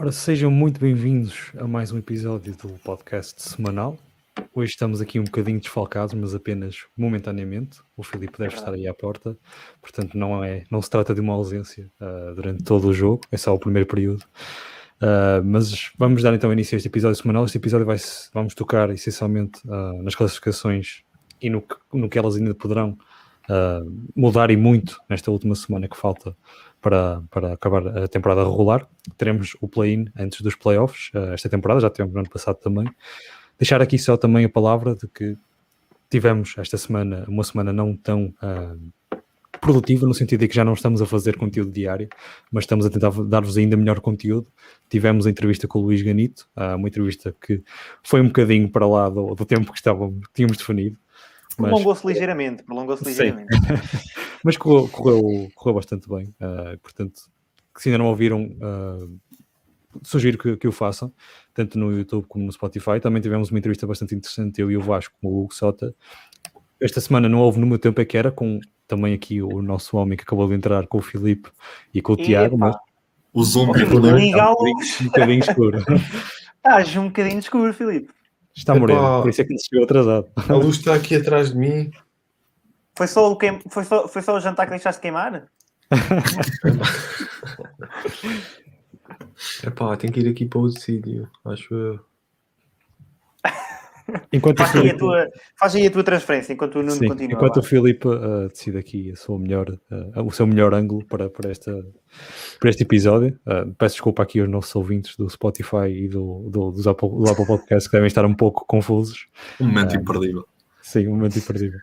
Ora, sejam muito bem-vindos a mais um episódio do podcast semanal. Hoje estamos aqui um bocadinho desfalcados, mas apenas momentaneamente. O Filipe deve estar aí à porta, portanto não, é, não se trata de uma ausência uh, durante todo o jogo, é só o primeiro período. Uh, mas vamos dar então início a este episódio semanal. Este episódio vai vamos tocar essencialmente uh, nas classificações e no que, no que elas ainda poderão mudar e muito nesta última semana que falta para, para acabar a temporada regular. Teremos o play-in antes dos playoffs uh, esta temporada, já tivemos no ano passado também. Deixar aqui só também a palavra de que tivemos esta semana uma semana não tão uh, produtiva, no sentido de que já não estamos a fazer conteúdo diário, mas estamos a tentar dar-vos ainda melhor conteúdo. Tivemos a entrevista com o Luís Ganito, uh, uma entrevista que foi um bocadinho para lá do, do tempo que, estávamos, que tínhamos definido. Prolongou-se ligeiramente, prolongou-se ligeiramente. mas correu, correu, correu, bastante bem. Uh, portanto, se ainda não ouviram, uh, sugiro que, que, o façam, tanto no YouTube como no Spotify. Também tivemos uma entrevista bastante interessante, eu e o Vasco, com o Hugo Sota. Esta semana não houve no meu tempo é que era, com também aqui o nosso homem que acabou de entrar, com o Filipe e com o Tiago, mas... O zoom é um bocadinho escuro. Estás um bocadinho escuro, Filipe. Está moreno, por isso é que chegou atrasado. A luz está aqui atrás de mim. Foi só o, queim... foi só... Foi só o jantar que deixaste queimar? Epá, tenho que ir aqui para outro sítio, acho eu. Enquanto faz, Filipe... aí tua, faz aí a tua transferência enquanto o Nuno Sim, continua. Enquanto lá. o Filipe uh, decide aqui a sua melhor, uh, o seu melhor ângulo para, para, esta, para este episódio. Uh, peço desculpa aqui aos nossos ouvintes do Spotify e do, do, dos Apple, do Apple Podcast que devem estar um pouco confusos. Um momento imperdível. Sim, um momento imperdível.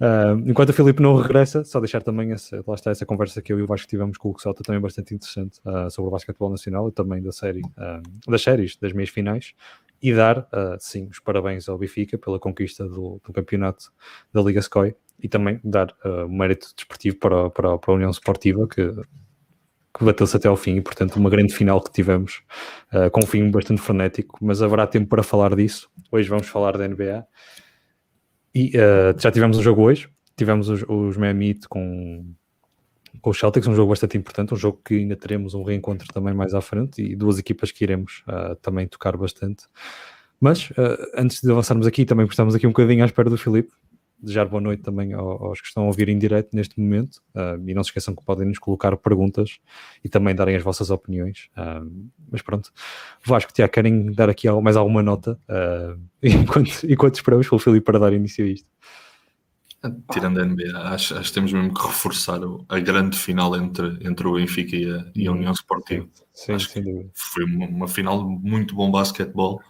Uh, enquanto o Filipe não regressa, só deixar também essa, lá está essa conversa que eu e o Vasco tivemos com o Xota, também bastante interessante uh, sobre o basquetebol nacional e também da série, uh, das séries, das meias finais, e dar, sim, os parabéns ao Benfica pela conquista do, do campeonato da Liga SCOI e também dar uh, mérito desportivo para, para, para, a União Esportiva, que, que bateu-se até ao fim, e portanto uma grande final que tivemos, com um fim bastante frenético, mas haverá tempo para falar disso. Hoje vamos falar da NBA. E uh, já tivemos um jogo hoje, tivemos os, os Miami com, com os Celtics, um jogo bastante importante, um jogo que ainda teremos um reencontro também mais à frente e duas equipas que iremos uh, também tocar bastante. Mas uh, antes de avançarmos aqui, também estamos aqui um bocadinho à espera do Filipe. Desejar boa noite também aos que estão a ouvir em direto neste momento uh, e não se esqueçam que podem nos colocar perguntas e também darem as vossas opiniões. mas pronto, Vasco, Tiago, querem dar aqui mais alguma nota enquanto, enquanto esperamos pelo Filipe para dar início a isto? Tirando a NBA, acho, acho que temos mesmo que reforçar a grande final entre, entre o Benfica e a, e a União Sportiva. Sim, acho que foi uma, uma, final muito bom basquetebol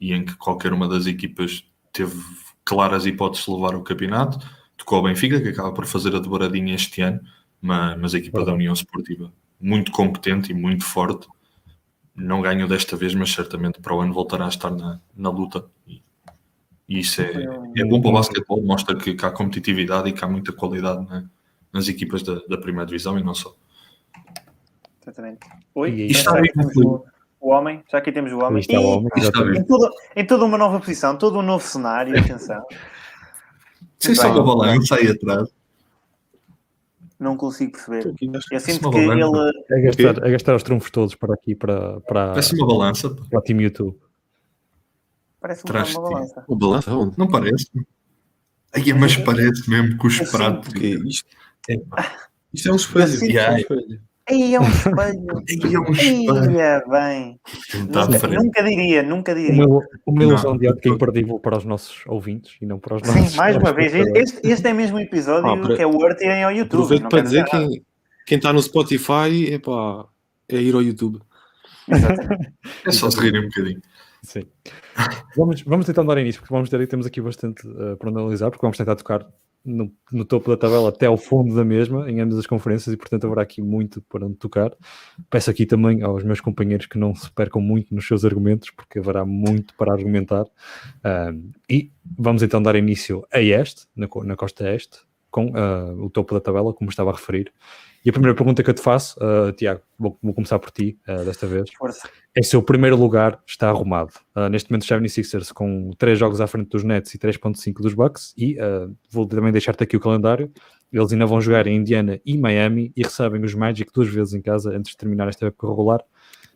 e em que qualquer uma das equipas teve claras hipóteses de levar o campeonato. Tocou o Benfica, que acaba por fazer a dobradinha este ano, mas, mas a equipa da União Sportiva muito competente e muito forte. Não ganhou desta vez, mas certamente para o ano voltará a estar na, na luta. E e isso é, é bom para o basquetebol, mostra que, que há competitividade e que há muita qualidade né, nas equipas da, da primeira divisão e não só. Exatamente. Oi, e está aí, o, o homem, já aqui temos o homem. E, o homem em, toda, em toda uma nova posição, todo um novo cenário, atenção. Sem só uma balança aí atrás. Não consigo perceber. Eu sinto que ele. É gastar, é gastar os trunfos todos para aqui, para, para, Parece uma balança. para o time YouTube. Parece uma, uma balança. Uma balança? Onde? Não parece. Aí, mas parece mesmo com os assim, pratos. Isto, é, isto é um espelho. Assim, é um espelho. Aí é um espelho. Aí é um espelho. Ia bem. Nunca, nunca, diria, nunca diria. O meu ilusão de que é imperdível para os nossos ouvintes e não para os nossos. Sim, mais uma vez. Este, este é mesmo episódio ah, para... que é o Word irem ao YouTube. Aproveito para dizer que quem está no Spotify é, pá, é ir ao YouTube. Exatamente. É só se rirem um bocadinho. Sim. Vamos, vamos tentar dar início, porque vamos ter temos aqui bastante uh, para analisar, porque vamos tentar tocar no, no, topo da tabela até ao fundo da mesma, em ambas as conferências, e portanto haverá aqui muito para onde tocar. Peço aqui também aos meus companheiros que não se percam muito nos seus argumentos, porque haverá muito para argumentar. Uh, e vamos então dar início a este, na, na costa este, com uh, o topo da tabela, como estava a referir. E a primeira pergunta que eu te faço, uh, Tiago, vou, vou, começar por ti uh, desta vez. Força. É se o primeiro lugar está arrumado. Uh, neste momento, os 76ers com 3 jogos à frente dos Nets e 3.5 dos Bucks. E vou também deixar-te aqui o calendário. Eles ainda vão jogar em Indiana e Miami e recebem os Magic duas vezes em casa antes de terminar esta época regular.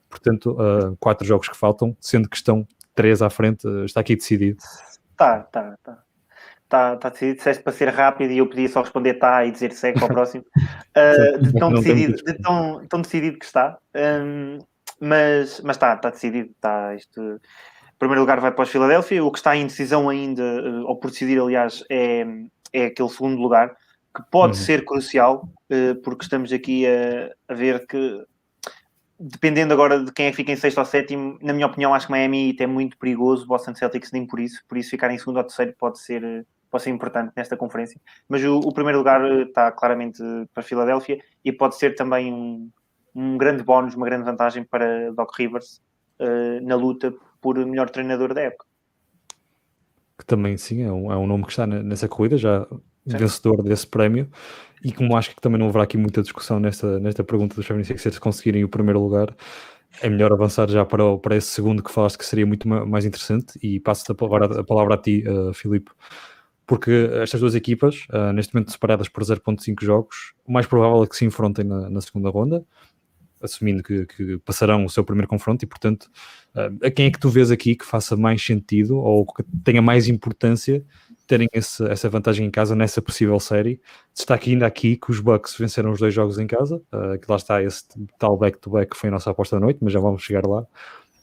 portanto, uh, quatro jogos que faltam, sendo que estão três à frente, está aqui decidido. Tá, tá, tá. Está tá decidido, disseste para ser rápido e eu podia só responder tá e dizer segue para o próximo. Uh, de, tão decidido, de tão, tão decidido que está. Um, mas, mas está, está decidido. Está isto. Em primeiro lugar vai para os Filadélfia. O que está em decisão ainda, ou por decidir, aliás, é, é aquele segundo lugar que pode uhum. ser crucial, eh, porque estamos aqui a, a, ver que, dependendo agora de quem é que fica em sexto ou sétimo, na minha opinião, acho que Miami é muito perigoso, Boston Celtics nem por isso, por isso ficar em segundo ou terceiro pode ser, pode ser importante nesta conferência. Mas o, o primeiro lugar eh, está claramente para a Filadélfia e pode ser também um, um grande bónus, uma grande vantagem para Doc Rivers uh, na luta por melhor treinador da época. Que também, sim, é um, é um nome que está nessa corrida, já Sim. vencedor desse prémio. E como acho que também não haverá aqui muita discussão nesta, nesta pergunta dos 76ers conseguirem o primeiro lugar, é melhor avançar já para, o, para esse segundo que falaste que seria muito mais interessante. E passo a palavra, a palavra a ti, uh, Filipe, porque estas duas equipas, uh, neste momento separadas por 0.5 jogos, o mais provável é que se enfrontem na, na segunda ronda, assumindo que, que, passarão o seu primeiro confronto, e portanto, uh, a quem é que tu vês aqui que faça mais sentido ou que tenha mais importância terem esse, essa vantagem em casa nessa possível série. Destaque ainda aqui que os Bucks venceram os dois jogos em casa, uh, que lá está esse tal back-to-back -back que foi a nossa aposta da noite, mas já vamos chegar lá.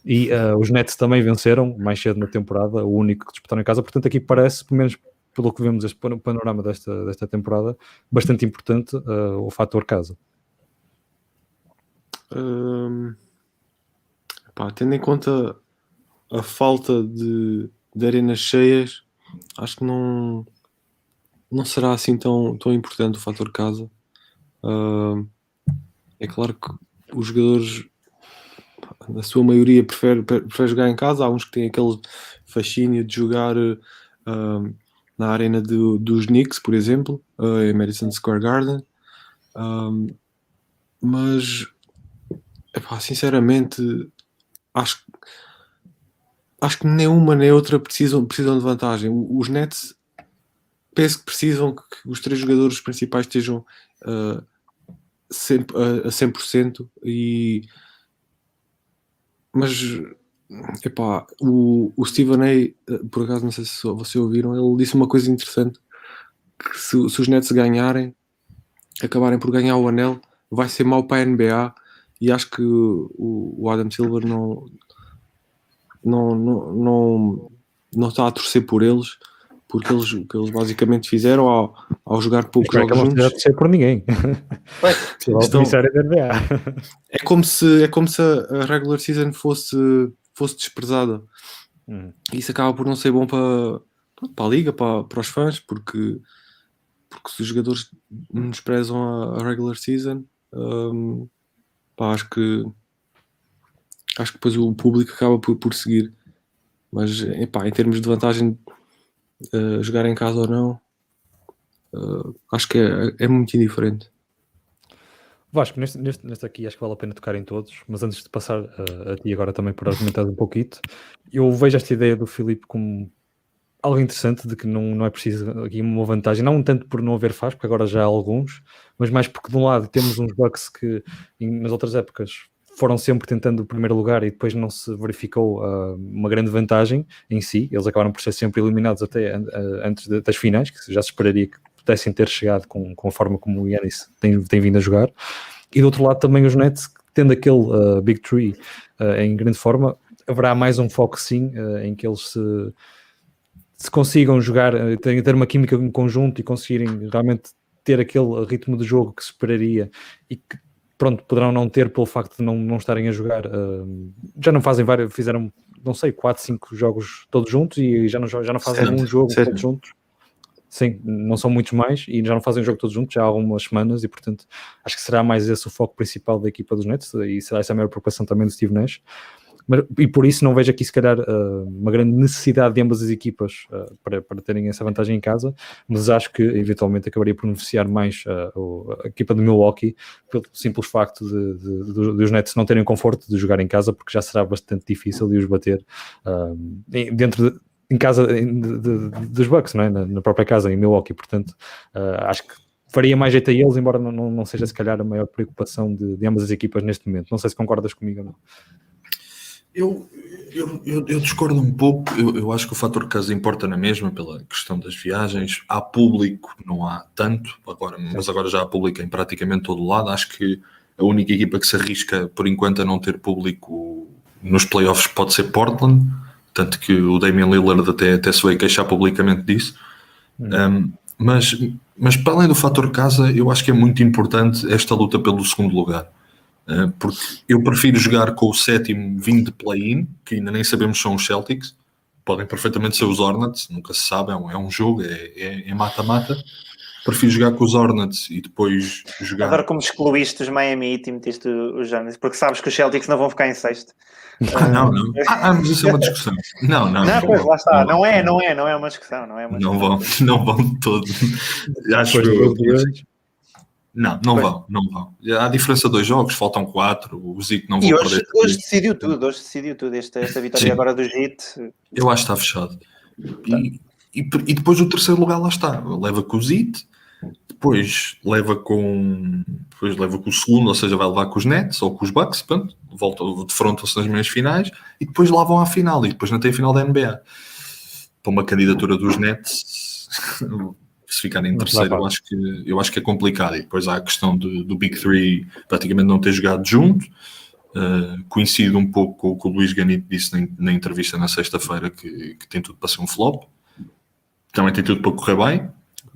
E os Nets também venceram mais cedo na temporada, o único que disputaram em casa, portanto aqui parece, pelo menos pelo que vemos este panorama desta, desta temporada, bastante importante uh, o fator casa. Hum, pá, tendo em conta a falta de, de arenas cheias, acho que não, não será assim tão, tão importante o fator casa. Uh, é claro que os jogadores, na sua maioria, prefere, prefere jogar em casa. Há uns que têm aquele fascínio de jogar uh, na arena do, dos Knicks, por exemplo, uh, em Madison Square Garden. mas, epá, sinceramente, acho acho que nem uma nem outra precisam, precisam de vantagem. Os Nets penso que precisam que os três jogadores principais estejam uh, sempre, uh, a 100% e mas epá, o, o Stephen A, uh, por acaso não sei se vocês ouviram, ele disse uma coisa interessante que se, se os Nets ganharem acabarem por ganhar o anel vai ser mau para a NBA e acho que o, o Adam Silver não não, não, não, não está a torcer por eles, porque eles, o que eles basicamente fizeram ao, ao jogar poucos jogos não juntos. Não torcer por ninguém. Estão, é como se é como se a regular season fosse fosse desprezada. Hum. Isso acaba por não ser bom para, para a liga, para, para os fãs, porque porque se os jogadores desprezam a, a regular season, um, pá, acho que acho que depois o público acaba por, por seguir. Mas epá, em termos de vantagem, uh, jogar em casa ou não, uh, acho que é, é muito indiferente. Vasco, neste, neste, neste aqui acho que vale a pena tocar em todos, mas antes de passar uh, a ti agora também para argumentar um pouquinho, eu vejo esta ideia do Filipe como algo interessante de que não, não é preciso aqui uma vantagem, não tanto por não haver faz, porque agora já há alguns, mas mais porque de um lado temos uns Bucks que nas outras épocas foram sempre tentando o primeiro lugar e depois não se verificou uh, uma grande vantagem em si. Eles acabaram por ser sempre eliminados até uh, antes de, das finais, que já se esperaria que pudessem ter chegado com, com a forma como o Yannis tem, tem vindo a jogar. E do outro lado também os Nets, tendo aquele uh, Big Tree em grande forma, haverá mais um foco sim em que eles se, se consigam jogar, ter, ter uma química em conjunto e conseguirem realmente ter aquele ritmo de jogo que se esperaria e que pronto, poderão não ter pelo facto de não, não estarem a jogar. Uh, já não fazem vários, fizeram, não sei, 4, 5 jogos todos juntos e já não, já não fazem certo, um jogo certo. todos juntos. Sim, não são muitos mais e já não fazem um jogo todos juntos já há algumas semanas e portanto acho que será mais esse o foco principal da equipa dos Nets e será essa a maior preocupação também do Steve Nash. Mas, e por isso não vejo aqui, se calhar, uh, uma grande necessidade de ambas as equipas uh, para, para terem essa vantagem em casa, mas acho que eventualmente acabaria por beneficiar mais uh, a equipa do Milwaukee pelo simples facto de, de, de, de, os Nets não terem conforto de jogar em casa, porque já será bastante difícil de os bater dentro de, em casa de, de, dos Bucks, não é? na, na, própria casa em Milwaukee, portanto, uh, acho que faria mais jeito a eles, embora não, não, não seja se calhar a maior preocupação de, de ambas as equipas neste momento. Não sei se concordas comigo ou não. Eu, eu, eu, eu, discordo um pouco. Eu, eu acho que o fator casa importa na mesma pela questão das viagens. Há público, não há tanto, agora, mas agora já há público em praticamente todo o lado. Acho que a única equipa que se arrisca por enquanto a não ter público nos playoffs pode ser Portland. Tanto que o Damian Lillard até, até se veio queixar publicamente disso. Hum. Um, mas, mas para além do fator casa, eu acho que é muito importante esta luta pelo segundo lugar. Uh, porque eu prefiro jogar com o sétimo vindo de play-in, que ainda nem sabemos se são os Celtics, podem perfeitamente ser os Hornets, nunca se sabe, é um, é um jogo, é, é, é mata-mata. É prefiro jogar com os Hornets e depois jogar. Agora, como excluíste os Miami e meteste os Hornets, porque sabes que os Celtics não vão ficar em sexto. Ah, não, não. Ah, mas isso é uma discussão. Não, não. Não, pois, lá está. Não, é, não é, não é uma discussão. Não, é uma discussão. não vão, não vão de todo. Acho que. Não, não vão, não vão. Há diferença de dois jogos, faltam quatro, o Zico não vai hoje, perder. Hoje decidiu tudo, hoje decidiu tudo. Esta, esta vitória Sim. agora do Heat. Eu acho que está fechado. E, e, e, depois o terceiro lugar lá está. Leva com o Zit, depois leva com depois leva com o segundo, ou seja, vai levar com os Nets ou com os Bucks, pronto, volta de fronte nas meias finais e depois lá vão à final e depois não tem a final da NBA. Para uma candidatura dos Nets, se ficarem em terceiro, eu acho, que, eu acho que é complicado. E depois há a questão do, do Big Three praticamente não ter jogado junto. Uh, coincide um pouco com o que o Luís Ganito disse na, na entrevista na sexta-feira, que, que tem tudo para ser um flop. Também tem tudo para correr bem,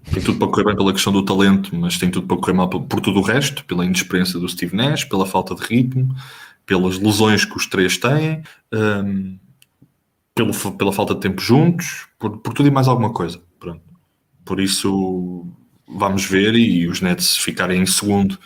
tem tudo para correr bem pela questão do talento, mas tem tudo para correr mal por, tudo o resto, pela inexperiência do Steve Nash, pela falta de ritmo, pelas lesões que os três têm, um, pelo, pela falta de tempo juntos, por, por, tudo e mais alguma coisa. Pronto. Por isso, vamos ver e os Nets ficarem em segundo,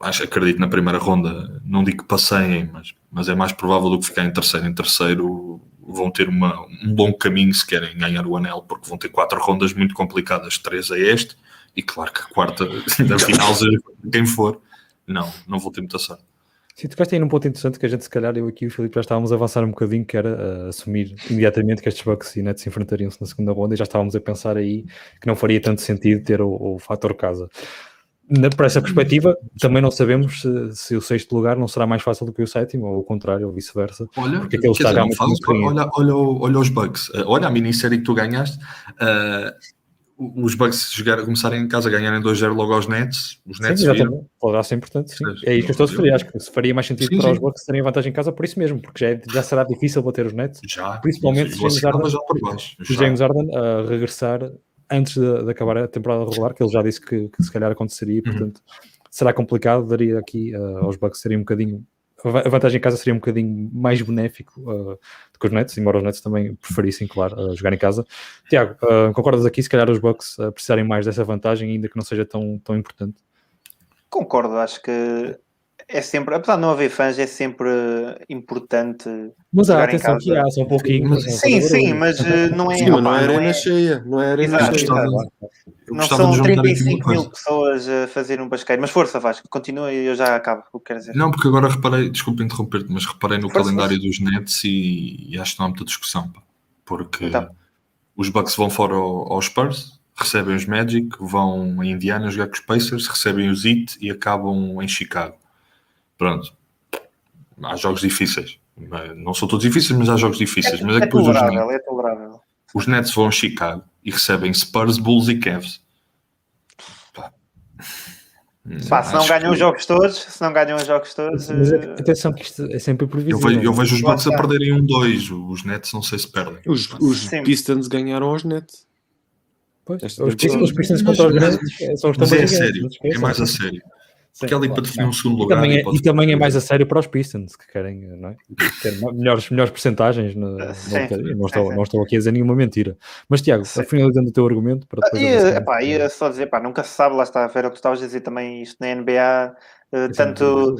acho, acredito na primeira ronda, não digo que passeiem, mas, mas é mais provável do que ficar em terceiro. Em terceiro vão ter uma, um longo caminho se querem ganhar o anel, porque vão ter quatro rondas muito complicadas, três a este, e claro que a quarta, da final, quem for, não, não vou ter muita sorte. Sim, tocaste aí num ponto interessante que a gente, se calhar, eu aqui e o Filipe já estávamos a avançar um bocadinho, que era uh, assumir imediatamente que estes Bucks e Nets se enfrentariam-se na segunda ronda e já estávamos a pensar aí que não faria tanto sentido ter o, o fator casa na, por essa perspectiva, também não sabemos se, se, o sexto lugar não será mais fácil do que o sétimo, ou o contrário, ou vice-versa. Olha, porque aquele está dizer, falo, olha, olha, olha os bugs, uh, olha a minissérie que tu ganhaste. Uh, os bugs jogar, começarem em casa a ganharem 2-0 logo aos Nets, os Nets sim, exatamente. Poderá ser importante, sim. É isso que eu estou a referir. Acho que se faria mais sentido sim, para sim. os Bucks terem vantagem em casa por isso mesmo, porque já, é, já será difícil bater os Nets. Já. Principalmente se James Harden, James Harden a regressar antes de, de, acabar a temporada regular, que ele já disse que, que se calhar aconteceria, uhum. portanto uhum. será complicado, daria aqui uh, aos Bucks seria um bocadinho a vantagem em casa seria um bocadinho mais benéfico uh, do que os Nets, embora os Nets também preferissem, claro, uh, jogar em casa. Tiago, uh, concordas aqui, se calhar os Bucks precisarem mais dessa vantagem, ainda que não seja tão, tão importante? Concordo, acho que é sempre, apesar de não haver fãs, é sempre importante. Mas há, atenção que há, só um pouquinho. Mas, sim, sim, mas uh, não é. Sim, opa, não é arena cheia, não é arena exato, cheia. Exato. Não são 35 mil pessoas a fazer um basqueiro, mas força, Vasco, continua e eu já acabo o que quero dizer. Não, porque agora reparei, desculpa interromper-te, mas reparei no força, calendário força. dos Nets e, e, acho que não há muita discussão, pá, porque então. os Bucks vão fora aos Spurs, recebem os Magic, vão em Indiana jogar com os Pacers, recebem os Heat e acabam em Chicago pronto, há jogos difíceis. Não são todos difíceis, mas há jogos difíceis. É, mas é, é depois tolerável, os, é tolerável. Os Nets vão a Chicago e recebem Spurs, Bulls e Cavs. Pá. Pá, se não ganham que... os jogos todos, se não ganham os jogos todos. Mas uh... atenção que isto é sempre previsível. Eu vejo, eu vejo os Bucks a perderem um 2, os Nets não sei se perdem. Os, os Pistons ganharam aos Nets. Pois, os, os Pistons contra os Nets são os Mas é a sério, é mais a sério. Porque ali para definir um segundo lugar. E também, é, e também é mais a sério para os Pistons, que querem não é? melhores, melhores porcentagens. No, sim, no, não, estou, não estou aqui a dizer nenhuma mentira. Mas, Tiago, sim. finalizando o teu argumento. Para depois e, epá, ia só dizer, pá, nunca se sabe, lá está a ver o que tu estavas a dizer também, isto na NBA, uh, eh, tanto,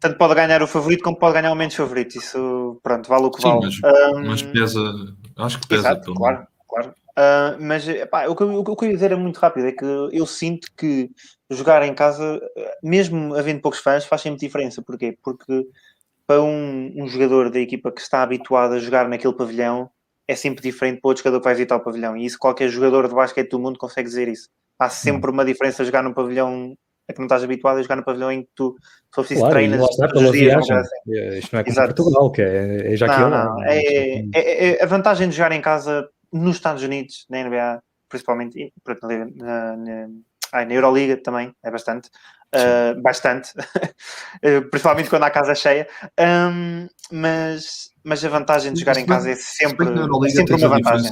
tanto pode ganhar o favorito como pode ganhar o menos favorito. Isso, pronto, vale o que sim, vale. Mas, um, mas pesa, acho que pesa. Exato, claro, claro. Uh, mas epá, o, que, o que eu queria dizer é muito rápido: é que eu sinto que jogar em casa, mesmo havendo poucos fãs, faz sempre diferença. Porquê? Porque para um, um, jogador da equipa que está habituado a jogar naquele pavilhão, é sempre diferente para outro jogador que vai visitar o pavilhão. E isso qualquer jogador de basquete do mundo consegue dizer isso. há sempre uma diferença jogar no pavilhão é que não estás habituado a jogar no pavilhão em que tu, for preciso, claro, treinas todos os dias. Assim. É, isto não é como Exato. Portugal, que é, é já não, não, é, é, é, é, a vantagem de jogar em casa nos Estados Unidos, na NBA, principalmente, e, na, na, na, na Euroliga também, é bastante. Uh, bastante, eh, principalmente quando há casa cheia, um, mas, mas a vantagem de jogar em casa é sempre, é sempre uma vantagem.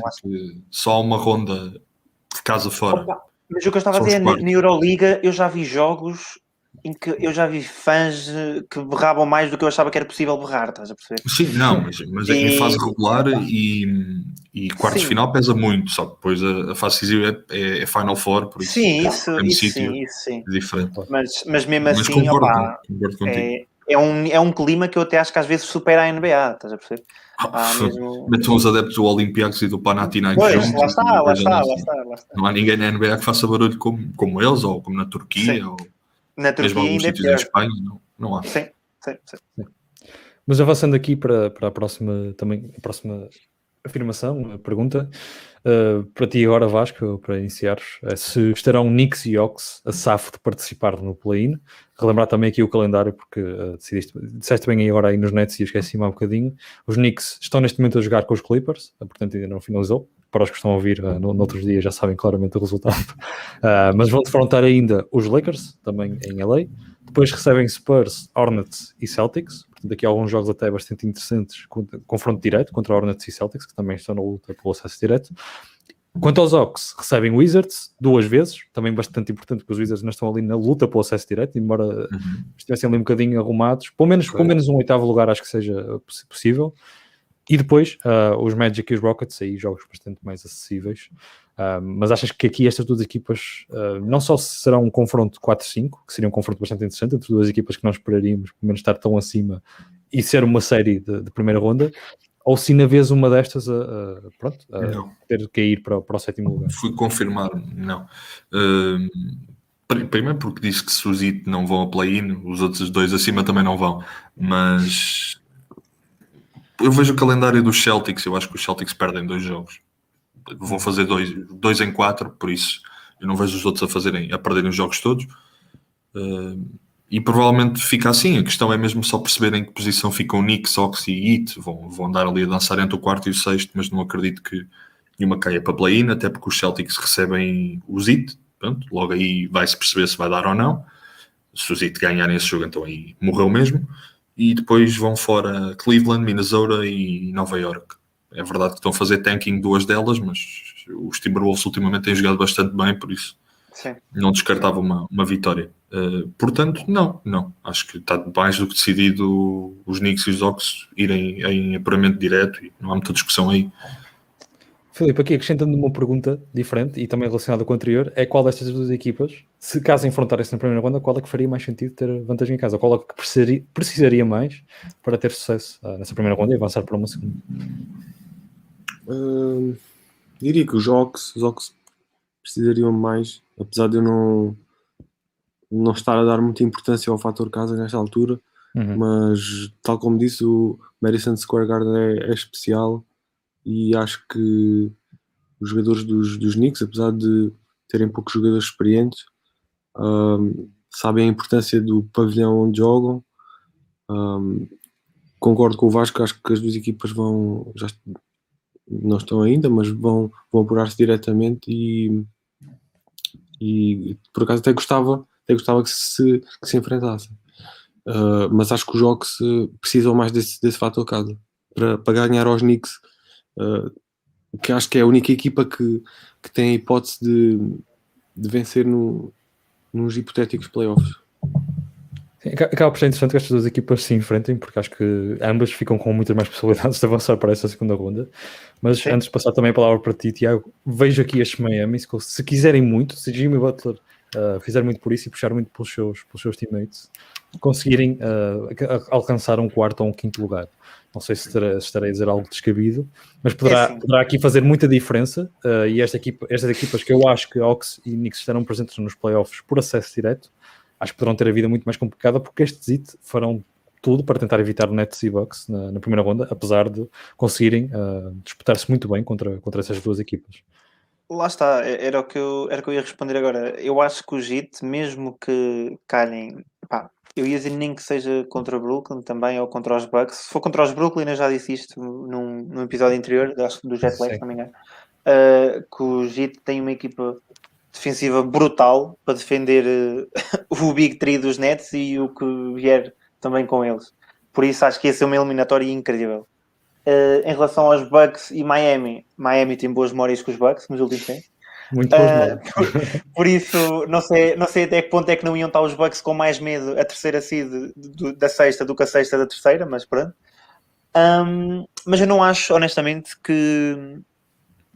Só uma ronda de casa fora. Opa, mas o que eu estava a dizer, na Euroliga eu já vi jogos em que eu já vi fãs eh, que berravam mais do que eu achava que era possível berrar, estás a perceber? Sim, não, mas, mas e... em fase regular e, e quartos final pesa muito, só que depois a, a fase decisiva é, é, é, Final Four, por isso sim, isso, é isso, sim, isso sim. É diferente. Mas, mas mesmo mas assim, concordo, opa, concordo é, é, um, é um clima que eu até acho que às vezes supera a NBA, estás a perceber? Ah, mesmo... Metam os adeptos do Olympiacos e do Panathinaikos Pois, juntos, lá está, lá está, lá está, lá está. Não há ninguém na NBA que faça barulho como, como eles, ou como na Turquia, ou na Turquia ainda é pior. Espanha, não, não há. Sim, sim, sim. sim. Mas avançando aqui para, para a próxima também a próxima afirmação, a pergunta uh, para ti agora Vasco, para iniciares, é se estarão Knicks e Ox a safo de participar no play-in. Relembrar também aqui o calendário, porque uh, decidiste, disseste bem aí agora aí nos nets e esqueci-me há um bocadinho. Os Knicks estão neste momento a jogar com os Clippers, uh, portanto ainda não finalizou. Para os que estão a ouvir uh, no, noutros dias já sabem claramente o resultado. mas vão defrontar ainda os Lakers, também em LA. Depois recebem Spurs, Hornets e Celtics. Portanto, aqui há alguns jogos até bastante interessantes, confronto direto contra Hornets e Celtics, que também estão na luta pelo acesso direto. Quanto aos Ox, recebem Wizards duas vezes, também bastante importante, porque os Wizards não estão ali na luta pelo acesso direto, embora uhum. estivessem ali um bocadinho arrumados. Pelo menos, pelo menos um oitavo lugar acho que seja possível. E depois, uh, os Magic e os Rockets, aí jogos bastante mais acessíveis. Uh, mas achas que aqui estas duas equipas uh, não só serão um confronto 4-5, que seria um confronto bastante interessante entre duas equipas que nós esperaríamos, pelo menos estar tão acima e ser uma série de, de primeira ronda, ou se na vez uma destas a, a pronto, a ter que ir para, para o sétimo lugar? Fui confirmar, não. Primeiro porque disse que se os IT não vão a play-in, os outros dois acima também não vão, mas eu vejo o calendário dos Celtics, eu acho que os Celtics perdem dois jogos. Vão fazer dois, dois em quatro, por isso eu não vejo os outros a fazerem, a perderem os jogos todos. Uh, e provavelmente fica assim. A questão é mesmo só perceberem em que posição ficam Nick, Sox e It. Vão, vão andar ali a dançar entre o quarto e o sexto, mas não acredito que nenhuma caia para play-in, até porque os Celtics recebem os It. Pronto, logo aí vai-se perceber se vai dar ou não. Se os It ganharem esse jogo, então aí morreu mesmo e depois vão fora Cleveland, Minnesota e Nova York. É verdade que estão a fazer tanking duas delas, mas os Timberwolves ultimamente têm jogado bastante bem, por isso Sim. não descartava uma, uma vitória. Uh, portanto, não, não. Acho que está mais do que decidido os Knicks e os Ox irem em apuramento direto e não há muita discussão aí. Filipe, aqui acrescentando uma pergunta diferente e também relacionada com a anterior, é qual destas duas equipas, se caso enfrentarem-se na primeira ronda, qual é que faria mais sentido ter vantagem em casa? Qual é que precisaria, precisaria mais para ter sucesso uh, nessa primeira ronda e avançar para uma segunda? Uh, diria que os Ox, os Ox precisariam mais, apesar de eu não, não estar a dar muita importância ao fator casa nesta altura, uhum. mas tal como disse, o Madison Square Garden é, é especial e acho que os jogadores dos, dos Knicks, apesar de terem poucos jogadores experientes, um, sabem a importância do pavilhão onde jogam. Um, concordo com o Vasco, acho que as duas equipas vão, já não estão ainda, mas vão, vão apurar-se diretamente e, e por acaso até gostava, até gostava que se, que se enfrentassem. Uh, mas acho que os jogos precisam mais desse, desse fator casa para, para ganhar aos Knicks uh, que acho que é a única equipa que, que tem a hipótese de, de vencer no, nos hipotéticos playoffs. Sim, acaba por ser interessante que estas duas equipas se enfrentem, porque acho que ambas ficam com muitas mais possibilidades de avançar para essa segunda ronda. Mas Sim. antes de passar também a palavra para ti, Tiago, vejo aqui estes Miami, se quiserem muito, se Jimmy Butler uh, fizer muito por isso e puxar muito pelos seus, pelos seus teammates, conseguirem uh, alcançar um quarto ou um quinto lugar. Não sei se estarei, se estarei a dizer algo descabido, mas poderá, é poderá aqui fazer muita diferença. Uh, e esta equipa, estas equipas que eu acho que Ox e Knicks estarão presentes nos playoffs por acesso direto, acho que poderão ter a vida muito mais complicada porque estes IT farão tudo para tentar evitar o Nets e Bucks na, na primeira ronda, apesar de conseguirem uh, disputar-se muito bem contra, contra essas duas equipas. Lá está, era o, que eu, era o que eu ia responder agora. Eu acho que o JIT, mesmo que calhem, pá, eu ia dizer nem que seja contra o Brooklyn também ou contra os Bucks. Se for contra os Brooklyn, eu já disse isto num, num episódio anterior, acho que do Jet Lag, se não me engano, uh, que o JIT tem uma equipa defensiva brutal para defender uh, o Big Three dos Nets e o que vier também com eles. Por isso acho que ia ser uma eliminatória incrível. Uh, em relação aos Bucks e Miami, Miami tem boas memórias com os Bucks nos últimos tempos. Muito boas uh, por, por, isso, não sei, não sei até que ponto é que não iam estar os Bucks com mais medo a terceira seed da sexta do que a sexta da terceira, mas pronto. Um, mas eu não acho, honestamente, que,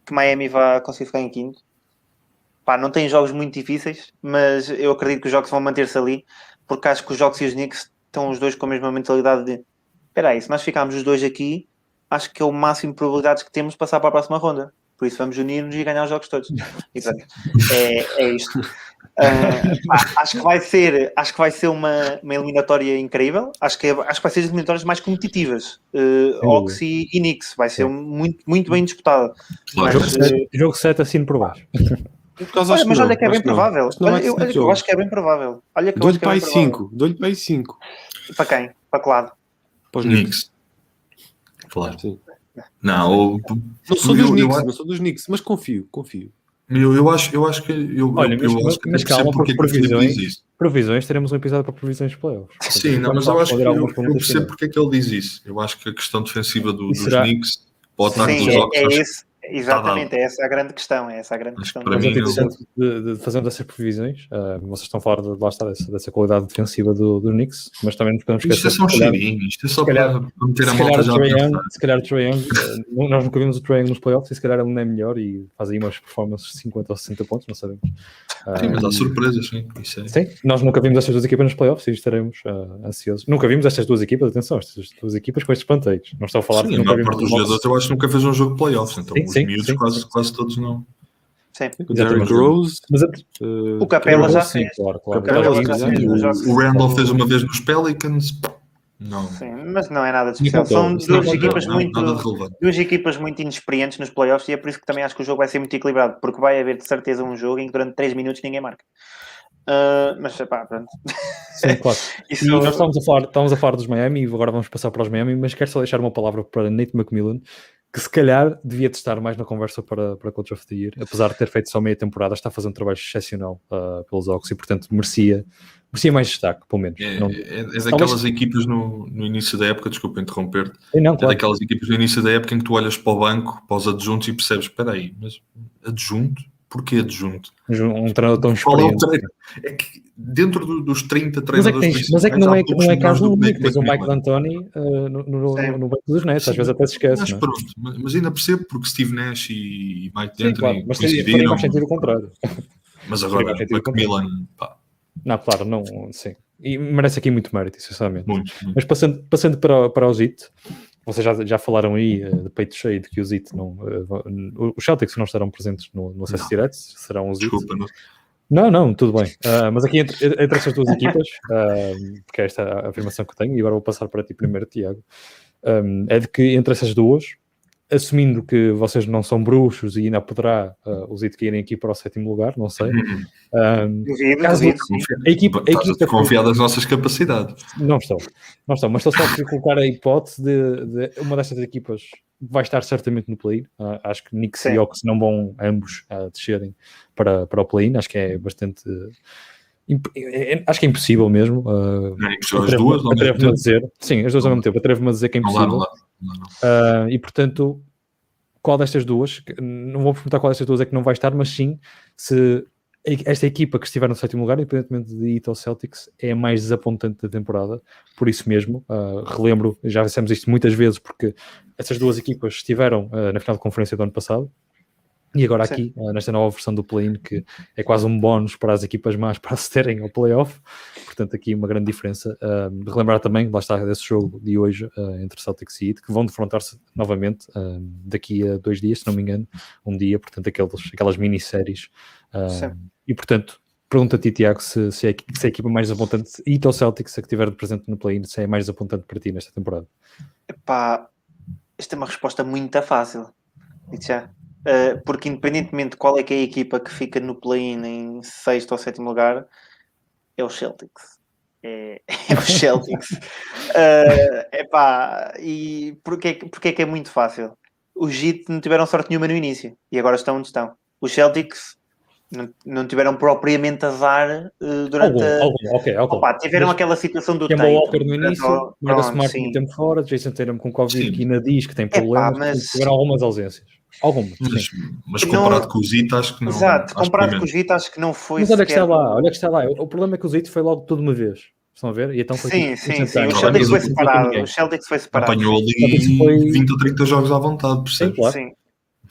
que Miami vá conseguir ficar em quinto. Pá, não tem jogos muito difíceis, mas eu acredito que os jogos vão manter-se ali, porque acho que os jogos e os Knicks estão os dois com a mesma mentalidade de espera aí, se nós ficarmos os dois aqui, acho que é o máximo de probabilidades que temos de passar para a próxima ronda. Por isso vamos unir-nos e ganhar os jogos todos. E, portanto, é, é isto. Uh, acho que vai ser, acho que vai ser uma, uma eliminatória incrível. Acho que, é, acho que vai ser as eliminatórias mais competitivas. Uh, Oxy e Knicks vai ser muito, muito bem disputada. Jogo, 7, jogo 7 assim por baixo. Olha, mas olha que é bem provável. Olha, eu, eu, acho que é bem provável. Dou-lhe para aí 5. Dou-lhe para aí 5. Para quem? Para que lado? Para os Knicks. Claro. Sim. Não, não sou dos Knicks, não sou dos Knicks, mas confio, confio. Eu, eu, acho, eu acho que. Eu, Olha, eu, mas, acho que mas calma, porque previsões, previsões, teremos um episódio para previsões de playoffs. Sim, não, mas eu acho que eu, eu percebo porque é que ele diz isso. Eu acho que a questão defensiva do, dos? Knicks pode estar Sim, é, é isso. Exatamente, é essa a grande questão. É essa a grande questão. Mas é interessante de, de, fazendo essas previsões. Uh, vocês estão a falar de, lá está, dessa, dessa qualidade defensiva do, do Knicks, mas também nos podemos esquecer. Isto é só um cheirinho, isto é só calhar, para meter a malta já Young, Se calhar o Trae Young, uh, nós nunca vimos o Trae Young nos playoffs e se calhar ele não é melhor e faz aí umas performances de 50 ou 60 pontos, não sabemos. Uh, sim, mas há surpresas, sim. Isso é. Sim, nós nunca vimos estas duas equipas nos playoffs e estaremos uh, ansiosos. Nunca vimos estas duas equipas, atenção, estas duas equipas com estes planteios. Não estou a falar sim, que nunca vimos. Parte dos jogadores, eu acho que nunca fez um jogo de playoffs, então sim, sim, miúdos quase quase todos não. Sim. O Derrick Rose. Mas, uh, o Capela já fez. Claro, claro. O, Capela já fez. O, Randall fez uma vez nos Pelicans. Não. Sim, mas não é nada de especial. São duas equipas, não, muito, duas equipas muito inexperientes nos playoffs e é por isso que também acho que o jogo vai ser muito equilibrado, porque vai haver de certeza um jogo em que durante 3 minutos ninguém marca. Uh, mas pá, pronto. Sim, claro. Isso... nós estávamos a, falar, estávamos a falar dos Miami e agora vamos passar para os Miami, mas quero só deixar uma palavra para Nate McMillan, que se calhar devia estar mais na conversa para, para Coach of the Year, apesar de ter feito só meia temporada, está fazendo um trabalho excepcional uh, pelos Ox e, portanto, merecia, merecia mais destaque, pelo menos. É, não... é, é daquelas Talvez... equipas no, no início da época, desculpa interromper-te, é, não, claro. é daquelas equipas no início da época em que tu olhas para o banco, para os adjuntos e percebes, espera aí, mas adjunto? Porquê adjunto? Um treinador tão experiente. É, é que dentro do, dos 30 treinadores. Mas é que, é que não, é, não é caso único. Tens o Mike D'Antoni uh, no, no, no, banco dos Nets, às vezes até se esquece. Mas, é? pronto, mas, ainda percebo porque Steve Nash e Mike D'Antoni claro, mas coincidiram. Mas sentido o contrário. Mas agora, Macmillan, pá. Não, claro, não, sim. E merece aqui muito mérito, sinceramente. Muito, muito. Mas passando, passando para, para o Zit, vocês já, já falaram aí uh, de peito cheio de que o Zit não. Uh, os Celtics não estarão presentes no, no acesso direto, serão os. Desculpa, não. Não, não, tudo bem. Uh, mas aqui entre, entre estas duas equipas, uh, porque é esta a afirmação que tenho, e agora vou passar para ti primeiro, Tiago, um, é de que entre essas duas, assumindo que vocês não são bruxos e ainda poderá uh, os IT caírem aqui para o sétimo lugar, não sei. Um, caso, a equipa, a equipa confiar das nossas capacidades. Não estou, não estou, mas estou só a colocar a hipótese de, de uma destas equipas vai estar certamente no play-in. Uh, acho que Knicks Sim. e Ox não vão ambos uh, descerem para, para o play-in. Acho que é bastante. Uh, acho que é impossível mesmo. Uh, é, as duas, atrevo-me a dizer. Sim, as duas ao mesmo tempo. Atrevo-me a dizer que é impossível. Não, não, não, e portanto, qual destas duas? Não vou perguntar qual destas duas é que não vai estar, mas sim se esta equipa que estiver no sétimo lugar, independentemente de Ito Celtics, é a mais desapontante da temporada. Por isso mesmo, uh, relembro, já dissemos isto muitas vezes, porque essas duas equipas estiveram uh, na final de conferência do ano passado. E agora aqui, uh, nesta nova versão do play-in, que é quase um bónus para as equipas mais para se terem ao playoff. Portanto, aqui uma grande diferença. Uh, relembrar também, lá está, desse jogo de hoje uh, entre Celtics e Heat, que vão defrontar-se novamente daqui a dois dias, se não me engano, um dia. Portanto, aqueles, aquelas minisséries. e, portanto, pergunta a ti, Tiago, se, se, é, se é a equipa mais desapontante, Heat ou Celtics, a que estiver presente no play-in, se é mais desapontante para ti nesta temporada? Epá, esta é uma resposta muito fácil. Já. Uh, porque independentemente de qual é que é a equipa que fica no play-in em sexto ou sétimo lugar, é o Celtics. É, é o Celtics. uh, epá, e porquê, porquê é que é muito fácil? Os Heat não tiveram sorte nenhuma no início e agora estão onde estão. Os Celtics não, não tiveram propriamente azar uh, durante algum, a... algum, okay, algum. Opa, tiveram Mas, aquela situação do Kemba Walker no início, Marcus Smart muito tempo fora, Jason Tatum com Covid, que ainda diz que tem problemas, Epá, mas... tiveram algumas ausências. Algumas. Mas, mas comparado não... com o Zito, acho que não. Exato, comparado com o Zito, acho que não foi. Mas olha que está lá, olha que está lá. O problema é que o Zito foi logo tudo uma vez. Estão a ver? E então foi sim, sim, sim. O Celtics foi separado. O Celtics foi separado. Apanhou ali foi... 20 ou 30 jogos à vontade, percebes? Sim, claro. Sim.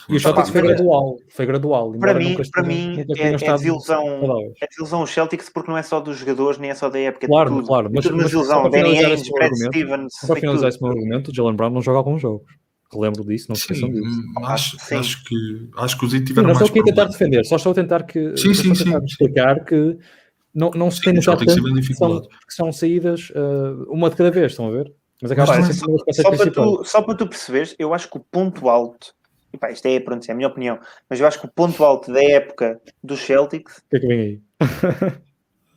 E o Celtics foi gradual, foi gradual. Para mim, para mim é, é, desilusão, é desilusão o Celtics porque não é só dos jogadores, nem é só da época. Claro, tudo. claro. Mas, tudo mas, desilusão. Danny Ainge, Brad Stevens. Para finalizar esse meu argumento, o Jalen Brown não joga alguns jogos. Lembro disso, não se esqueçam disso. Acho, acho, que, acho que os IT tiveram sim, mais. Não estou aqui a tentar defender, só estou a tentar que, sim, sim, sim. explicar que não, não se tem tanto que são, que são saídas uh, uma de cada vez, estão a ver? Mas acaba ser só, para tu, só para tu perceberes, eu acho que o ponto alto e pá, isto é, pronto, é a minha opinião, mas eu acho que o ponto alto da época dos Celtics. O que é que vem aí?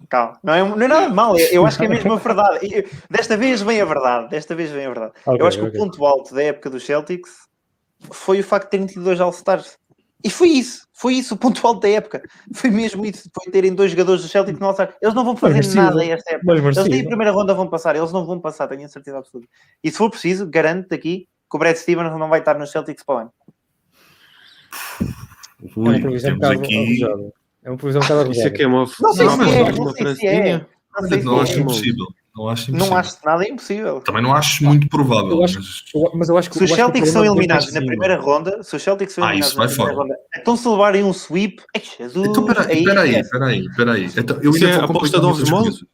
Calma, não é, não é nada mal, eu acho que é mesmo a verdade. Desta vez vem a verdade, desta vez vem a verdade. Okay, eu acho que okay. o ponto alto da época dos Celtics foi o facto de terem tido dois All-Stars. E foi isso, foi isso o ponto alto da época. Foi mesmo isso, foi terem dois jogadores do Celtic no All-Star. Eles não vão fazer nada esta época. Eles nem a primeira ronda vão passar, eles não vão passar, tenho a certeza absoluta. E se for preciso, garanto-te aqui que o Brad Stevens não vai estar nos Celtics para o ano. Ui, é bocado aqui... É uma previsão um bocado arrojada. Isso aqui é uma, não sei não, se é, uma francinha. Não, sei não acho impossível. Não acho, impossível. não acho nada impossível. Também não acho muito provável. Eu acho, mas... mas eu acho que se os Celtics são eliminados na primeira ronda, se os Celtics são eliminados na primeira ronda, então se levarem um sweep, ai Jesus. Então peraí, peraí, peraí, peraí. Então, eu ainda é vou aposta de ovos moles?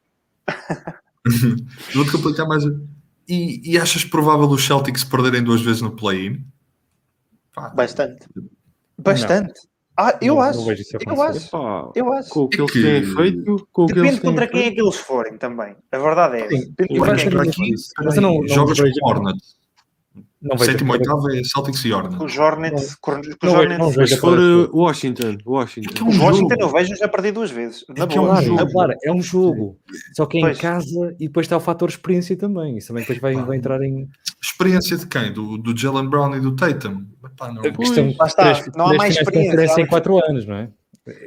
Vou-te complicar mais. E, e achas provável os Celtics perderem duas vezes no play-in? Bastante. Bastante. Ah, eu não, acho. Não eu acho. Epá, eu acho. Com o que, é que eles têm feito. Com Depende eles contra quem é que eles forem também. A verdade é. Depende contra quem é que Mas não, não jogas com Hornets. Não Sétimo oitavo é Celtics e Hornets. Os Hornets. Se for uh, Washington. Washington. É um Washington eu vejo já perdi duas vezes. É, é um jogo. Claro, é um jogo. Só que é em casa e depois está o fator experiência também. Isso também depois vai, vai entrar em. Experiência de quem? Do, do Jalen Brown e do Tatum? Epá, não. Questão, Lá está. Três, não há mais experiência. em 4 anos, não é?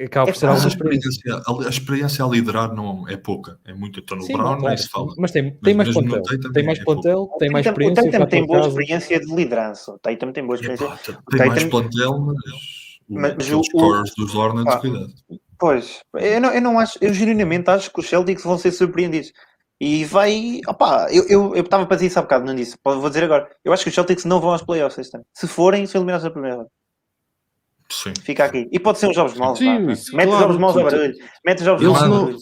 Acaba por ser alguma experiência. A experiência a liderar não é pouca, é muito. Estou no Sim, Brown, claro, se fala. Mas tem, tem mais plantel, tem mais plantel, tem mais experiência. O Tatum tem boa experiência de liderança. O Tatum tem boa experiência. Tem mais plantel, mas, mas os scores dos Hornets, cuidado. Pois, eu não, eu não acho, eu genuinamente acho que os Celtics vão ser surpreendidos. E vai, opá, eu estava eu, eu para dizer isso há bocado, não disse, vou dizer agora. Eu acho que os Celtics não vão aos playoffs este ano. Se forem, são eliminados na primeira Sim. Fica aqui. E pode ser uns jogos maus. Sim, Mete claro, os jogos maus a barulho. Mete os jogos maus a barulho.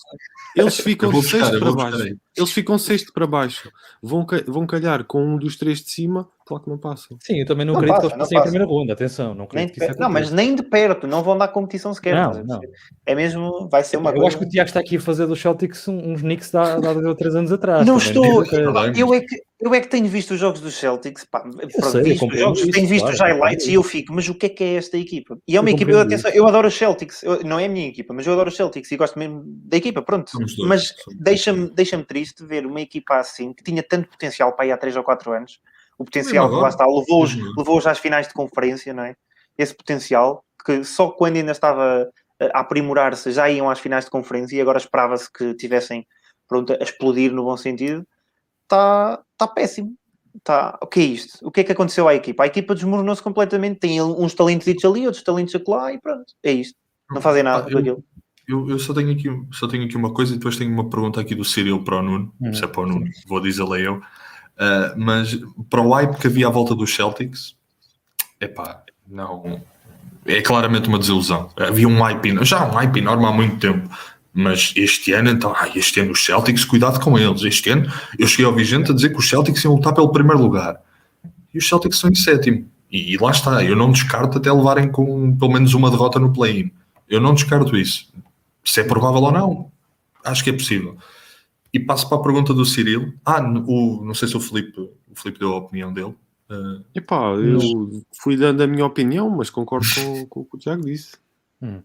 Eles ficam sexto para baixo. Eles ficam sexto para baixo. Vão, vão calhar com um dos três de cima, claro que não passam. Sim, eu também não, não acredito passa, que eles passem a primeira ronda, atenção. Não, nem que não mas nem de perto, não vão dar competição sequer. Não, não. É mesmo, vai ser uma eu coisa. Eu acho que o Tiago está aqui a fazer dos Celtics uns Knicks da, da, de três anos atrás. Não estou. Eu é, que, eu é que tenho visto os jogos dos Celtics, pá, sei, visto os jogos, isso, tenho visto claro, os highlights e eu fico, mas o que é que é esta equipa? E é uma eu equipa, eu, atenção, eu adoro os Celtics, eu, não é a minha equipa, mas eu adoro os Celtics e gosto mesmo da equipa, pronto. mas deixa-me deixa triste ver uma equipa assim que tinha tanto potencial para ir há 3 ou 4 anos. O potencial que lá está, levou-os levou às finais de conferência, não é? Esse potencial que só quando ainda estava a aprimorar-se já iam às finais de conferência e agora esperava-se que tivessem pronto, a explodir no bom sentido. Está tá péssimo. Tá, o que é isto? O que é que aconteceu à equipa? A equipa desmoronou-se completamente. Tem uns talentos ali, outros talentos lá e pronto. É isto. Não fazem nada ah, eu, eu, eu, só, tenho aqui, só tenho aqui uma coisa e depois tenho uma pergunta aqui do Cyril para o Nuno. Hum. Se é para o Nuno, vou dizer-lhe eu. Uh, mas para o hype que havia à volta dos Celtics, epá, não. É claramente uma desilusão. Havia um hype, já um hype enorme há muito tempo. Mas este ano, então, ah, este ano os Celtics, cuidado com eles. Este ano, eu cheguei a ouvir gente a dizer que os Celtics iam lutar pelo primeiro lugar. E os Celtics são em sétimo. E, e lá está, eu não descarto até levarem com pelo menos uma derrota no play-in. Eu não descarto isso. Se é provável ou não, acho que é possível. E passo para a pergunta do Cirilo. Ah, o, não sei se o Felipe, o Felipe deu a opinião dele. Uh, Epá, eu fui dando a minha opinião, mas concordo com, com o que o Tiago disse. Hum.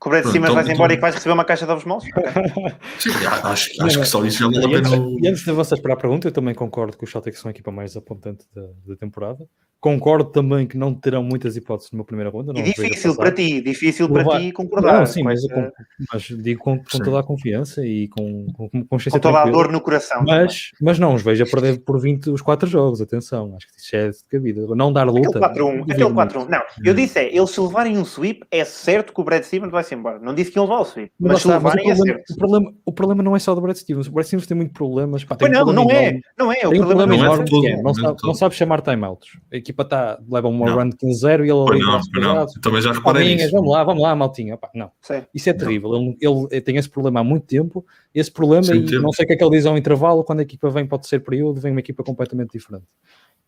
Que o Brad Simmons vai-se embora então... e que vais receber uma caixa de ovos moles? Sim, acho, acho que só isso já vale a pena. E antes de vocês para a pergunta, eu também concordo que os Celtics são a equipa mais apontante da, da temporada. Concordo também que não terão muitas hipóteses numa primeira ronda. e difícil para ti, difícil para ti concordar. Não, sim, mas, com, mas, digo com, com toda a confiança e com, com, com consciência. Com toda a dor no coração. Mas, mas não os vejo a perder por 20 os 4 jogos, atenção, acho que isso é de cabida. Não dar luta. Aquele 4-1, aquele 4-1. Não, eu disse é, eles se levarem um sweep, é certo que o Brad Stevens vai-se embora. Não disse que iam levar o sweep, mas, mas se levarem mas o, problema, é o, problema, o problema não é só do Brad Stevens. O Brad Stevens tem muitos problemas. Pá, tem não, um não é, não é. O problema, não é. Não sabe, não sabe chamar timeouts. A equipa está, leva uma não. run de 15-0 e ele ali não, não. também já reparei nisso. Vamos lá, vamos lá, maltinha. Opa, não, Sim. isso é terrível. Ele, ele, tem esse problema há muito tempo. Esse problema, Sim, e tempo. não sei o que é que ele diz ao intervalo, quando a equipa vem para o terceiro período, vem uma equipa completamente diferente.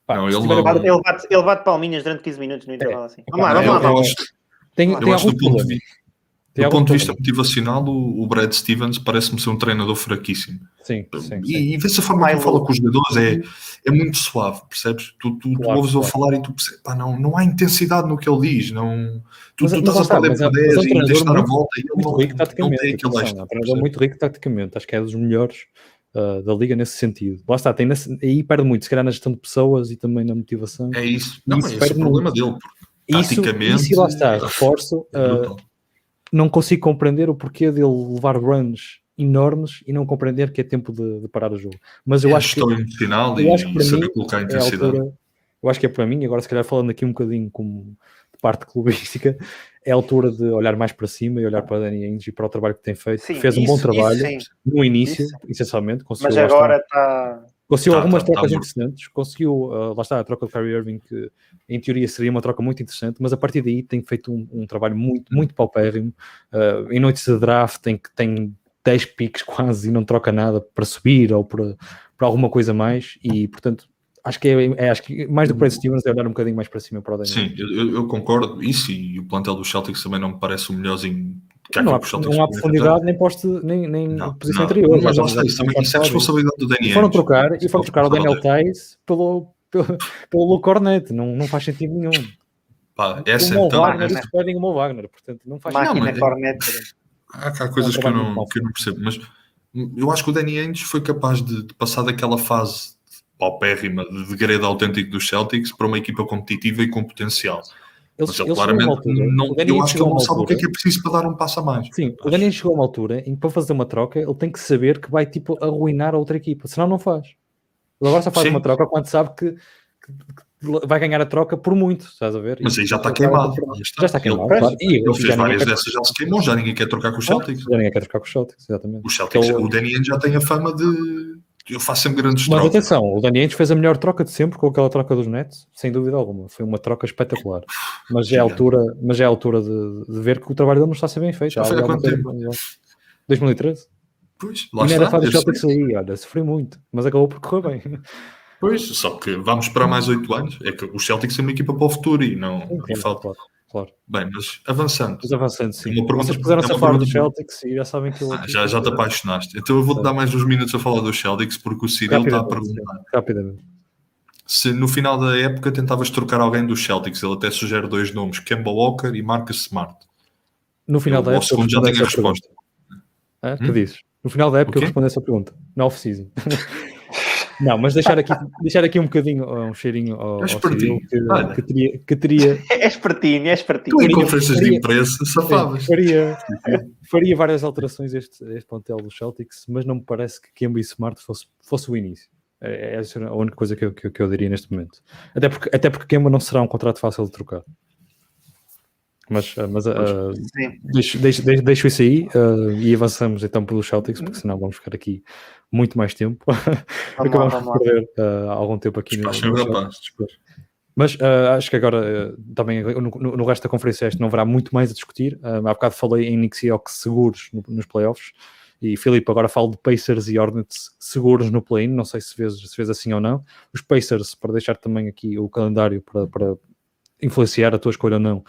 Pá, não, ele, tiver... ele, bate, ele bate palminhas durante 15 minutos no intervalo. É. Assim. Vamos lá, vamos lá. Vamos lá. Tem, tem algum problema. Do ponto de vista motivacional, o, o Brad Stevens parece-me ser um treinador fraquíssimo. Sim, sim. E, sim. e vê-se a forma como fala com os jogadores é, é muito suave, percebes? Tu, tu, claro, tu ouves claro. falar e tu percebes, pá, não, não há intensidade no que ele diz, não, tu, mas, tu estás a perder por 10 e deixar a volta e ele não, rico, não tem aquele extra. É um treinador muito rico taticamente, acho que é dos melhores uh, da liga nesse sentido. Lá está, tem nesse, aí perde muito, se calhar na gestão de pessoas e também na motivação. É isso, não, isso é esse o problema muito. dele, isso, isso, lá está, reforço. Uh, não consigo compreender o porquê dele levar runs enormes e não compreender que é tempo de, de parar o jogo. Mas eu é acho que emocional eu acho que para mim, colocar é intensidade. É altura, eu acho que é para mim, agora se calhar falando aqui um bocadinho como de parte clubística, é a altura de olhar mais para cima e olhar para Danny Ainge e para o trabalho que tem feito. Sim, Fez um bom trabalho no início, isso, essencialmente. Mas agora está Conseguiu tá, algumas tá, trocas tá interessantes, conseguiu, uh, lá está a troca do Kyrie Irving, que em teoria seria uma troca muito interessante, mas a partir daí tem feito um, um trabalho muito, muito paupérrimo. Uh, em noites de draft tem, tem 10 piques quase e não troca nada para subir ou para, para alguma coisa mais, e portanto acho que é, é, acho que mais do que para Stevens é olhar um bocadinho mais para cima para o Daniel. Sim, eu, eu, concordo, isso e o plantel dos Celtics também não me parece o melhorzinho não, há, não há profundidade nem, posto, nem, nem não, posição não, anterior. Mas lá está, isso também isso é a responsabilidade do Daniel. Foram trocar, e foram trocar o Daniel Tais pelo, pelo, pelo Luke Cornet, não, não faz sentido nenhum. Pá, essa o então, Wagner essa... o Mo Wagner, portanto não faz Máquina sentido. Cornet. Há, há coisas que eu, não, que eu não percebo, mas eu acho que o Danny Ainge foi capaz de, de passar daquela fase paupérrima de degredo autêntico dos Celtics para uma equipa competitiva e com potencial. Eles, ele claramente altura, não, eu acho que ele não sabe o que é que é preciso para dar um passo a mais. Sim, o Daniel chegou a uma altura em que para fazer uma troca ele tem que saber que vai tipo arruinar a outra equipa, senão não faz. Ele agora só faz Sim. uma troca quando sabe que, que, que, vai ganhar a troca por muito, estás a ver? Mas aí já está queimado. Já está queimado. Ele, claro. e, ele fez várias dessas, já se queimou, já ninguém quer trocar com os Celtics. Já ninguém quer trocar com os Celtics, exatamente. O, Celtics, ele... o Daniel já tem a fama de eu faço sempre grandes Mas trocas. atenção, o Dani Ainge fez a melhor troca de sempre com aquela troca dos Nets, sem dúvida alguma. Foi uma troca espetacular. Mas é a altura, mas é a altura de, de, ver que o trabalho dele não está a ser bem feito. Já foi há quanto tempo? 2013. Pois, lá está. Era fácil Celtics aí, olha, sofri muito, mas acabou por correr bem. Pois, só que vamos esperar mais 8 anos. É que o Celtics é uma equipa para o futuro e não, não falta. Claro claro. Bem, mas avançando. Mas avançando, sim. Uma pergunta, Vocês puseram-se é a falar dos Celtics e já sabem que eu... Ah, já, já te apaixonaste. Então eu vou-te dar mais uns minutos a falar dos Celtics porque o Cyril está a perguntar. Rapidamente. Se no final da época tentavas trocar alguém dos Celtics, ele até sugere dois nomes, Kemba Walker e Marcus Smart. No final eu, da época. segundo já tenho a resposta. Ah, hum? que dizes? No final da época eu respondo essa pergunta. Na off-season. Não, mas deixar aqui, deixar aqui um bocadinho, um cheirinho ao, ao Cyril, que, que, teria, que teria... É espertinho, é espertinho. Tu em conferências de imprensa safavas. Faria, faria várias alterações este, este plantel do Celtics, mas não me parece que Kemba e Smart fosse, fosse o início. É, é a única coisa que eu, que, que eu diria neste momento. Até porque, até porque Kemba não será um contrato fácil de trocar. Mas, mas uh, deixo, deixo, deixo, deixo, isso aí uh, e avançamos então pelos Celtics, porque senão vamos ficar aqui muito mais tempo. Acabamos de perder uh, algum tempo aqui no, no Mas uh, acho que agora uh, também no, no, resto da conferência este não haverá muito mais a discutir. Uh, há bocado falei em Knicks e Hawks seguros no, nos playoffs. E Filipe, agora falo de Pacers e Hornets seguros no play-in. Não sei se fez, se fez assim ou não. Os Pacers, para deixar também aqui o calendário para, para influenciar a tua escolha ou não.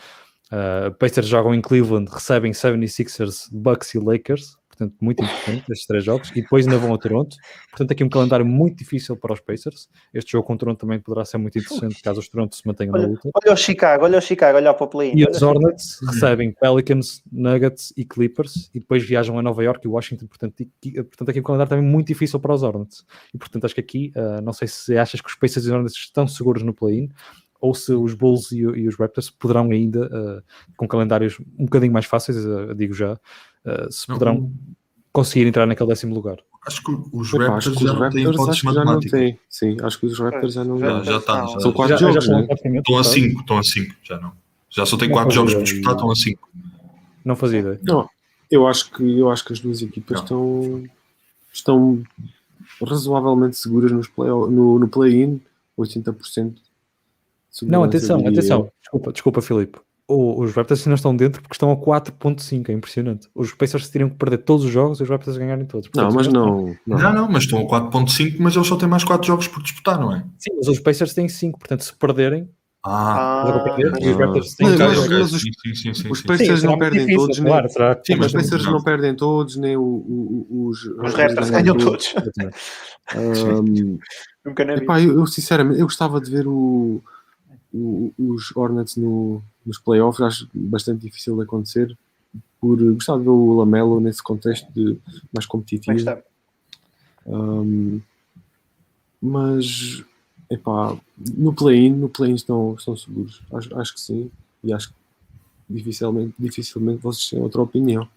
Uh, Pacers jogam em Cleveland, recebem 76ers, Bucks e Lakers portanto, muito importante estes três jogos, e depois ainda vão a Toronto, portanto, aqui um calendário muito difícil para os Pacers. Este jogo com o Toronto também poderá ser muito interessante, caso os Toronto se mantenham olha, na luta. Olha o Chicago, olha o Chicago, olha para o play E os Hornets recebem Pelicans, Nuggets e Clippers, e depois viajam a Nova York e Washington, portanto, e, portanto aqui um calendário também muito difícil para os Hornets. E portanto, acho que aqui, uh, não sei se achas que os Pacers e os Hornets estão seguros no play-in, ou se os Bulls e, e, os Raptors poderão ainda, uh, com calendários um bocadinho mais fáceis, uh, digo já, uh, se poderão não, conseguir entrar naquele décimo lugar. Acho que os Raptors acho que já não têm hipóteses matemáticas. Sim, acho que os Raptors já não Já, já está. São quatro já, jogos, já né? Estão a cinco, estão a cinco, já não. Já só tem quatro jogos para disputar, estão a cinco. Não fazia ideia. Não, eu acho que, eu acho que as duas equipas estão, estão razoavelmente seguras nos play, no, no play-in, 80% não, atenção, atenção. Desculpa, desculpa, Filipe. O, os Raptors não estão dentro porque estão a 4.5, é impressionante. Os Pacers teriam que perder todos os jogos e os Raptors ganharem todos. Portanto, não, mas não, não. Não, não, mas estão a 4.5, mas eles só têm mais 4 jogos por disputar, não é? Sim, mas os Pacers têm 5, portanto, se perderem. Ah, ah perder, os Raptors têm mas, mas, os, sim, sim, sim, os Pacers não perdem difícil, todos, claro, nem, sim, mas os Pacers não perdem todos, nem o, o, os, os Raptors ganham todos. um, Nunca epá, eu, eu, sinceramente, eu gostava de ver o, os Hornets no, nos playoffs acho bastante difícil de acontecer por gostar de ver o Lamelo nesse contexto de mais competitivo. Um, mas epá, no play-in, no play-in estão, estão seguros. Acho, acho que sim. E acho que dificilmente, dificilmente vocês têm outra opinião.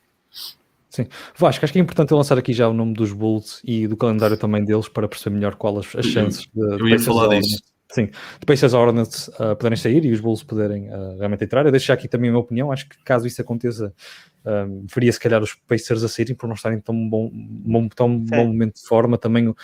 Sim. Vasco, acho que é importante lançar aqui já o nome dos Bulls e do calendário também deles para perceber melhor qual as, as chances de. Eu ia falar disso. Sim, depois se as Hornets uh, puderem sair e os Bulls puderem uh, realmente entrar, eu deixo aqui também a minha opinião. Acho que caso isso aconteça, um, veria se calhar os Pacers a saírem por não estarem tão bom, bom, tão bom momento de forma. Também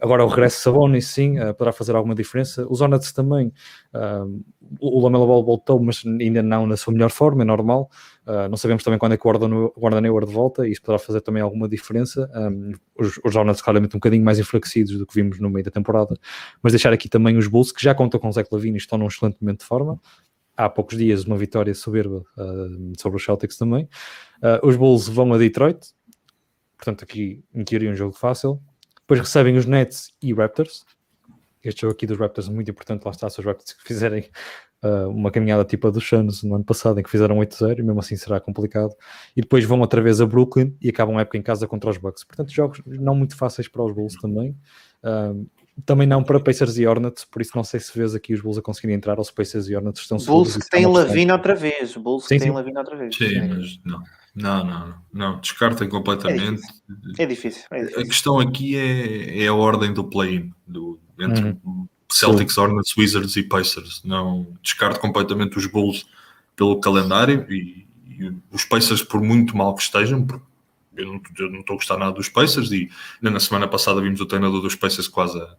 agora o regresso de Sabonis, sim, uh, poderá fazer alguma diferença. Os Hornets também, uh, o Lamelo Ball voltou, mas ainda não na sua melhor forma, é normal. Uh, não sabemos também quando é que o Gordon Hayward volta e isso poderá fazer também alguma diferença. Um, os, os Hornets claramente um bocadinho mais enfraquecidos do que vimos no meio da temporada, mas deixar aqui também os Bulls, que já contam com o Zé Lavine e estão num excelente momento de forma. Há poucos dias uma vitória soberba uh, sobre os Celtics também. Uh, os Bulls vão a Detroit, portanto aqui em teoria um jogo fácil. Depois recebem os Nets e Raptors. Este jogo aqui dos Raptors é muito importante, lá está, se os Raptors fizerem uh, uma caminhada tipo a dos Suns no ano passado, em que fizeram 8-0, e mesmo assim será complicado. E depois vão outra vez a Brooklyn e acabam a época em casa contra os Bucks. Portanto, jogos não muito fáceis para os Bulls também. Uh, também não para Pacers e Hornets, por isso não sei se vês aqui os Bulls a conseguirem entrar ou se Pacers e Hornets estão Bulls que tem Lavina outra vez, Bulls sim, que tem Lavina outra vez. Sim, mas não. Não, não, não, descartem completamente. É difícil. É difícil, é difícil. A questão aqui é, é a ordem do play-in entre uhum. Celtics. Hornets, Wizards e Pacers. Não descarto completamente os Bulls pelo calendário e, e os Pacers, por muito mal que estejam, eu não, eu não estou a gostar nada dos Pacers e na semana passada vimos o treinador dos Pacers quase a,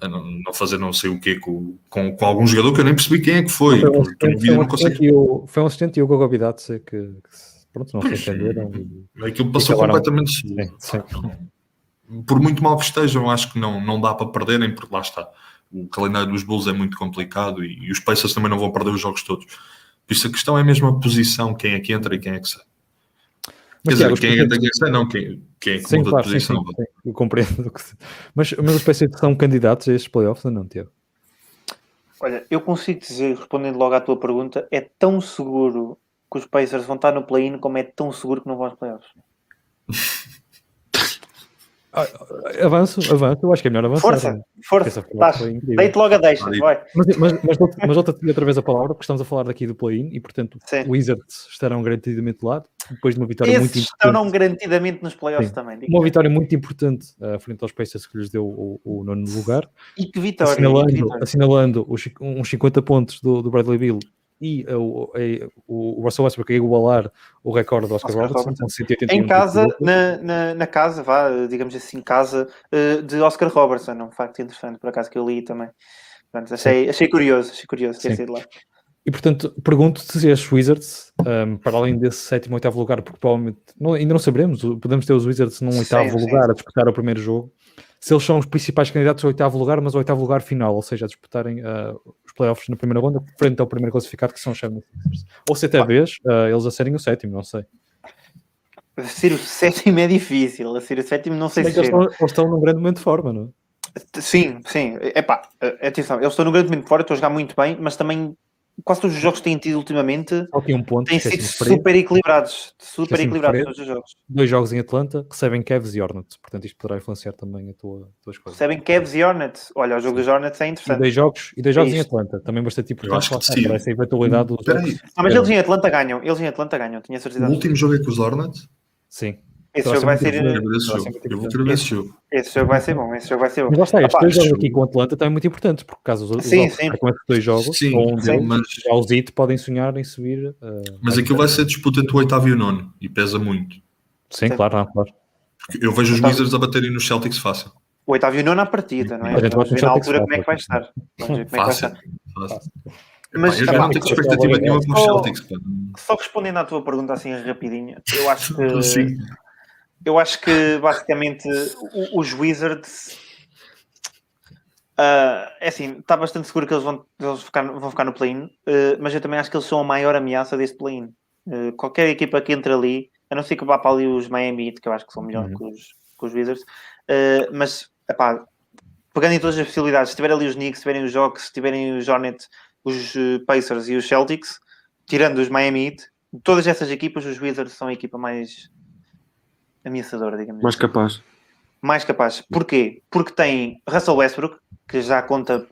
a não, não, fazer não sei o quê com, com, com, algum jogador que eu nem percebi quem é que foi. Foi um assistente, foi um assistente e o Gogo Bidatse que, que pronto, não se entenderam. Aquilo passou completamente. Sim, sim. Por muito mal que estejam, acho que não, não dá para perderem, porque lá está. O calendário dos Bulls é muito complicado e, e os Pacers também não vão perder os jogos todos. Por isso a questão é mesmo a posição, quem é que entra e quem é que sai. Mas, Quer dizer, quem entra e quem sai, não, quem, quem é que sim, muda claro, de posição. Sim, sim, eu compreendo. Mas, mas os Pacers são candidatos a estes playoffs ou não, Tiago? Olha, eu consigo dizer, respondendo logo à tua pergunta, é tão seguro que os Pacers vão estar no play-in, como é tão seguro que não vão aos playoffs. Ah, avanço, avanço, eu acho que é melhor avançar. Força, força, deite logo a deixa, vai. Mas, mas, mas, mas outra, outra vez a palavra, porque estamos a falar daqui do play-in e, portanto, Sim. Wizards estarão garantidamente lá, depois de uma vitória Esses muito importante. estarão garantidamente nos playoffs Sim. também. Uma vitória muito importante uh, frente aos Pacers que lhes deu o, o nono lugar. E que vitória! Assinalando, que vitória. assinalando os, uns 50 pontos do, do Bradley Bill e o, o, o Russell Westbrook a igualar o recorde do Oscar, Oscar Robertson, Robertson. 181 em casa, na, na, na, casa, vá, digamos assim, casa uh, de Oscar Robertson, um facto interessante, por acaso, que eu li também. Portanto, achei, achei curioso, achei curioso ter sido lá. E portanto, pergunto-te se as Wizards, um, para além desse sétimo, oitavo lugar, porque provavelmente não, ainda não saberemos, podemos ter os Wizards num oitavo sim, lugar sim. a disputar o primeiro jogo, se eles são os principais candidatos ao oitavo lugar, mas ao oitavo lugar final, ou seja, a disputarem uh, os playoffs na primeira ronda, frente ao primeiro classificado, que são os 76ers. Ou se até vez uh, eles a serem o sétimo, não sei. A ser o sétimo é difícil. A ser o sétimo não sei se. Eles estão, eles estão num grande momento de forma, não é? Sim, sim. Epá, atenção, eles estão num grande momento de forma, estão a jogar muito bem, mas também quase todos os jogos que têm tido ultimamente um ponto, têm sido super equilibrados. Super equilibrados todos os jogos. Dois jogos em Atlanta, recebem Cavs e Hornets. Portanto, isto poderá influenciar também a tua, a tua escolha. Recebem Cavs e Hornets. Olha, o jogo dos Hornets é interessante. E dois jogos, e dois jogos é em Atlanta, também bastante importante. Eu acho que sim. Essa eventualidade dos Não, mas eles em Atlanta ganham. Eles em Atlanta ganham, tinha certeza. O último jogo é com os Hornets? Sim. Esse jogo vai ser. Esse jogo. Esse jogo vai ser bom. Esse jogo vai ser bom. Mas lá está, estes dois jogos aqui com o Atlanta também muito importantes, porque caso os, sim, sim. com estes dois jogos, sim, ou um sim, deles, mas... já os IT podem sonhar em subir. Uh, mas aquilo vai ser disputa entre o oitavo e o nono, e pesa muito. Sim, sim. claro, não, claro. Porque eu vejo os Wizards a baterem nos Celtics fácil. O oitavo e o nono à partida, não é? Vamos ver na altura como é que vai estar. É que vai estar. Fácil. Mas eu não tenho expectativa nenhuma para os Celtics. Só respondendo à tua pergunta assim rapidinho, eu acho que. Eu acho que basicamente os Wizards uh, é assim, está bastante seguro que eles vão, eles ficar, vão ficar no play-in, uh, mas eu também acho que eles são a maior ameaça deste play-in. Uh, qualquer equipa que entre ali, a não ser que vá para ali os Miami Heat, que eu acho que são melhor uhum. que, os, que os Wizards, mas epá, pegando em todas as possibilidades, se tiver ali os Knicks, se tiverem os Jocks, se tiverem os Hornets, os Pacers e os Celtics, tirando os Miami Heat, todas essas equipas, os Wizards são a equipa mais ameaçadora, digamos Mais assim. capaz. Mais capaz. Porquê? Porque tem Russell Westbrook, que já conta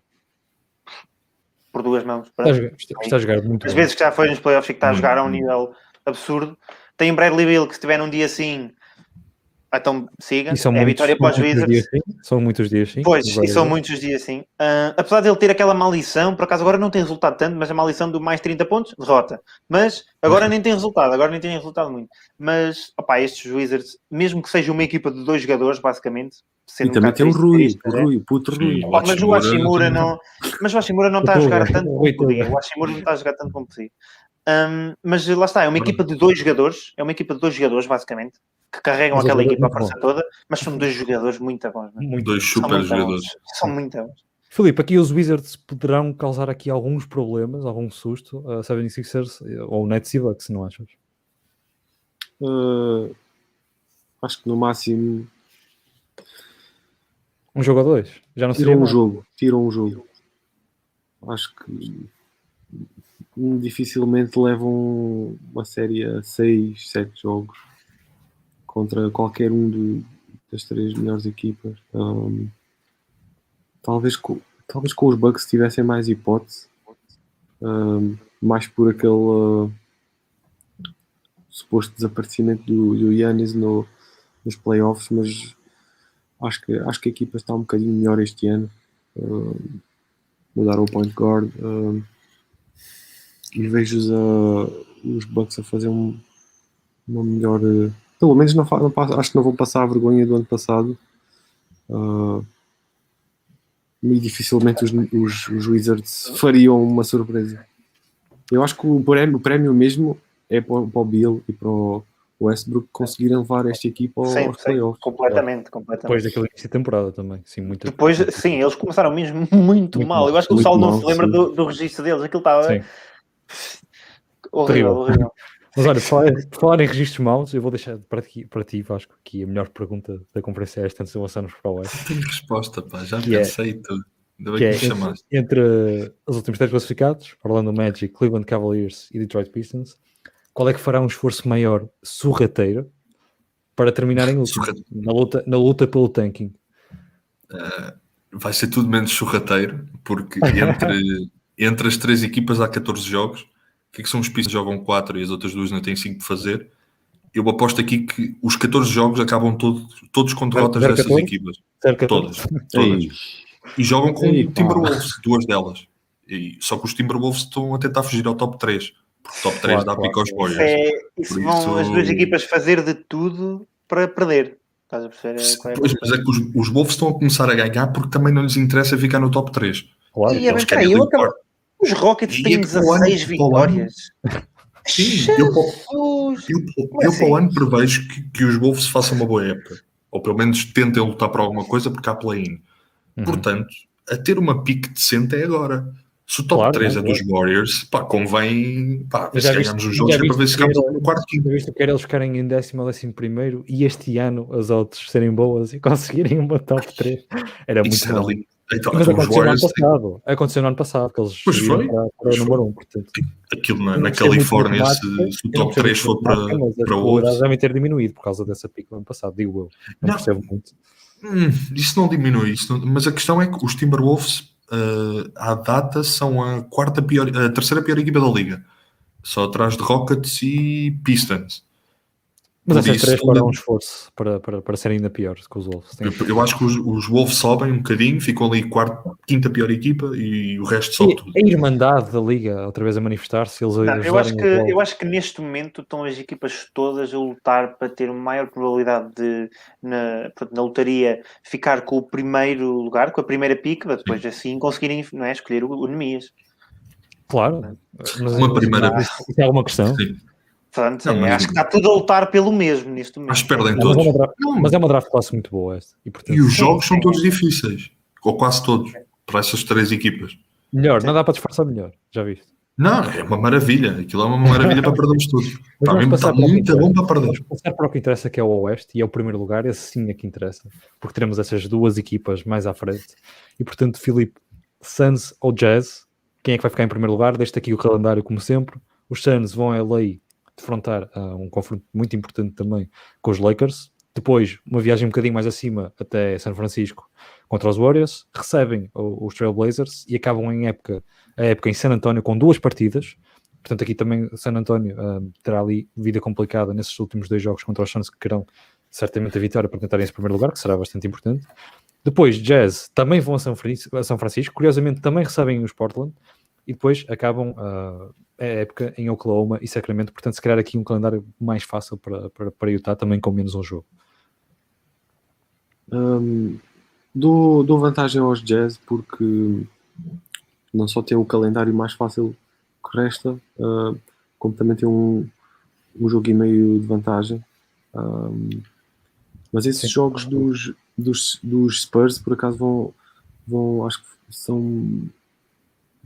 por duas mãos. Está a jogar, está a jogar muito Às vezes que já foi nos playoffs e que está a jogar a um nível absurdo. Tem Bradley Bill, que se tiver um dia assim, então siga. é muitos, vitória para os Wizards. São muitos dias sim. Pois, e são muitos dias sim. Uh, apesar de ele ter aquela maldição, por acaso agora não tem resultado tanto, mas a maldição do mais 30 pontos, derrota. Mas agora uhum. nem tem resultado, agora nem tem resultado muito. Mas, opá, estes Wizards, mesmo que seja uma equipa de dois jogadores, basicamente. E um também tem o Rui, o Rui, o puto Rui. Opa, mas o Hashimura não, mas o Hashimura não está a jogar tanto como podia. O Hashimura não está a jogar tanto como podia. Um, mas lá está, é uma equipa de dois jogadores, é uma equipa de dois jogadores, basicamente, que carregam mas aquela equipa a força toda, mas são dois jogadores muito bons. Muito dois super jogadores. Bons. São muito bons. Filipe, aqui os Wizards poderão causar aqui alguns problemas, algum susto a uh, 76ers ou o Net Bucks, não achas? Uh, acho que no máximo um jogo a dois. Já não tiram um jogo, tiram um jogo. Acho que dificilmente levam uma série a 6, 7 jogos contra qualquer um de, das três melhores equipas. Um, talvez, com, talvez com os Bucks tivessem mais hipótese, um, mais por aquele uh, suposto desaparecimento do, do Yannis no, nos playoffs, mas acho que, acho que a equipa está um bocadinho melhor este ano. Um, mudaram o point guard e vejo os, uh, os Bucks a fazer um, uma melhor. Uh, pelo menos não, não, acho que não vão passar a vergonha do ano passado. Uh, e dificilmente os, os, os, Wizards fariam uma surpresa. Eu acho que o prémio, o prémio mesmo é para, para o Bill e para o Westbrook conseguirem levar esta equipa ao, sim, aos playoffs. Completamente, completamente. Depois daquele início de temporada também. Sim, muito Depois, sim, eles começaram mesmo muito, muito mal. Eu acho que o Saulo não se lembra do, do registro deles. Aquilo estava. Sim horrível, horrível. Mas olha, por falar, em registros maus, eu vou deixar para ti, para ti, Vasco, que a melhor pergunta da conferência é esta antes de avançarmos para o West. Tenho resposta, pá, já pensei é, tudo. Ainda que, é, que entre, entre os últimos três classificados, Orlando Magic, Cleveland Cavaliers e Detroit Pistons, qual é que fará um esforço maior sorrateiro para terminar em último, na luta, na luta pelo tanking? Uh, vai ser tudo menos sorrateiro, porque entre, entre as três equipas há 14 jogos que, é que são os Pistons jogam 4 e as outras duas não têm 5 de fazer. Eu aposto aqui que os 14 jogos acabam todo, todos com derrotas dessas 14? equipas. Todas. todas. E jogam com Ei, Timberwolves, duas delas. E, só que os Timberwolves estão a tentar fugir ao top 3. Porque o top 3 claro, dá claro. pico aos Warriors. É, isso vão isso... as duas equipas fazer de tudo para perder. Estás a perceber? É, é pois, mas é que os, os Wolves estão a começar a ganhar porque também não lhes interessa ficar no top 3. Claro. E, Eles querem eu, acabo, os Rockets têm 16 vitórias. Sim, eu, eu, eu, assim? para o ano prevejo que, que os Wolves façam uma boa época. Ou pelo menos tentem lutar por alguma coisa porque há play-in. Uhum. Portanto, a ter uma pique decente é agora. Se o top claro, 3 é dos Warriors, pá, convém pá, ver se ganhamos os jogos para ver se ficamos no quarto quinto. Já viste que era eles ficarem em décimo ou décimo primeiro e este ano as outras serem boas e conseguirem uma top 3. Era muito bom. Então, Mas aconteceu no ano passado. Aconteceu no ano passado, que eles pois foi. para, para o número 1. Um, portanto. Aquilo na, na Califórnia, se, se, o top 3 for para, para outro. devem ter diminuído por causa dessa pica no ano passado, digo eu. Não, não percebo muito. Hum, isso não diminui, isso não, mas a questão é que os Timberwolves uh, à data são a quarta pior, a terceira pior equipa da liga, só atrás de Rockets e Pistons. Mas essas três foram um esforço para, para, para serem ainda piores que os Wolves. Eu, eu, acho que os, os, Wolves sobem um bocadinho, ficam ali quarta, quinta pior equipa e o resto sobe tudo. A irmandade da Liga, outra vez a manifestar-se, eles Não, eu, acho que, eu acho que neste momento estão as equipas todas a lutar para ter maior probabilidade de, na, na lotaria, ficar com o primeiro lugar, com a primeira pica, depois Sim. assim conseguirem não é, escolher o, o Nemias. Claro, mas uma primeira. Isso é alguma questão. Sim. Portanto, não, mas... acho que está tudo a lutar pelo mesmo neste momento. Mas perdem todos. Mas é, draft, mas é uma draft classe muito boa esta. E, portanto, e os jogos são todos difíceis. Ou quase todos. Para essas três equipas. Melhor, não dá para disfarçar melhor. Já viste? Não, é uma maravilha. Aquilo é uma maravilha para perdermos tudo. Está, mesmo, está muito bom para perder. Passar para o que interessa, que é o Oeste, e é o primeiro lugar, esse sim é que interessa. Porque teremos essas duas equipas mais à frente. E portanto, Filipe, Suns ou Jazz, quem é que vai ficar em primeiro lugar? Deste aqui o calendário, como sempre. Os Suns vão a LA defrontar uh, um confronto muito importante também com os Lakers. Depois, uma viagem um bocadinho mais acima até São Francisco contra os Warriors, recebem os Trailblazers e acabam em época, a época em San Antonio com duas partidas. Portanto, aqui também San Antonio uh, terá ali vida complicada nesses últimos dois jogos contra os Suns que querão certamente a vitória para tentarem esse primeiro lugar, que será bastante importante. Depois, Jazz também vão a São Francisco. curiosamente também recebem os Portland e depois acabam uh, a época em Oklahoma e Sacramento, portanto, se calhar aqui um calendário mais fácil para, para, para Utah, também com menos um jogo. Um, dou, dou vantagem aos Jazz porque não só tem o calendário mais fácil que resta, uh, como também tem um, um jogo e meio de vantagem. Um, mas esses Sim. jogos dos, dos, dos Spurs, por acaso, vão, vão acho que são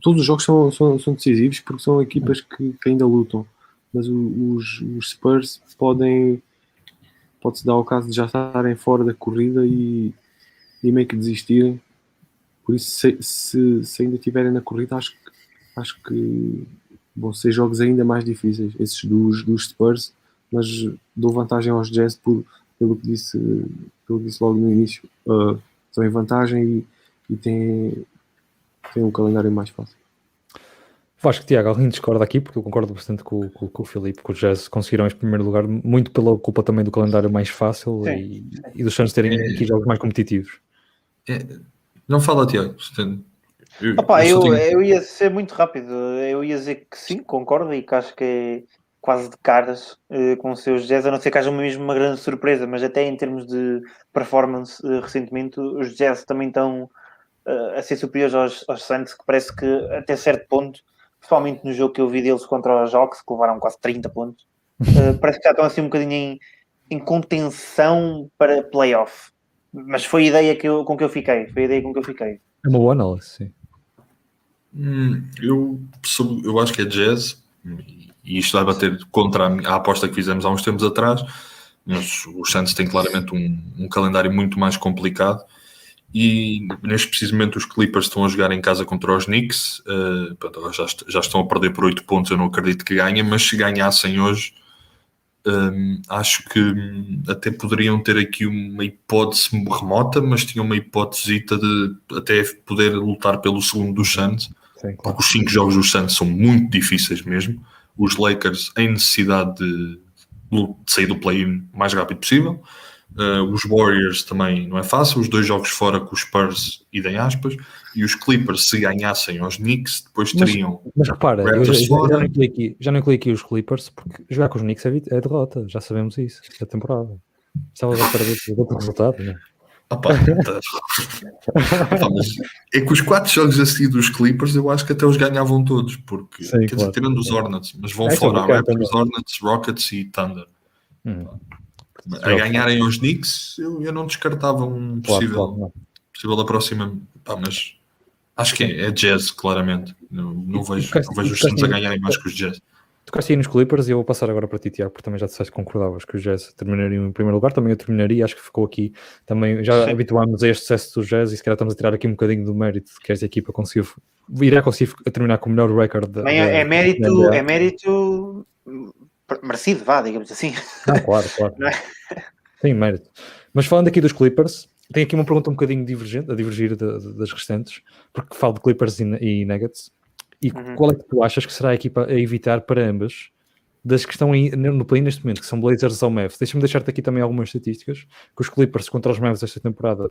todos os jogos são, são, são decisivos porque são equipas que, que ainda lutam. Mas os, os Spurs podem pode-se dar o caso de já estarem fora da corrida e, e meio que desistirem. Por isso, se, se, se, ainda estiverem na corrida, acho, acho que vão ser jogos ainda mais difíceis, esses dos, dos Spurs, mas dou vantagem aos Jazz por, pelo, que disse, pelo que disse logo no início. Uh, estão em vantagem e, e têm, tem um calendário mais fácil. Acho que Tiago, alguém discorda aqui, porque eu concordo bastante com, com, com o Filipe, que os Jazz conseguiram este primeiro lugar muito pela culpa também do calendário mais fácil e, e, dos Suns terem é, aqui jogos mais competitivos. É, não fala, Tiago. Eu, Opa, eu, eu, tenho... eu, ia ser muito rápido. Eu ia dizer que sim, concordo e que acho que é quase de caras uh, com os seus Jazz, a não ser que haja mesmo uma grande surpresa, mas até em termos de performance uh, recentemente, os Jazz também estão a ser superiores aos, aos Santos, que parece que até certo ponto, principalmente no jogo que eu vi deles contra os Jogos, que levaram quase 30 pontos, uh, parece que já estão assim um bocadinho em, em contenção para playoff. Mas foi a ideia que eu, com que eu fiquei. Foi a ideia com que eu fiquei. É uma boa análise, sim. Hum, eu, eu acho que é jazz e isto vai bater contra a, a, aposta que fizemos há uns tempos atrás. Mas os Santos têm claramente um, um calendário muito mais complicado e neste preciso momento os Clippers estão a jogar em casa contra os Knicks, uh, já, já, estão a perder por 8 pontos, eu não acredito que ganhem, mas se ganhassem hoje, um, ehm, acho que até poderiam ter aqui uma hipótese remota, mas tinham uma hipótese de até poder lutar pelo segundo dos Suns, claro. porque os 5 jogos dos Suns são muito difíceis mesmo. Os Lakers em necessidade de, de sair do play-in o mais rápido possível. Uh, os Warriors também não é fácil, os dois jogos fora com os Spurs, idem aspas, e os Clippers, se ganhassem aos Knicks, depois teriam. Mas, mas repara, eu já, já, não incluí aqui, já não os Clippers, porque jogar com os Knicks é, é derrota, já sabemos isso, esta temporada. Estavas a perder o resultado, não é? Opa, tá. É que os quatro jogos a seguir dos Clippers eu acho que até os ganhavam todos, porque Sim, claro. dizer, tirando os Hornets, mas vão é fora, Raptors, Hornets, Rockets e Thunder. Hum a ganharem os Knicks, eu, eu não descartava um possível, claro, claro, possível da próxima, pá, mas acho que é, é, jazz, claramente. Não, não vejo, não vejo os Suns a ganharem mais que os Jazz. Tocaste aí nos Clippers e eu vou passar agora para ti, Tiago, porque também já disseste que concordavas que os Jazz terminariam em primeiro lugar, também eu terminaria, acho que ficou aqui, também já Sim. habituámos a este sucesso dos Jazz e se calhar estamos a tirar aqui um bocadinho do mérito que esta equipa conseguiu, irá conseguir terminar com o melhor recorde. é, é mérito, é mérito merecido, vá, digamos assim. Não, claro, claro. Não é? Tem mérito. Mas falando aqui dos Clippers, tenho aqui uma pergunta um bocadinho divergente, a divergir de, de, das restantes, porque falo de Clippers e, e Nuggets. E uhum. qual é que tu achas que será a equipa a evitar para ambas das que estão no play neste momento, que são Blazers ou Mavs? Deixa-me deixar-te aqui também algumas estatísticas, que os Clippers contra os Mavs esta temporada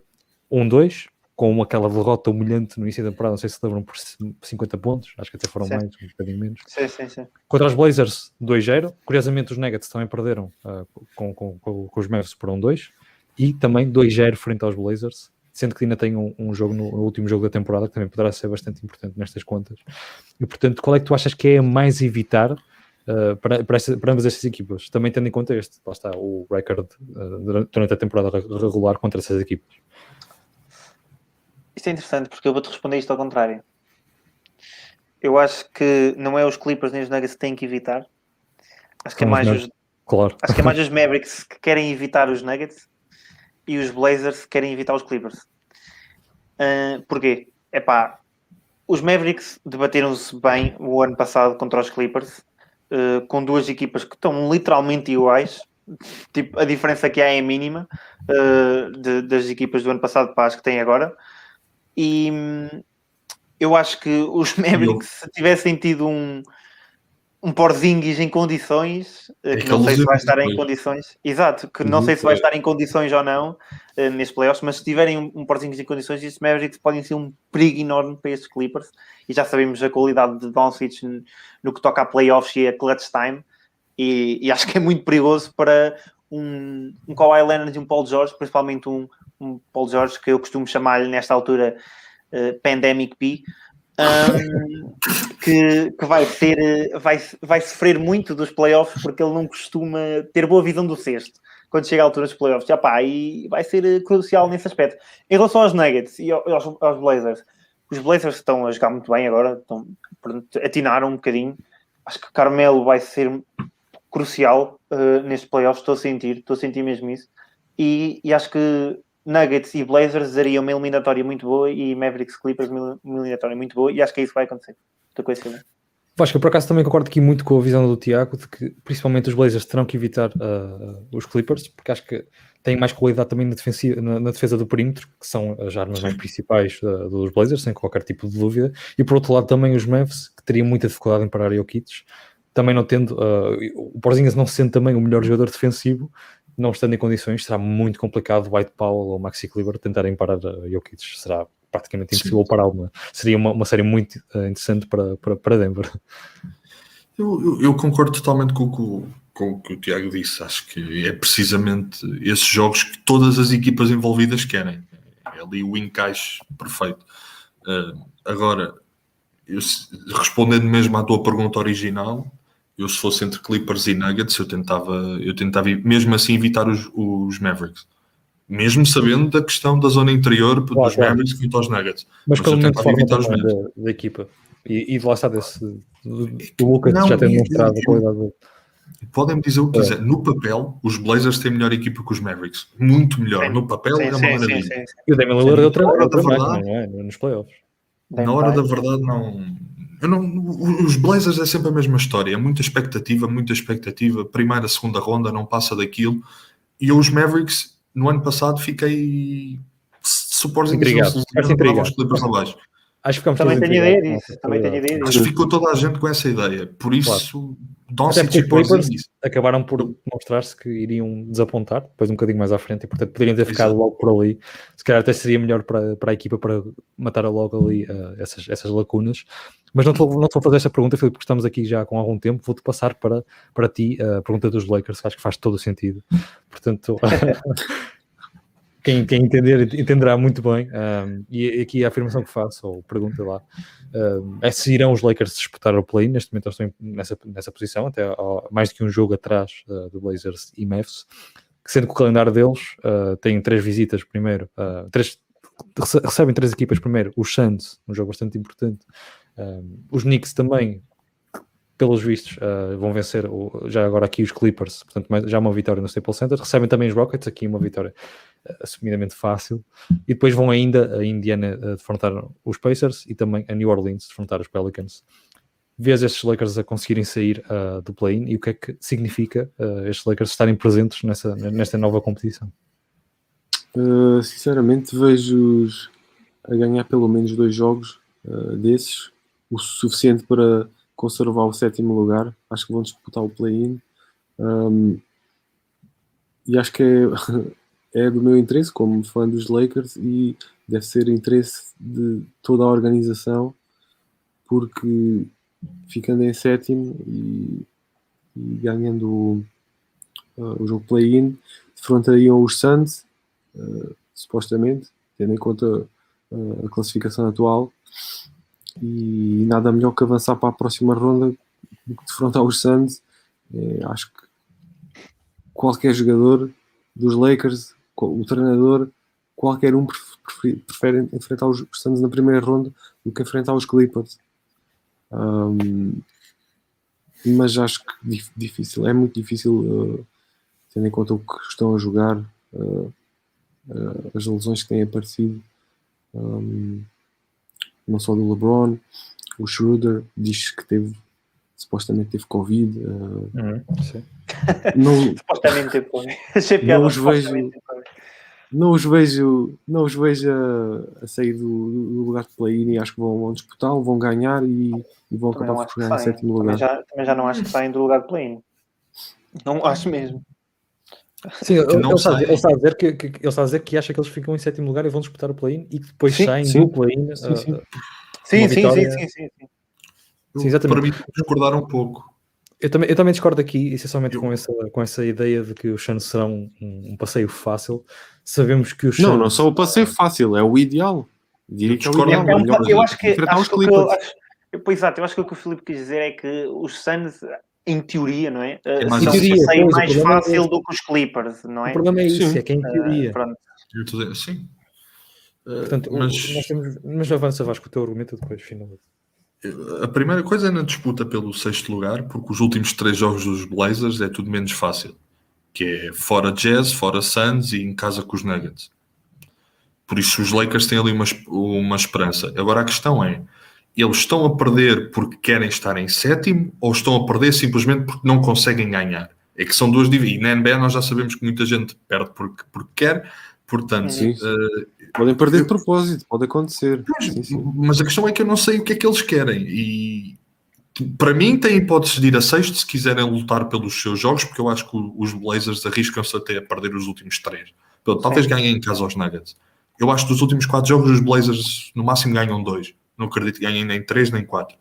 1-2, com aquela derrota humilhante no início da temporada, não sei se lembram por 50 pontos, acho que até foram sim. mais, um bocadinho menos. Sim, sim, sim. Contra os Blazers 2-0, curiosamente os Nuggets também perderam uh, com, com, com, com, os Mavs por 1-2, e também 2-0 frente aos Blazers, sendo que ainda tem um, um jogo no, no, último jogo da temporada que também poderá ser bastante importante nestas contas. E portanto, qual é que tu achas que é a mais evitar uh, para, para, esta, para, ambas estas equipas? Também tendo em conta este, lá está, o record uh, durante a temporada regular contra essas equipas. Isto é interessante porque eu vou-te responder isto ao contrário. Eu acho que não é os Clippers nem os Nuggets que têm que evitar. Acho que é mais os, claro. acho que é mais os Mavericks que querem evitar os Nuggets e os Blazers querem evitar os Clippers. Uh, porquê? É pá, os Mavericks debateram-se bem o ano passado contra os Clippers, uh, com duas equipas que estão literalmente iguais. Tipo, a diferença que há é mínima uh, de, das equipas do ano passado para as que têm agora. E eu acho que os Mavericks, se tivessem tido um, um Porzingis em condições, eh, é que não sei se vai estar em condições, exato, que não sei se vai estar em condições ou não uh, neste playoffs, mas se tiverem um, um Porzingis em condições, estes Mavericks podem ser um perigo enorme para estes Clippers, e já sabemos a qualidade de Doncic no, no que toca a playoffs e a clutch time, e, e, acho que é muito perigoso para um, um Kawhi Leonard e um Paul George, principalmente um, um Paul George, que eu costumo chamar-lhe nesta altura uh, Pandemic P, um, que, que, vai ter, vai, vai sofrer muito dos playoffs porque ele não costuma ter boa visão do sexto quando chega à altura dos playoffs. Já pá, e vai ser crucial nesse aspecto. Em relação aos Nuggets e aos, aos Blazers, os Blazers estão a jogar muito bem agora, estão, atinaram um bocadinho. Acho que Carmelo vai ser crucial uh, nestes playoffs, estou a sentir, estou a sentir mesmo isso. E, e acho que Nuggets e Blazers dariam uma eliminatória muito boa e Mavericks Clippers uma eliminatória muito boa e acho que é isso que vai acontecer. Estou com esse. Vasco, eu por acaso também concordo aqui muito com a visão do Tiago de que principalmente os Blazers terão que evitar uh, os Clippers, porque acho que têm mais qualidade também na, na, na defesa do perímetro, que são as armas mais principais uh, dos Blazers, sem qualquer tipo de dúvida, e por outro lado também os Mavs, que teriam muita dificuldade em parar Jokic, também não tendo, uh, o Porzingas não sendo também o melhor jogador defensivo, não estando em condições, será muito complicado White Powell ou Maxi Kleber tentarem parar a Jokic. Será praticamente impossível pará-lo. Seria uma, uma série muito uh, interessante para, para, para Denver. Eu, eu, eu, concordo totalmente com, com, com o que o Tiago disse. Acho que é precisamente esses jogos que todas as equipas envolvidas querem. É ali o encaixe perfeito. Uh, agora, eu, respondendo mesmo à tua pergunta original, eu se fosse entre Clippers e Nuggets, eu tentava, eu tentava mesmo assim evitar os, os Mavericks. Mesmo sabendo da questão da zona interior claro, dos claro. Mavericks e dos Nuggets. Mas, Mas eu tentava evitar os Mavericks. Da, da, equipa. E, e de lá está desse, do, do Lucas não, já tem demonstrado a qualidade dele. Podem-me dizer o que é. quiser. No papel, os Blazers têm melhor equipa que os Mavericks. Muito melhor. Sim. No papel sim, é uma sim, maravilha. E o Damian Lillard é outra, outra máquina, não é? Nos playoffs. Na hora da verdade, não não, os Blazers é sempre a mesma história, é muita expectativa, muita expectativa. Primeira, segunda ronda, não passa daquilo. E eu, os Mavericks, no ano passado, fiquei suporte intrigado. abaixo. Acho que também tenho ideia disso. Também tenho ideia disso. Acho que ficou toda a gente com essa ideia. Por isso, claro. E Porzingis acabaram por mostrar-se que iriam desapontar, depois um bocadinho mais à frente, e portanto poderiam ter ficado Exato. logo por ali. Se calhar até seria melhor para, para a equipa para matar logo ali uh, essas, essas lacunas. Mas não te, vou, não te vou fazer esta pergunta, Filipe, porque estamos aqui já com algum tempo. Vou-te passar para, para ti a pergunta dos Lakers, que acho que faz todo o sentido. Portanto. quem, quem entender entenderá muito bem. Um, e aqui a afirmação que faço, ou pergunta lá, um, é se irão os Lakers disputar o play. Neste momento eles estão nessa, nessa posição, até mais do que um jogo atrás uh, do Blazers e Mavs, sendo que o calendário deles uh, tem três visitas primeiro, uh, três, recebem três equipas primeiro, os Suns, um jogo bastante importante, os Knicks também, pelos vistos, uh, vão vencer o, já agora aqui os Clippers, portanto, mais, já uma vitória no Staples Center. Recebem também os Rockets, aqui uma vitória assumidamente fácil. E depois vão ainda a Indiana uh, defrontar os Pacers e também a New Orleans defrontar os Pelicans. Vês estes Lakers a conseguirem sair uh, do play-in e o que é que significa uh, estes Lakers estarem presentes nessa, nesta nova competição? Uh, sinceramente, vejo-os a ganhar pelo menos dois jogos desses, o suficiente para conservar o sétimo lugar. Acho que vão disputar o play-in. Um, e acho que é, é do meu interesse como fã dos Lakers e deve ser interesse de toda a organização porque ficando em sétimo e, e ganhando uh, o jogo play-in, defrontariam os Suns, uh, supostamente, tendo em conta uh, a classificação atual, e nada melhor que avançar para a próxima ronda do que defrontar os Suns. É, acho que qualquer jogador dos Lakers, o treinador, qualquer um prefere, prefere enfrentar os Suns na primeira ronda do que enfrentar os Clippers. Um, mas acho que difícil, é muito difícil, uh, tendo em conta o que estão a jogar, uh, uh, as lesões que têm aparecido, um, não só do LeBron, o Schroeder diz que teve, supostamente teve Covid. Uhum, não, supostamente teve Covid. não os vejo, não os vejo, não os vejo a, a sair do, do, lugar de play-in e acho que vão, vão disputar, vão ganhar e, e vão também acabar por chegar em sétimo lugar. Também já, também já não acho que saem do lugar de play-in. Não acho mesmo. Sim, ele, ele, está, ele, está, a dizer que, que, ele está a dizer que acha que eles ficam em sétimo lugar e vão disputar o play-in e que depois sim, saem sim. do play-in. Sim, sim. Uh, sim, sim, sim, sim, sim, sim, exatamente. Para mim, discordar um pouco. Eu também, eu também discordo aqui, essencialmente, eu... com, essa, com essa ideia de que os Suns serão um, um passeio fácil. Sabemos que os Não, não só o passeio fácil, é o ideal. Diria que é o ideal. É, um, eu acho que, acho que eu, acho, pois exato, eu acho que o que o Filipe quis dizer é que os Suns, em teoria, não é? é são um passeio mais fácil é... do que os Clippers, não é? O problema é isso, Sim. é que é em teoria. Uh, Sim. Portanto, mas... Nós temos, mas avança Vasco o teu argumento depois, finalmente. A primeira coisa é na disputa pelo sexto lugar, porque os últimos três jogos dos Blazers é tudo menos fácil. Que é fora Jazz, fora Suns e em casa com os Nuggets. Por isso os Lakers têm ali uma, uma esperança. Agora a questão é, eles estão a perder porque querem estar em sétimo ou estão a perder simplesmente porque não conseguem ganhar? É que são duas divisões. E na NBA nós já sabemos que muita gente perde porque, porque quer, portanto... Uh, Podem perder de propósito, pode acontecer. Mas, sim, sim. mas, a questão é que eu não sei o que é que eles querem. E para mim, tem hipótese de ir a sexto se quiserem lutar pelos seus jogos, porque eu acho que os Blazers arriscam-se até a perder os últimos três. Talvez ganhem em casa aos Nuggets. Eu acho que dos últimos quatro jogos, os Blazers no máximo ganham dois. Não acredito que ganhem nem três nem quatro.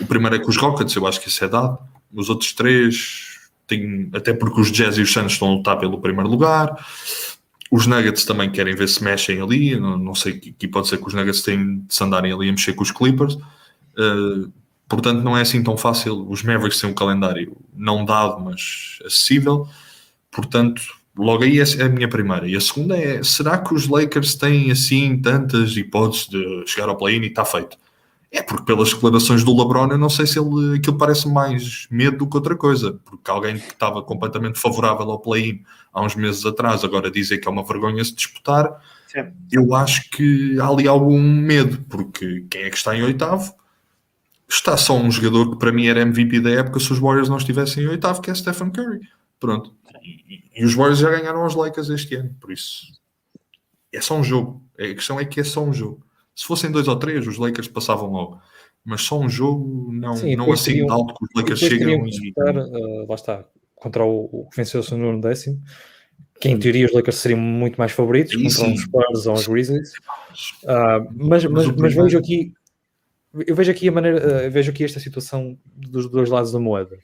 O primeiro é com os Rockets, eu acho que isso é dado. Os outros três, tem, até porque os Jazz e os Suns estão a lutar pelo primeiro lugar. Os Nuggets também querem ver se mexem ali. Não, não sei que, pode ser que os Nuggets têm de se andarem ali a mexer com os Clippers. Uh, portanto, não é assim tão fácil. Os Mavericks têm um calendário não dado, mas acessível. Portanto, logo aí é a minha primeira. E a segunda é: será que os Lakers têm assim tantas hipóteses de chegar ao play-in e está feito? É porque pelas declarações do LeBron, eu não sei se ele, aquilo parece mais medo do que outra coisa, porque alguém que estava completamente favorável ao play-in há uns meses atrás, agora dizer que é uma vergonha se disputar, Sim. eu acho que há ali algum medo, porque quem é que está em oitavo? Está só um jogador que para mim era MVP da época se os Warriors não estivessem em oitavo, que é Stephen Curry. Pronto. E, e os Warriors já ganharam aos Lakers este ano, por isso é só um jogo. A questão é que é só um jogo. Se fossem dois ou três, os Lakers passavam logo. Mas só um jogo, não, Sim, não assim teriam, de alto que os Lakers chegam e. Disputar, uh, lá está, contra o, o que venceu o no décimo, que em teoria os Lakers seriam muito mais favoritos sim, contra sim. os Spurs ou os Grizzlies. Uh, mas, mas, mas, mas vejo aqui. Eu vejo aqui a maneira, uh, vejo aqui esta situação dos dois lados da moeda.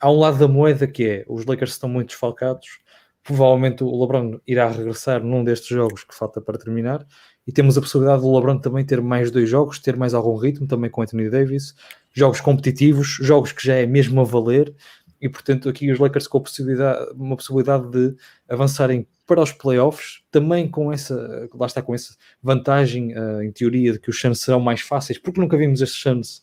Há um lado da moeda que é os Lakers estão muito desfalcados, provavelmente o LeBron irá regressar num destes jogos que falta para terminar, e temos a possibilidade do LeBron também ter mais dois jogos, ter mais algum ritmo, também com Anthony Davis, jogos competitivos, jogos que já é mesmo a valer, e portanto aqui os Lakers com a possibilidade, uma possibilidade de avançarem para os playoffs, também com essa, lá está com essa vantagem uh, em teoria de que os Suns serão mais fáceis, porque nunca vimos estes Suns,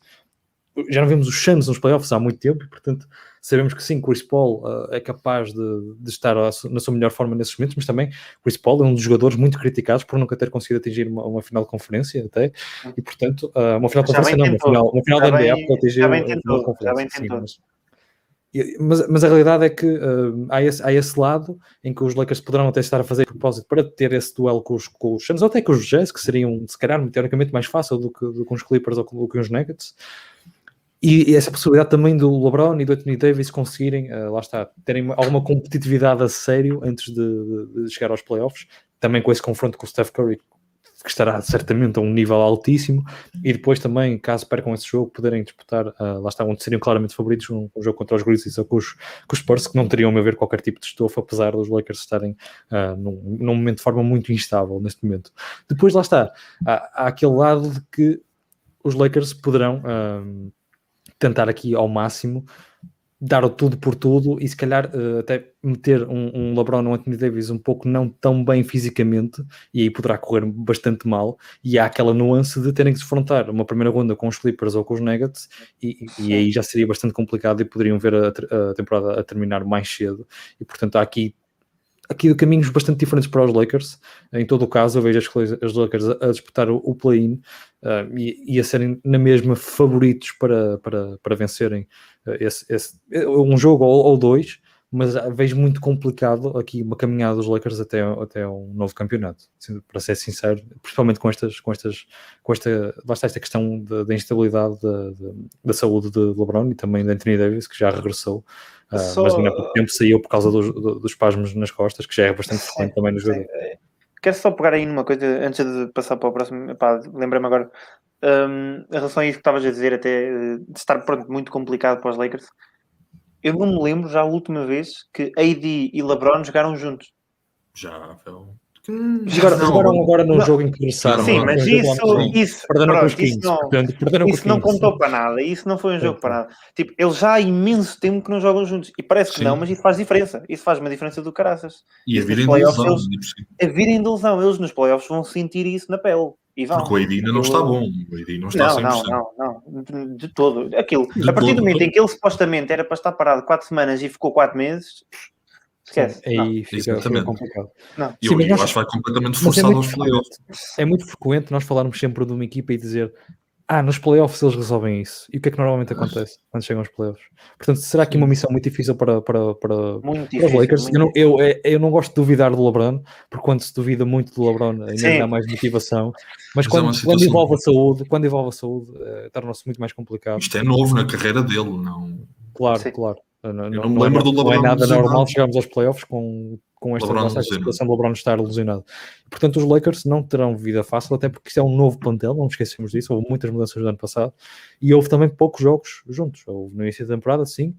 já não vimos os Suns nos playoffs há muito tempo, e portanto sabemos que sim, Chris Paul uh, é capaz de, de estar na sua melhor forma nesses momentos, mas também Chris Paul é um dos jogadores muito criticados por nunca ter conseguido atingir uma, uma final de conferência até, e portanto, uh, uma final de conferência não, uma final, uma final da NBA para atingir uma final de conferência. Sim, mas, mas, mas, a realidade é que uh, há, esse, há, esse, lado em que os Lakers poderão até estar a fazer propósito para ter esse duelo com os, com os Suns, ou até com os Jazz, que seriam, se calhar, teoricamente mais fácil do que, do que os Clippers ou do que os Nuggets. E, e, essa possibilidade também do LeBron e do Anthony Davis conseguirem, uh, lá está, terem alguma competitividade a sério antes de, de, de chegar aos playoffs, também com esse confronto com o Steph Curry, que estará certamente a um nível altíssimo, e depois também, caso percam esse jogo, poderem disputar, uh, lá está, onde seriam claramente favoritos, um, um, jogo contra os Grizzlies ou com os, com os Spurs, que não teriam, a meu ver, qualquer tipo de estofo, apesar dos Lakers estarem uh, num, num, momento de forma muito instável neste momento. Depois, lá está, há, há aquele lado de que os Lakers poderão uh, tentar aqui ao máximo dar o tudo por tudo e se calhar uh, até meter um, um LeBron ou um Anthony Davis um pouco não tão bem fisicamente e aí poderá correr bastante mal e há aquela nuance de terem que se enfrentar uma primeira ronda com os Clippers ou com os Nuggets e, e aí já seria bastante complicado e poderiam ver a, a temporada a terminar mais cedo e portanto há aqui aqui caminhos bastante diferentes para os Lakers. Em todo o caso, eu vejo as, Lakers a, disputar o, play-in uh, e, e, a serem na mesma favoritos para, para, para vencerem uh, esse, esse, um jogo ou, ou, dois, mas vejo muito complicado aqui uma caminhada dos Lakers até, até um novo campeonato, para ser sincero, principalmente com estas, com estas, com esta, basta esta questão da instabilidade da, da saúde de LeBron e também de Anthony Davis, que já regressou. Uh, Só... Mas ainda há pouco tempo saiu por causa dos, dos espasmos nas costas, que já é bastante frequente também no jogo. Quero só pegar aí numa coisa antes de passar para o próximo. Lembrei-me agora um, em relação a isso que estavas a dizer, até de estar pronto, muito complicado para os Lakers. Eu não me lembro já a última vez que AD e LeBron jogaram juntos. Já, foi Hum, jogaram, jogaram agora num jogo em que começaram. Sim, mas isso, isso, perderam pronto, com os 15, isso não, portanto, perderam isso não contou para nada. Isso não foi um jogo para nada. Tipo, eles já há imenso tempo que não jogam juntos. E parece que Sim. não, mas isso faz diferença. Isso faz uma diferença do caraças. E a virem de lesão. a virem de lesão. Eles nos playoffs vão sentir isso na pele. E vão. Porque o Edina não está bom. O Edina não está não, 100%. Não, não, não. De, de todo. Aquilo, de a partir todo, do momento em que ele supostamente era para estar parado 4 semanas e ficou 4 meses Esquece. Aí fica, fica, complicado. Não. Sim, eu, eu acho que vai completamente é forçado é aos playoffs. É muito frequente nós falarmos sempre de uma equipa e dizer ah, nos playoffs eles resolvem isso. E o que é que normalmente acontece quando chegam aos playoffs? Portanto, será aqui uma missão muito difícil para, para, para, muito para os Lakers? Eu não, eu, é, eu não gosto de duvidar do LeBron, porque quando se duvida muito do LeBron ainda Sim. dá mais motivação. Mas, Mas quando, é quando, envolve a saúde, quando envolve a saúde, é, torna-se muito mais complicado. Isto é novo na carreira dele, não? Claro, Sim. claro. Não, eu não, me lembro do LeBron. Não é nada normal chegarmos aos playoffs com, com esta, esta situação do LeBron estar ilusionado. Portanto, os Lakers não terão vida fácil, até porque isto é um novo plantel, não nos esquecemos disso. Houve muitas mudanças no ano passado e houve também poucos jogos juntos. Houve no início da temporada, sim,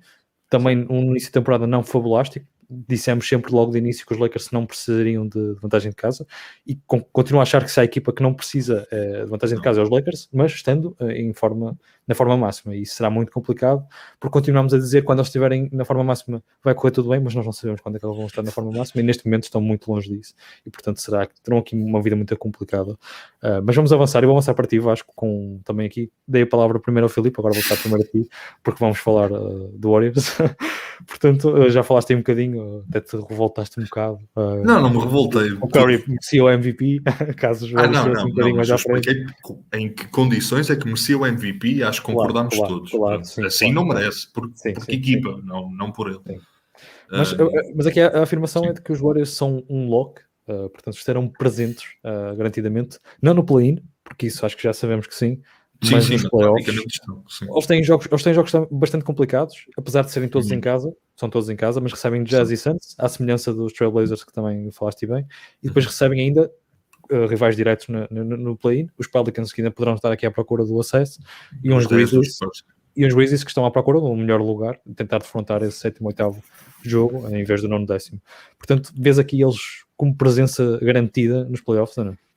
também um início de temporada não fabulástico, dissemos sempre logo de início que os Lakers não precisariam de vantagem de casa e continuo a achar que se há equipa que não precisa eh, de vantagem de casa é os Lakers, mas estando eh, em forma, na forma máxima e isso será muito complicado porque continuamos a dizer quando eles estiverem na forma máxima vai correr tudo bem, mas nós não sabemos quando é que eles vão estar na forma máxima e neste momento estão muito longe disso e portanto será que terão aqui uma vida muito complicada. Uh, mas vamos avançar e vou avançar para ti Vasco com também aqui, dei a palavra primeiro ao Filipe, agora vou estar primeiro a ti porque vamos falar uh, do Warriors portanto já falaste aí um bocadinho até te revoltaste um bocado. Uh, não, não me revoltei. O Curry merecia o MVP, caso os ah, não, não, um bocadinho mais à frente. Em que condições é que merecia o MVP, acho que concordamos claro, todos. Claro, sim, assim claro, não merece, por, sim, porque sim, equipa, Não, não por ele. Mas, uh, mas aqui a, a afirmação é de que os Warriors são um lock, uh, portanto estarão presentes uh, garantidamente, não no play-in, porque isso acho que já sabemos que sim, Sim, mas sim, nos playoffs, estão, Eles, têm jogos, eles têm jogos bastante complicados, apesar de serem todos uhum. em casa, são todos em casa, mas recebem Jazz sim. e Suns, à semelhança dos Trailblazers que também falaste bem, e depois uhum. recebem ainda uh, rivais diretos no, no, no play-in, os Pelicans que ainda poderão estar aqui à procura do acesso, e uns Grizzlies, e uns Grizzlies que estão à procura do melhor lugar, tentar defrontar esse sétimo, oitavo jogo, em vez do nono décimo. Portanto, vês aqui eles como presença garantida nos playoffs, não é?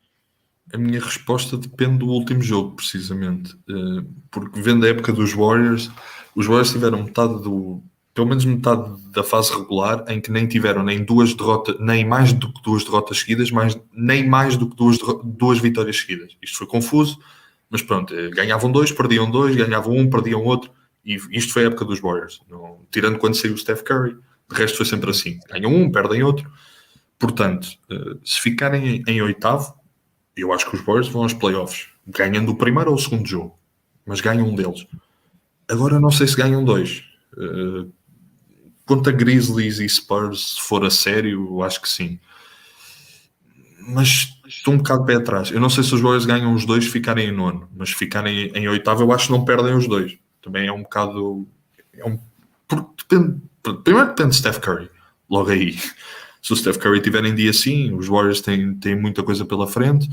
A minha resposta depende do último jogo, precisamente. Eh, porque vendo a época dos Warriors, os Warriors tiveram metade do, pelo menos metade da fase regular em que nem tiveram nem duas derrotas, nem mais do que duas derrotas seguidas, mais, nem mais do que duas, duas vitórias seguidas. Isto foi confuso, mas pronto, eh, ganhavam dois, perdiam dois, ganhavam um, perdiam outro, e isto foi a época dos Warriors. Não, tirando quando saiu o Steph Curry, de resto foi sempre assim: ganham um, perdem outro. Portanto, eh, se ficarem em oitavo, eu acho que os Warriors vão aos playoffs, ganhando o primeiro ou o segundo jogo, mas ganham um deles. Agora não sei se ganham dois. Uh, quanto a Grizzlies e Spurs, se for a sério, acho que sim. Mas estou um bocado pé atrás. Eu não sei se os Warriors ganham os dois ficarem em nono, mas ficarem em oitavo, eu acho que não perdem os dois. Também é um bocado. É um, depende, primeiro depende de Steph Curry, logo aí. Se o Steph Curry tiver em dia sim, os Warriors têm, têm muita coisa pela frente.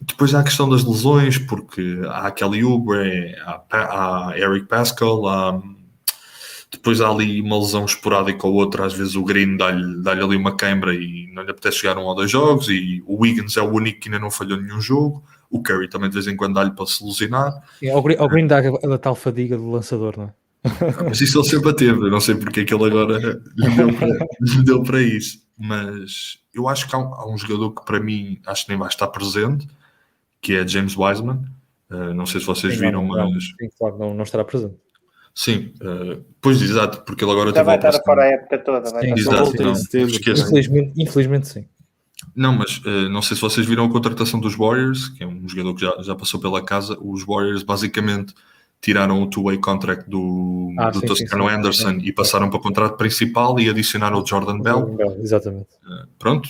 Depois há a questão das lesões, porque há aquele Uber, há, há Eric Pascal, há, depois há ali uma lesão esporádica ou outra, às vezes o Green dá-lhe dá ali uma queimbra e não lhe apetece chegar um ou dois jogos, e o Wiggins é o único que ainda não falhou nenhum jogo, o Curry também de vez em quando dá-lhe para se ilusionar. É, ao, Green, Green dá a tal fadiga do lançador, não é? Mas isso ele sempre teve, eu não sei porque é que ele agora lhe deu para, lhe deu para isso. Mas eu acho que há um, há um, jogador que para mim acho que nem vai estar presente, que é James Wiseman. Uh, não sei se vocês sim, viram, não, mas. Sim, claro, não, não estará presente. Sim, uh, pois exato, porque ele agora Já vai estar fora a época toda. Vai sim, exato, não, infelizmente, infelizmente sim. Não, mas uh, não sei se vocês viram a contratação dos Warriors, que é um jogador que já, já passou pela casa. Os Warriors basicamente tiraram o two-way contract do, ah, do Toscano Anderson sim, e passaram para o contrato principal e adicionaram o Jordan Bell. Bell exatamente. Uh, pronto,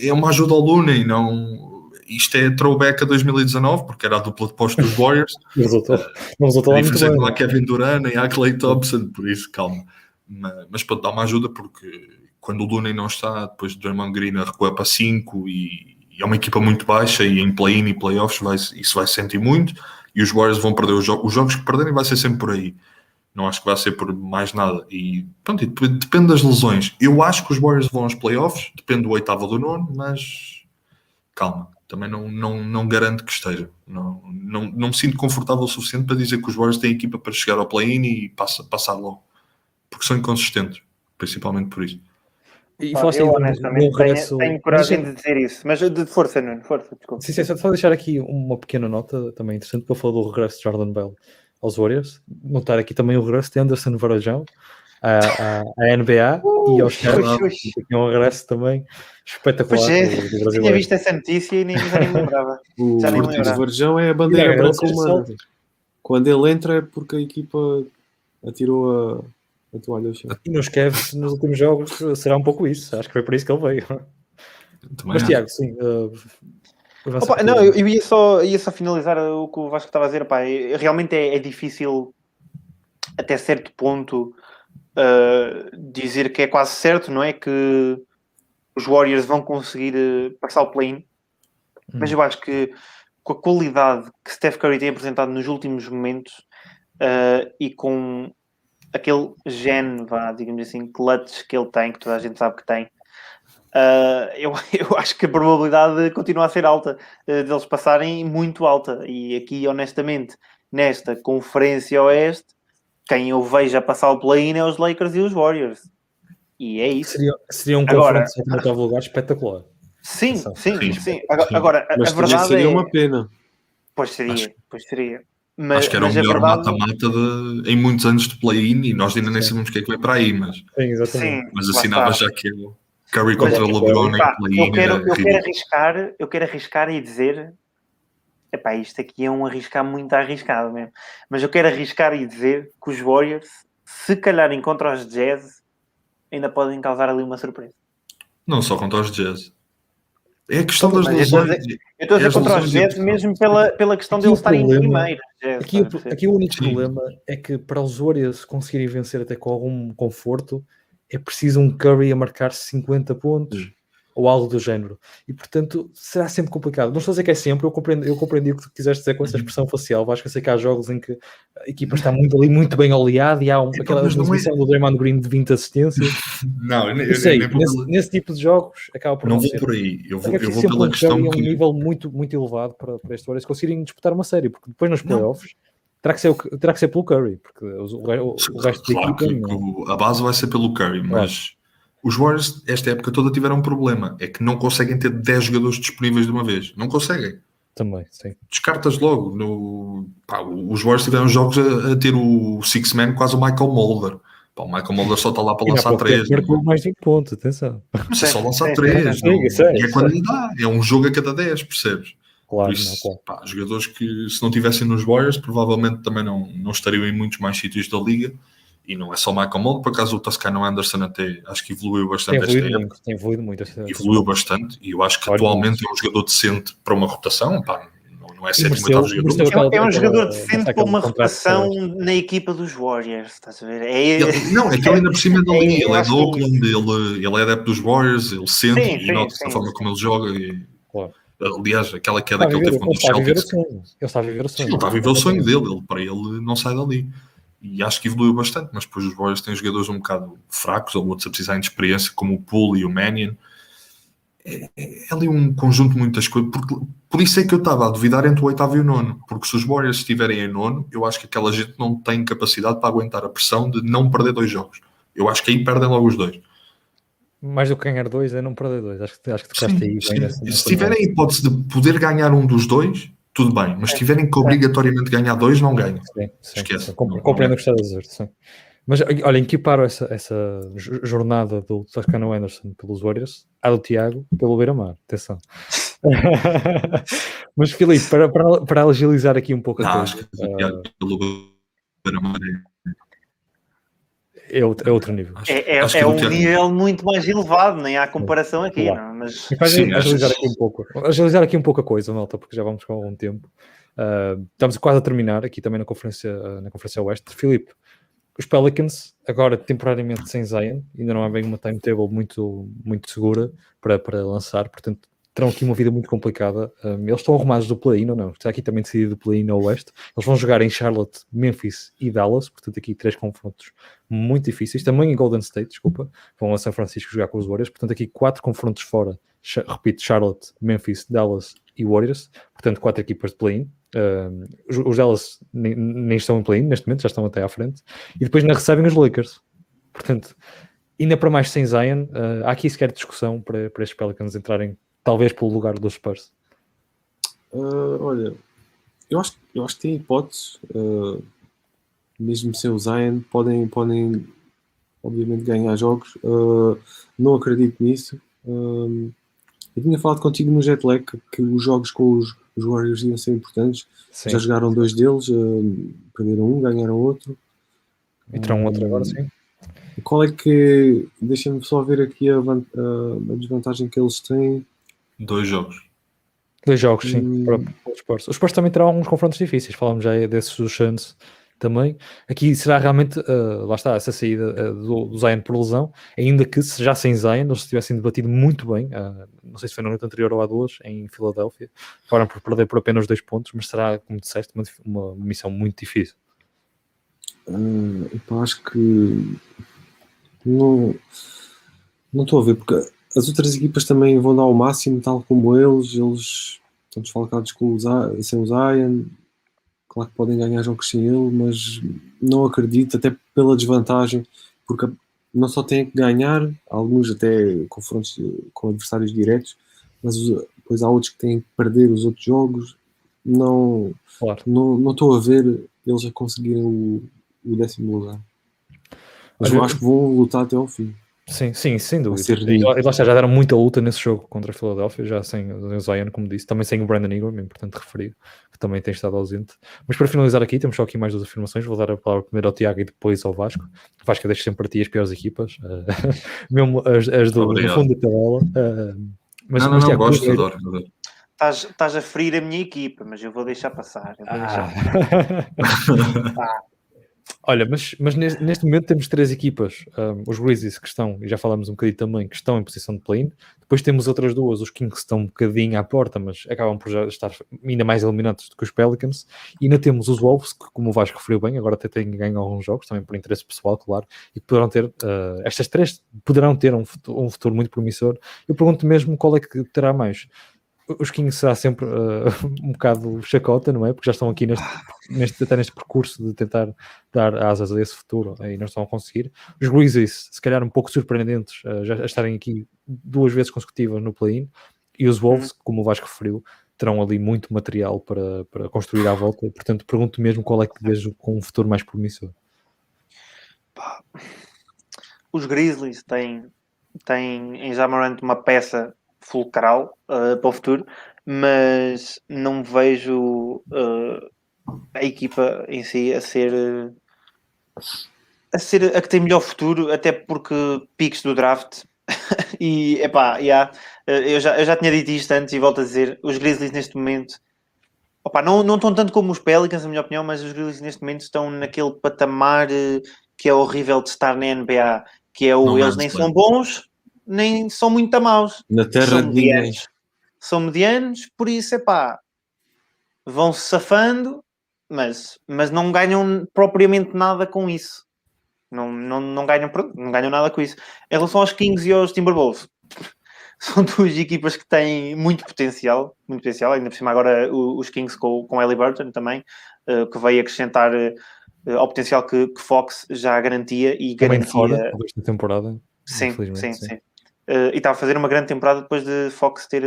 é uma ajuda ao Looney, não isto é throwback a 2019, porque era a dupla de posto dos Warriors. não resultou, não resultou lá muito bem. lá Kevin Durant e há Clay Thompson, por isso, calma. Mas, mas pode dar uma ajuda, porque quando o Looney não está, depois o Draymond Green recua para 5 e, e, é uma equipa muito baixa e em play-in e playoffs vai, isso vai se sentir muito e os Warriors vão perder os, jogos. Os jogos que perderem vai ser sempre por aí. Não acho que vai ser por mais nada. E pronto, depende das lesões. Eu acho que os Warriors vão aos playoffs, depende do oitavo do nono, mas calma também não, não, não garanto que esteja. Não, não, não me sinto confortável o suficiente para dizer que os Warriors têm equipa para chegar ao play-in e passa, passar logo. Porque são inconsistentes, principalmente por isso. E Pá, eu honestamente regresso... tenho, tenho coragem Deixa... de dizer isso, mas de força, Nuno, força, desculpa. Sim, sim, só deixar aqui uma pequena nota também interessante para falar do regresso de Jordan Bell aos Warriors. Notar aqui também o regresso de Anderson Varejão à, à, NBA uh, e aos Cavs, que é um regresso também espetacular. Pois é, do, do tinha visto essa notícia e nem, já nem lembrava. O Varjão é a bandeira branca humana. Quando ele entra é porque a equipa atirou a, a toalha ao chão. E nos Cavs, nos últimos jogos, será um pouco isso. Acho que foi por isso que ele veio. Também Mas, é. Tiago, sim. Uh, Opa, não, eu, eu, ia, só, ia só finalizar o que o Vasco estava a dizer. Pá, realmente é, é difícil, até certo ponto, uh, dizer que é quase certo, não é? Que os Warriors vão conseguir uh, passar o play-in, hum. mas eu acho que com a qualidade que Steph Curry tem apresentado nos últimos momentos uh, e com aquele gene, vá, digamos assim, clutch que ele tem, que toda a gente sabe que tem, Uh, eu, eu acho que a probabilidade continua a ser alta uh, deles passarem muito alta. E aqui, honestamente, nesta Conferência Oeste, quem eu vejo a passar o play-in é os Lakers e os Warriors. E é isso. Seria, seria um agora, confronto de lugar espetacular. Sim, sim, sim, sim. Agora, agora a verdade seria é... uma pena. Pois seria, acho, pois seria. Mas, acho que era o melhor mata-mata verdade... em muitos anos de play-in e nós ainda nem sim. sabemos o que é que vai para aí, mas, sim, mas assinava já que o Curry contra o LeBron em play-in. Eu, quero, eu, quero arriscar, eu quero arriscar e dizer Epá, isto aqui é um arriscar muito arriscado mesmo. Mas eu quero arriscar e dizer que os Warriors, se calharem contra os Jazz, ainda podem causar ali uma surpresa. Não só contra os Jazz. É a questão das lesões. Eu estou a dizer, é contra os Jazz mesmo pela, pela questão de eles estarem em primeiro. aqui, aqui o único Sim. problema é que para os Warriors conseguirem vencer até com algum conforto, é preciso um Curry a marcar 50 pontos. Sim ou algo do género. E portanto será sempre complicado. Não estou a dizer que é sempre, eu compreendi, eu compreendi o que tu quiseste dizer com essa uhum. expressão facial. Acho que eu sei que há jogos em que a equipa está muito ali, muito bem oleada e há um, aquela transmissão é... do Draymond Green de 20 assistências. Não, eu, eu sei, nesse, nesse, tipo de jogos acaba por não, não vou ser. por aí. Eu vou, eu vou pela questão que... um nível muito, muito elevado para, para este se conseguirem disputar uma série, porque depois nos playoffs terá que ser, terá que ser pelo Curry, porque o, o, o resto claro da equipa. Que, a base vai ser pelo Curry, mas os Warriors, esta época toda, tiveram um problema: é que não conseguem ter 10 jogadores disponíveis de uma vez. Não conseguem. Também, sim. Descartas logo. No, pá, os Warriors tiveram jogos a, a ter o Six Man quase o Michael Mulder. Pá, o Michael Mulder só está lá para lançar três. Marcou mais de pontos, atenção. Mas é só lançar três. e é quando lhe dá. É um jogo a cada 10, percebes? Claro, isso, não, claro. Pá, jogadores que se não tivessem nos Warriors provavelmente também não, não estariam em muitos mais sítios da liga e não é só Michael Mulder, por acaso o Toscano Anderson até acho que evoluiu bastante tem evoluído muito, tem evoluído muito evoluiu bastante e eu acho que atualmente é um jogador decente para uma rotação pá, não é sétimo oitavo jogador. É, é um jogador decente para uma rotação na equipa dos Warriors, estás a ver? É... Ele, não, é que ele ainda por cima dali, é, ele é do Oakland, ele, ele é adepto dos Warriors, ele sente sim, e nota a forma como ele joga e... Claro. Aliás, aquela queda que ele teve contra o Celtics. Ele está a viver o sonho. Ele está a viver o sonho dele, ele, para ele não sai dali. E acho que evoluiu bastante, mas depois os Warriors têm jogadores um bocado fracos, ou outros a precisarem de experiência, como o Poole e o Mannion é, é, ali um conjunto de muitas coisas. Porque, por isso é que eu estava a duvidar entre o oitavo e o nono. Porque se os Warriors estiverem em nono, eu acho que aquela gente não tem capacidade para aguentar a pressão de não perder dois jogos. Eu acho que aí perdem logo os dois. Mais do que ganhar dois é não perder dois. Acho que, acho que tocaste aí. Sim. Nessa, se tiverem a hipótese de poder ganhar um dos dois, tudo bem. Mas se tiverem que obrigatoriamente ganhar dois, não ganham. Sim, sim, Esquece. Compreendo o que estás a dizer. Sim. Mas olha, equiparo essa, essa jornada do Toscano Anderson pelos Warriors à do Tiago pelo Beira-Mar. Atenção. Mas Filipe, para, para, para agilizar aqui um pouco a coisa. Acho que uh, pelo Beira-Mar é, é, outro nível. É, é, é um nível muito mais elevado, nem há comparação aqui. Não, mas... Sim, agilizar aqui um pouco. Agilizar aqui um pouco a coisa, malta, porque já vamos com algum tempo. Uh, estamos quase a terminar aqui também na Conferência, na conferência Oeste. Filipe, os Pelicans, agora temporariamente sem Zion, ainda não há bem uma timetable muito, muito segura para, para lançar, portanto terão aqui uma vida muito complicada. Um, eles estão arrumados do play-in ou não? Está aqui também decidido do play-in ao oeste. Eles vão jogar em Charlotte, Memphis e Dallas, portanto aqui três confrontos muito difíceis. Também em Golden State, desculpa, vão a São Francisco jogar com os Warriors, portanto aqui quatro confrontos fora. Repito, Charlotte, Memphis, Dallas e Warriors, portanto quatro equipas de play-in. Uh, os Dallas nem, nem estão em play neste momento, já estão até à frente. E depois ainda recebem os Lakers. Portanto, ainda para mais sem Zion, uh, há aqui sequer discussão para, para estes Pelicans entrarem, talvez, pelo lugar dos Spurs. Uh, olha, eu acho, eu acho que tem hipóteses, uh, mesmo sem o Zion, podem, podem obviamente ganhar jogos. Uh, não acredito nisso. Eu tinha falado contigo no jet lag que os jogos com os os Warriors iam ser importantes. Sim. Já jogaram dois deles, uh, perderam um, ganharam outro. E terão outro agora, sim. Qual é que. Deixa-me só ver aqui a, a, a, desvantagem que eles têm. Dois jogos. Dois jogos, sim, hum. para os Spurs. Os Spurs também terão alguns confrontos difíceis. Falamos já desses dos Suns também. Aqui será realmente, uh, lá está, essa saída uh, do, do Zion por lesão, ainda que já sem Zion eles tivessem debatido muito bem, uh, não sei se foi na noite anterior ou há duas, em Filadélfia, acabaram por perder por apenas dois pontos, mas será, como disseste, uma, uma missão muito difícil. Uh, eu acho que não não estou a ver, porque as outras equipas também vão dar o máximo, tal como eles, eles estão desfalcados com o Zion, sem o Zion, Claro que podem ganhar jogos sem ele, mas não acredito, até pela desvantagem, porque não só têm que ganhar, alguns até confrontos com adversários diretos, mas depois há outros que têm que perder os outros jogos. Não claro. não, não estou a ver eles a conseguirem o, o décimo lugar. Mas eu acho que vão lutar até ao fim. Sim, sim, sem dúvida. E, lá já deram muita luta nesse jogo contra a Filadélfia, já sem o Zion, como disse, também sem o Brandon Ingram, é importante referir, que também tem estado ausente. Mas para finalizar aqui, temos só aqui mais duas afirmações. Vou dar a palavra primeiro ao Tiago e depois ao Vasco. O Vasco deixa sempre para ti as piores equipas, uh, mesmo as, as do, do, fundo da tabela. Uh, mas, não, não, mas, Tiago, não, gosto, adoro, adoro. Estás, estás a ferir a minha equipa, mas eu vou deixar passar. Vou deixar. Ah. ah. Olha, mas, mas neste, momento temos três equipas, um, os Grizzlies que estão, e já falamos um bocadinho também, que estão em posição de play-in. Depois temos outras duas, os Kings que estão um bocadinho à porta, mas acabam por já estar ainda mais eliminados do que os Pelicans. E ainda temos os Wolves, que como o Vasco referiu bem, agora até têm ganho alguns jogos, também por interesse pessoal, claro, e que poderão ter, uh, estas três poderão ter um futuro, um futuro muito promissor. Eu pergunto mesmo qual é que terá mais os Kings será sempre uh, um bocado chacota, não é? Porque já estão aqui neste, neste, até neste percurso de tentar dar asas a esse futuro e não estão a conseguir. Os Grizzlies, se calhar um pouco surpreendentes, uh, já estarem aqui duas vezes consecutivas no play-in, e os Wolves, uhum. como o Vasco referiu, terão ali muito material para, para construir à volta. Portanto, pergunto mesmo qual é que vejo com um futuro mais promissor. Os Grizzlies têm, têm em Jamarant uma peça fulcral uh, para o futuro, mas não vejo uh, a equipa em si a ser a ser a que tem melhor futuro, até porque piques do draft. E epá, yeah, eu, já, eu já tinha dito isto antes e volto a dizer, os Grizzlies neste momento opa, não, não estão tanto como os Pelicans, na minha opinião, mas os Grizzlies neste momento estão naquele patamar uh, que é horrível de estar na NBA, que é o não eles nem são bons, nem são muito maus. Na terra de ninguém. São medianos, por isso, é pá, vão-se safando, mas, mas não ganham propriamente nada com isso. Não, não, não, ganham, não ganham nada com isso. Em relação aos Kings e aos Timberwolves, são duas equipas que têm muito potencial, muito potencial, ainda por cima agora os Kings com, com Ellie Burton também, uh, que veio acrescentar uh, ao potencial que, que, Fox já garantia e também garantia... fora, da temporada. Sim, sim, sim. sim. Uh, e estava a fazer uma grande temporada depois de Fox ter,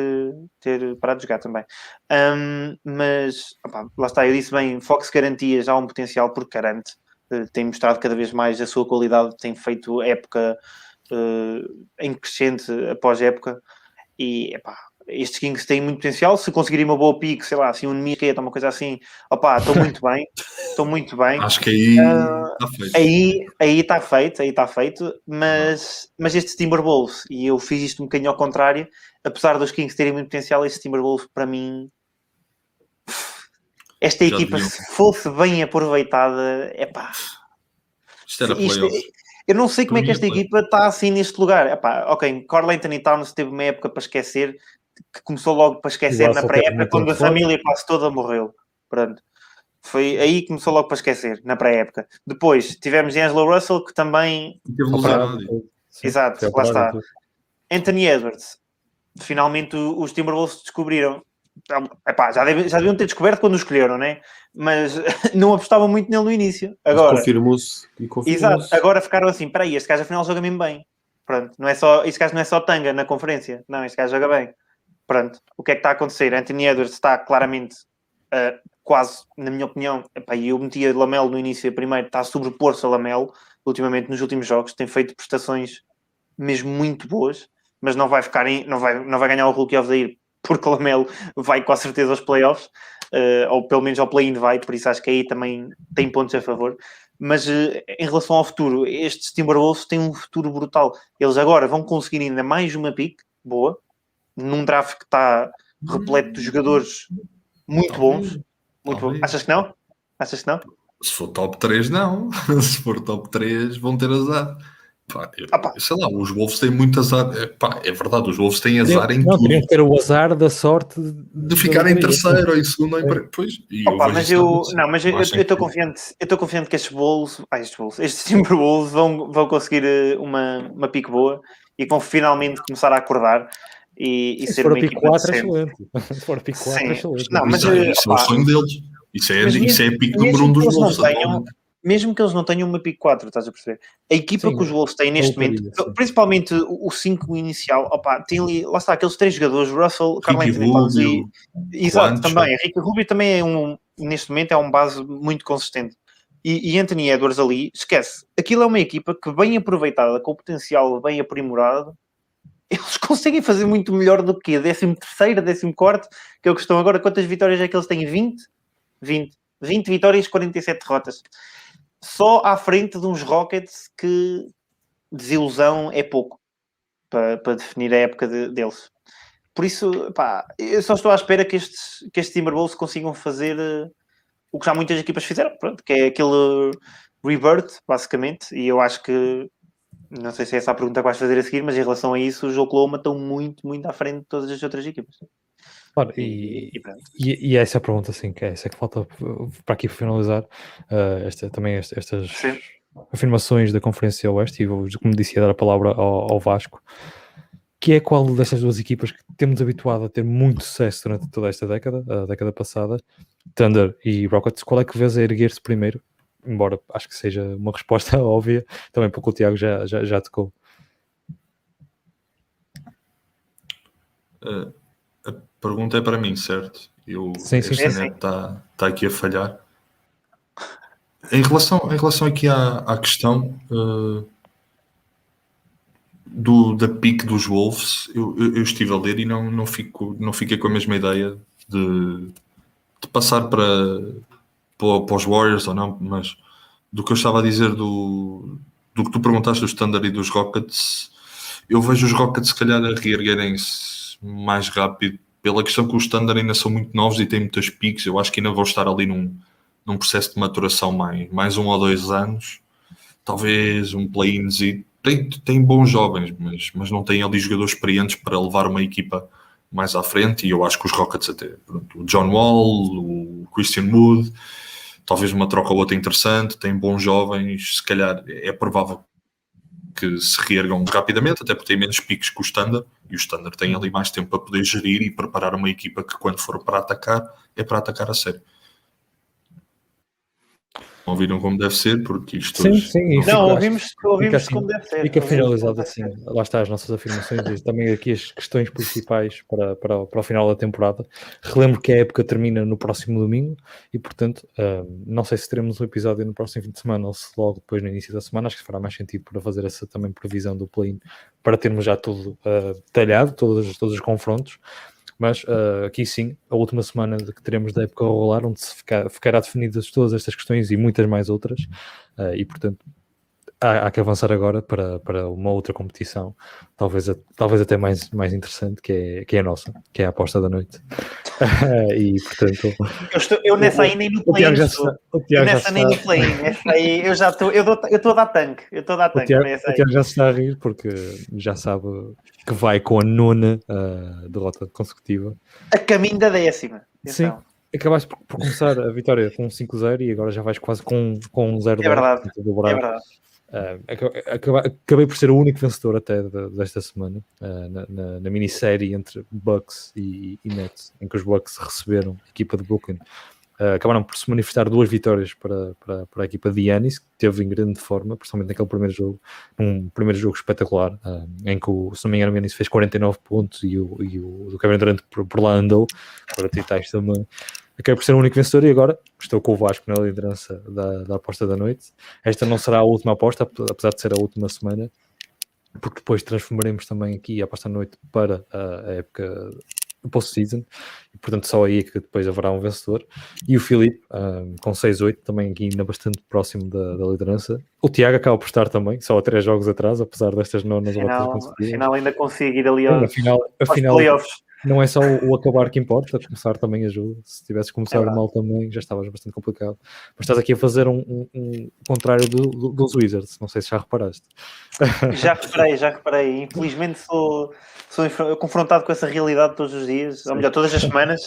ter parado de jogar também. Um, mas, opa, lá está, eu disse bem, Fox garantia já um potencial porque garante, uh, tem mostrado cada vez mais a sua qualidade, tem feito época uh, em crescente após época e, epá, estes Kings têm muito potencial. Se conseguirem uma boa pique, sei lá, assim, um Miqueta, uma coisa assim, opá, estou muito bem, estou muito bem. Acho que aí feito. Aí, aí está feito, aí está feito, mas, mas estes Timberwolves, e eu fiz isto um bocadinho ao contrário, apesar dos Kings terem muito potencial, estes Timberwolves, para mim, esta Já equipa, se fosse bem aproveitada, é pá. Isto era isto, eu não sei como é que esta equipa está assim neste lugar. Epá, ok, Carl Anthony Towns teve uma época para esquecer, que começou logo para esquecer na pré-época, quando a família quase toda morreu. Pronto. Foi aí que começou logo para esquecer, na pré-época. Depois tivemos Angelo Russell, que também. Exato, lá está. Anthony Edwards. Finalmente os Timberwolves descobriram. Epá, já, deve, já deviam ter descoberto quando o escolheram, né? Mas não apostavam muito nele no início. Agora, confirmou-se. Confirmou exato, agora ficaram assim: peraí, este gajo afinal joga mesmo bem. Pronto, não é só, este gajo não é só tanga na conferência, não, este gajo joga bem. Pronto, o que é que está a acontecer? Anthony Edwards está claramente uh, quase, na minha opinião, epá, eu metia Lamelo no início primeiro, está a sobrepor-se a Lamelo ultimamente nos últimos jogos, tem feito prestações mesmo muito boas, mas não vai ficar em, não vai, não vai ganhar o Rookie of the Year porque Lamelo vai com a certeza aos playoffs, uh, ou pelo menos ao play-in vai, por isso acho que aí também tem pontos a favor. Mas uh, em relação ao futuro, estes Timberwolves têm um futuro brutal. Eles agora vão conseguir ainda mais uma pick boa, num draft que está repleto de jogadores muito bons. Muito bons. Achas que não? Achas que não? Se for top 3, não. Se for top 3, vão ter azar. Pá, eu, ah. Sei lá, os Wolves têm muito azar. É, pá, é verdade, os Wolves têm azar em não, tudo. Teriam ter o azar da sorte de, de ficar em terceiro ou em segundo. É. Pois, Opa, mas eu, não, mas eu estou confiante, eu estou confiante que estes Wolves, ah, estes Wolves, estes Timberwolves vão, vão conseguir eh, uma, uma pique boa e vão finalmente começar a acordar e, e ser uma equipa 4 é excelente. Se for pick 4 é excelente. Não, mas, isso, é, isso é o sonho deles. Isso é, isso é a pick número 1 um dos Wolves. mesmo que eles não tenham uma pick 4, estás a perceber? A equipa Sim, que os Wolves têm neste momento, principalmente o 5 inicial, opa, tem ali, lá está, aqueles três jogadores, Russell, Carl Anthony Towns e... Exato, também. Ricky Rubio também é um, neste momento, é um base muito consistente. E, e, Anthony Edwards ali, esquece. Aquilo é uma equipa que, bem aproveitada, com o potencial bem aprimorado, eles conseguem fazer muito melhor do que a 13 terceira, 14 quarto, que é o que estão agora. Quantas vitórias é que eles têm? 20? 20. 20 vitórias, 47 derrotas. Só à frente de uns Rockets que desilusão é pouco para, para definir a época de, deles. Por isso, pá, eu só estou à espera que estes, que estes Timberwolves consigam fazer uh, o que já muitas equipas fizeram, pronto, que é aquele rebirth, basicamente, e eu acho que não sei se é essa a pergunta que vais fazer a seguir, mas em relação a isso, o Oklahoma estão muito, muito à frente de todas as outras equipas. Claro, e, e, e, e essa é a pergunta, assim, que é essa que falta para aqui finalizar, uh, esta, também estas, estas afirmações da Conferência Oeste, e vou, como disse, dar a palavra ao, ao Vasco. que é qual destas duas equipas que temos habituado a ter muito sucesso durante toda esta década, a década passada, Thunder e Rockets, qual é que vês a erguer-se primeiro? Embora acho que seja uma resposta óbvia, também porque o Tiago já, já, já tocou. Uh, a pergunta é para mim, certo? Eu, sim, sim, sim. Está tá aqui a falhar. Em relação, em relação aqui à, à questão uh, do, da pique dos Wolves, eu, eu, eu, estive a ler e não, não, fico, não fiquei com a mesma ideia de, de passar para, para, os Warriors ou não, mas do que eu estava a dizer do, do que tu perguntaste do Standard e dos Rockets, eu vejo os Rockets se calhar a reerguerem-se mais rápido pela questão que os Standard ainda são muito novos e têm muitas piques, eu acho que ainda vão estar ali num, num processo de maturação mais, mais um ou dois anos, talvez um play-in tem, tem bons jovens, mas, mas não tem ali jogadores experientes para levar uma equipa mais à frente. E eu acho que os Rockets, até pronto, o John Wall, o Christian Wood, talvez uma troca ou outra interessante. Tem bons jovens, se calhar é provável que se reergam rapidamente, até porque tem menos piques que o Standard. E o Standard tem ali mais tempo para poder gerir e preparar uma equipa que, quando for para atacar, é para atacar a sério ouviram como deve ser, porque isto. Sim, hoje... sim. Não, ouvimos, ouvimos assim, como deve ser. Fica finalizado assim. Lá está as nossas afirmações e também aqui as questões principais para, para, para o final da temporada. Relembro que a época termina no próximo domingo e, portanto, uh, não sei se teremos um episódio no próximo fim de semana ou se logo depois no início da semana. Acho que fará mais sentido para fazer essa também previsão do play-in para termos já tudo uh, detalhado, todos, todos os confrontos. Mas uh, aqui sim, a última semana que teremos da época rolar, onde se ficar, ficará definidas todas estas questões e muitas mais outras, uh, e portanto há, há, que avançar agora para, para uma outra competição, talvez, talvez até mais, mais interessante, que é, que é a nossa, que é a aposta da noite. e portanto. Eu, estou, eu nessa aí nem no play Eu nessa nem no play aí eu já estou, eu estou a dar tanque. Eu estou a dar tanque. O Tiago já se está a rir porque já sabe que vai com a nona uh, derrota consecutiva. A caminho da décima. Sim. Acabaste por, por, começar a vitória com 5-0 e agora já vais quase com, com um 0 É verdade. É verdade. Uh, acabei por ser o único vencedor até desta semana uh, na, na, na minissérie entre Bucks e, e, Nets, em que os Bucks receberam a equipa de Brooklyn. Uh, acabaram por se manifestar duas vitórias para, para, para, a equipa de Yanis, que teve em grande forma, principalmente naquele primeiro jogo, um primeiro jogo espetacular, uh, em que, o, se não me engano, o Yanis fez 49 pontos e o, e o, o Kevin Durant por, por lá andou, para titais também acabei por ser o único vencedor e agora estou com o Vasco na liderança da, da aposta da noite. Esta não será a última aposta, apesar de ser a última semana, porque depois transformaremos também aqui a aposta da noite para a, época post-season, e portanto só aí é que depois haverá um vencedor. E o Filipe, um, com 6-8, também aqui ainda bastante próximo da, da, liderança. O Tiago acaba por estar também, só a três jogos atrás, apesar destas nonas afinal, afinal ainda consigo ir ali aos, afinal, afinal, aos playoffs não é só o, acabar que importa, começar também ajuda. Se tivesse começado é mal também, já estavas bastante complicado. Mas estás aqui a fazer um, um, um contrário do, do, dos Wizards, não sei se já reparaste. Já reparei, já reparei. Infelizmente sou, sou confrontado com essa realidade todos os dias, ou melhor, todas as semanas.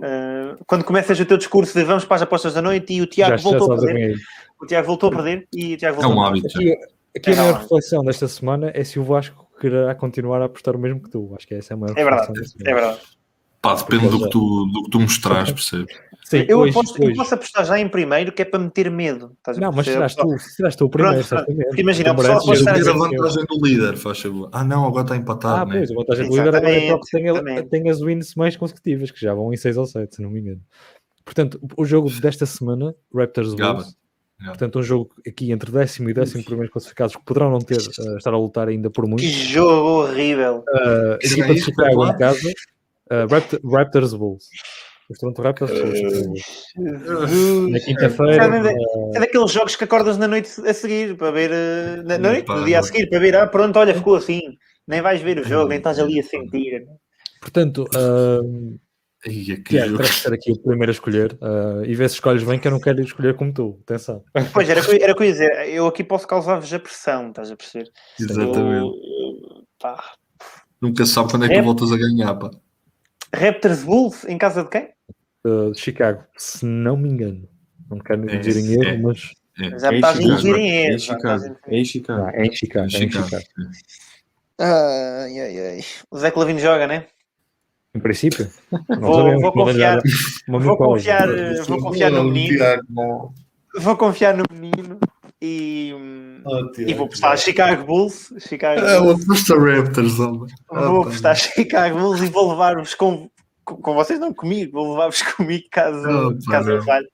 Uh, quando começas o teu discurso de vamos para as apostas da noite e o Tiago já, voltou já a perder. O Tiago voltou a perder e o Tiago voltou é um hábito. Aqui, aqui é a maior reflexão desta semana é se o Vasco quererá continuar a apostar o mesmo que tu. Acho que essa é a maior É verdade, é verdade. Pá, depende do que, tu, do que tu mostrares, percebes? Sim, eu, hoje, aposto, hoje. eu posso apostar já em primeiro, que é para meter medo. não, mas serás tu, serás tu o primeiro. Pronto, imagina, o pessoal apostar a vantagem do líder, faz favor. Ah, não, agora está empatado. Ah, né? pois, a vantagem do líder é que tem, as wins mais consecutivas, que já vão em 6 ou 7, se não me engano. Portanto, o jogo desta semana, Raptors Wolves, Portanto, um jogo aqui entre décimo e décimo primeiros classificados que poderão não ter, uh, estar a lutar ainda por muito. Que jogo horrível! Uh, equipa de Chicago em casa, uh, Rapt Raptors Bulls. Os Toronto Raptors Na quinta-feira. É, é, daqueles jogos que acordas na noite a seguir para ver. na noite, no dia a seguir, para ver. Ah, pronto, olha, ficou assim. Nem vais ver o jogo, nem estás ali a sentir. Portanto, e aqui yeah, terás ser aqui o primeiro a escolher uh, e ver se escolhes bem que eu não quero escolher como tu, atenção. Pois, era, era o que eu ia dizer, eu aqui posso causar-vos a pressão, estás a perceber? Exatamente. Eu, pá. Nunca sabe quando é que Rap... voltas a ganhar, pá. Raptors Bulls em casa de quem? Uh, Chicago, se não me engano. Não quero me é, dizer em erro, é, mas... É. Já estás a induzir em erro. É em Chicago. É em Chicago. É em Chicago. É em Chicago. Ai, ai, ai. O Zé Clavino joga, né? Em princípio. Vou, vou, confiar, vou, confiar, vou confiar no menino. Vou confiar no menino e, oh, e vou postar Chicago Bulls. Chicago vou postar Raptors, homem. Vou postar Chicago Bulls e vou levar-vos com, com, vocês, não comigo, vou levar-vos comigo caso, oh, caso eu falhe.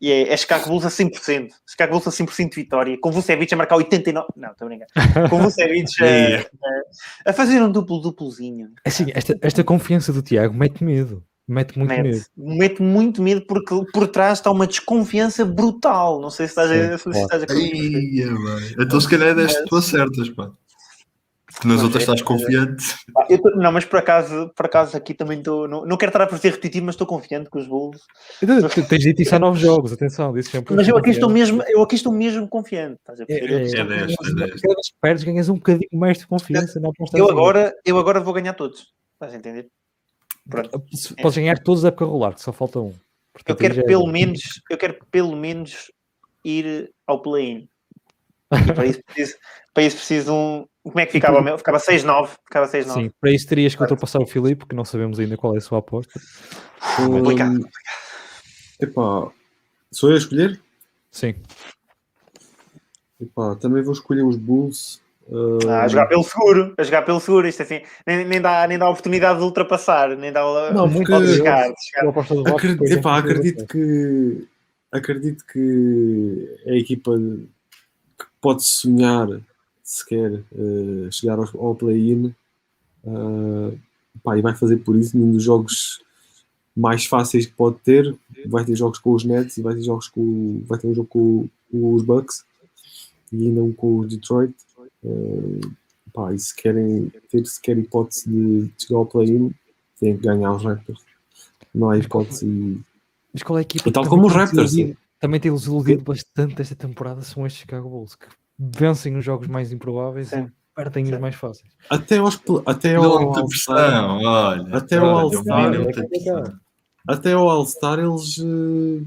E é, é Chicago Bulls a 100%. Chicago Bulls a 100% de vitória. Com Vucevic a marcar 89. Não, estou a brincar. Com Vucevic a, a, a fazer um duplo-duplozinho. Assim, esta, esta confiança do Tiago mete medo. Mete muito mete, medo. Mete muito medo porque por trás está uma desconfiança brutal. Não sei se estás, Sim, a, se estás a Então se calhar é deste tu acertas, pá. Porque nas outras estás confiante. Tô, não, mas por acaso, por acaso aqui também estou. Não, não quero estar a parecer repetitivo, mas estou confiante com os Bulls. Então, tens dito isso há novos jogos, atenção, disse sempre. Mas eu aqui, estou mesmo, eu aqui estou mesmo confiante. Estás a perceber? É, é, é 10, é 10. Cada vez que perdes, ganhas um bocadinho mais de confiança aposta. Eu agora, eu agora vou ganhar todos. Estás a entender? Pronto. Podes ganhar todos a época rolar, que só falta um. eu quero, pelo é... menos, eu quero pelo menos ir ao play-in. Para isso preciso, para isso preciso um. Como é que ficava o meu? Ficava 6-9. Ficava 6-9. Sim, para isso terias que ultrapassar o Filipe, porque não sabemos ainda qual é a sua aposta. Complicado. Um, epá, sou eu a escolher? Sim. Epá, também vou escolher os Bulls. Uh... Ah, a jogar pelo seguro, a jogar pelo seguro, isto assim, nem, nem, dá, nem dá a oportunidade de ultrapassar, nem dá não, porque de chegar. Acredito, epá, acredito que acredito que é a equipa que pode sonhar se quer uh, chegar ao, ao play-in uh, e vai fazer por isso num dos jogos mais fáceis que pode ter. Vai ter jogos com os Nets e vai ter jogos com vai ter um jogo com, com os Bucks e não com os Detroit. Uh, pá, e se querem ter sequer hipótese de, chegar ao play-in, têm que ganhar os Raptors. Não há hipótese. Mas qual é a equipa? E tal como os Raptors. Também tem iludido bastante esta temporada são estes Chicago Bulls que vencem os jogos mais improváveis Sim. e perdem Sim. os mais fáceis. Até aos até ao All-Star, olha, até ao All-Star, até ao All-Star eles uh,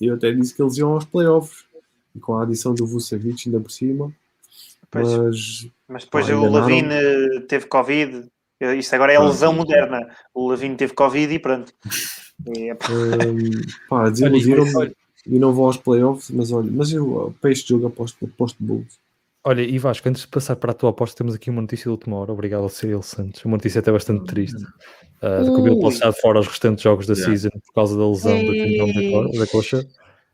eu até disse que eles iam aos playoffs e com a adição do Vucevic ainda por cima mas, mas depois pá, o Lavine teve Covid. Isto agora é a lesão moderna. O Lavine teve Covid e pronto. É... Um, pá, desiludiram-me e não vou aos playoffs, mas olha, mas eu para este jogo aposto, aposto Bulls. Olha, e Vasco, antes de passar para a tua aposta, temos aqui uma notícia de última hora. Obrigado ao Cyril Santos. Uma notícia até bastante triste. Uh, de que o Bill pode estar fora os restantes jogos da yeah. season por causa da lesão da, da coxa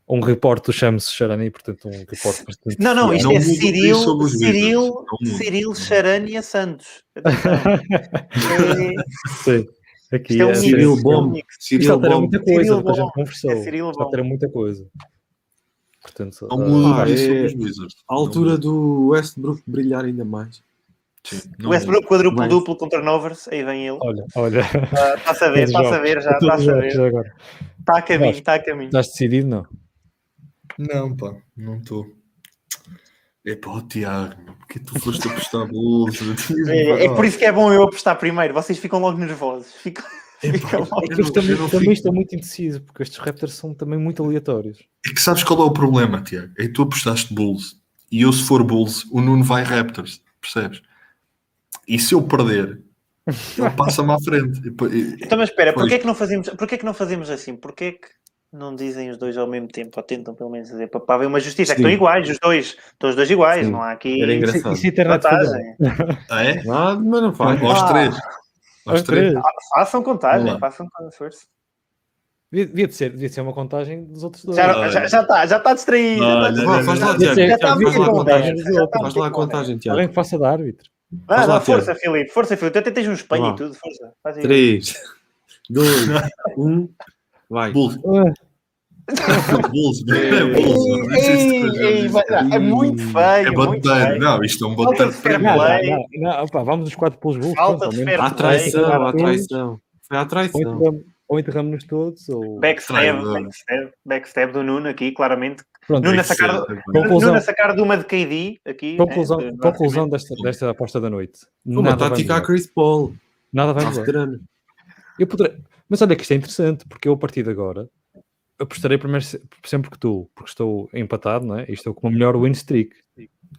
um report do Shams Charani, portanto, um report bastante. Não, não, isto não é Ciril, Ciril, Ciril Charania Santos. é... Sim. Aqui é, um é Ciril Bom. Ciril Bom. muita coisa, a gente conversou. É Bom. Ter muita coisa. Portanto, não uh, é a altura do Westbrook brilhar ainda mais. o Westbrook quadruplo duplo com turnovers, aí vem ele. Olha, olha. Está a saber, está a saber já, está a saber. Está a caminho, está a caminho. Estás decidido, não? Não, pá, não estou. É pá, o Tiago, porque tu foste apostar bolsa? É, é, por isso que é bom eu apostar primeiro, vocês ficam logo nervosos. Ficam, ficam logo... É que eu também, eu também estou muito indeciso, porque estes Raptors são também muito aleatórios. É que sabes qual é o problema, Tiago? É que tu apostaste Bulls e eu, se for Bulls, o Nuno vai Raptors, percebes? E se eu perder, ele passa-me à frente. Então, mas espera, porquê é que não fazemos, porquê é que não fazemos assim? Porquê é que não dizem os dois ao mesmo tempo, ou tentam pelo menos dizer para haver uma justiça. É que estão iguais, os dois, estão os dois iguais, Sim. não há aqui. Era engraçado. Isso, isso vantagem. ah, é? Ah, mas não faz. Aos três. Aos três. Ah, façam contagem, façam esforço. Devia, de ser, devia ser uma contagem dos outros dois. Já, está, já está distraído. Não, já está faz lá, Tiago. Já está a contagem. Faz lá a contagem, Tiago. Alguém que faça de árbitro. Ah, lá, força, Filipe, força, Filipe. Até tens um espelho e tudo, força. 3, 2, 1, vai. Bulls. Bulls, é muito feio. É bater, não, isto é um bater Vamos os quatro pelos Bulls. Falta de fair play. traição, há traição. Foi a traição. Ou enterramos-nos todos, ou... Backstab, backstab, backstab do Nuno aqui, claramente. Pronto, Nuno, a sacar, Nuno a sacar de uma de KD aqui. Conclusão, né, conclusão desta, desta aposta da noite. Uma tática a Chris Paul. Nada vai mudar. Eu poderei... Mas olha que isto é interessante, porque eu a partir de agora apostarei primeiro sempre que tu, porque estou empatado, não é? E estou com uma melhor win streak.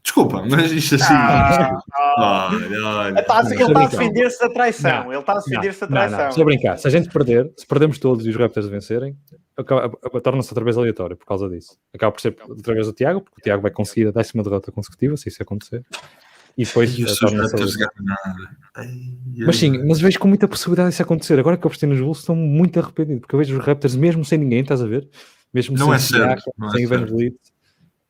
Desculpa, mas isto assim. Ah, ah, olha, olha. Ele está a defender-se da traição. Não, ele está a defender-se da traição. Não, não, a brincar. Se a gente perder, se perdemos todos e os Raptors vencerem, torna-se outra vez aleatório por causa disso. Acaba por ser outra vez o Tiago, porque o Tiago vai conseguir a décima derrota consecutiva, se isso acontecer. E depois torna-se Mas sim, mas vejo com muita possibilidade disso acontecer. Agora que eu apostei nos Bulls, estou muito arrependido, porque eu vejo os Raptors mesmo sem ninguém, estás a ver? Mesmo não sem é certo, sem Evangelito. Leeds.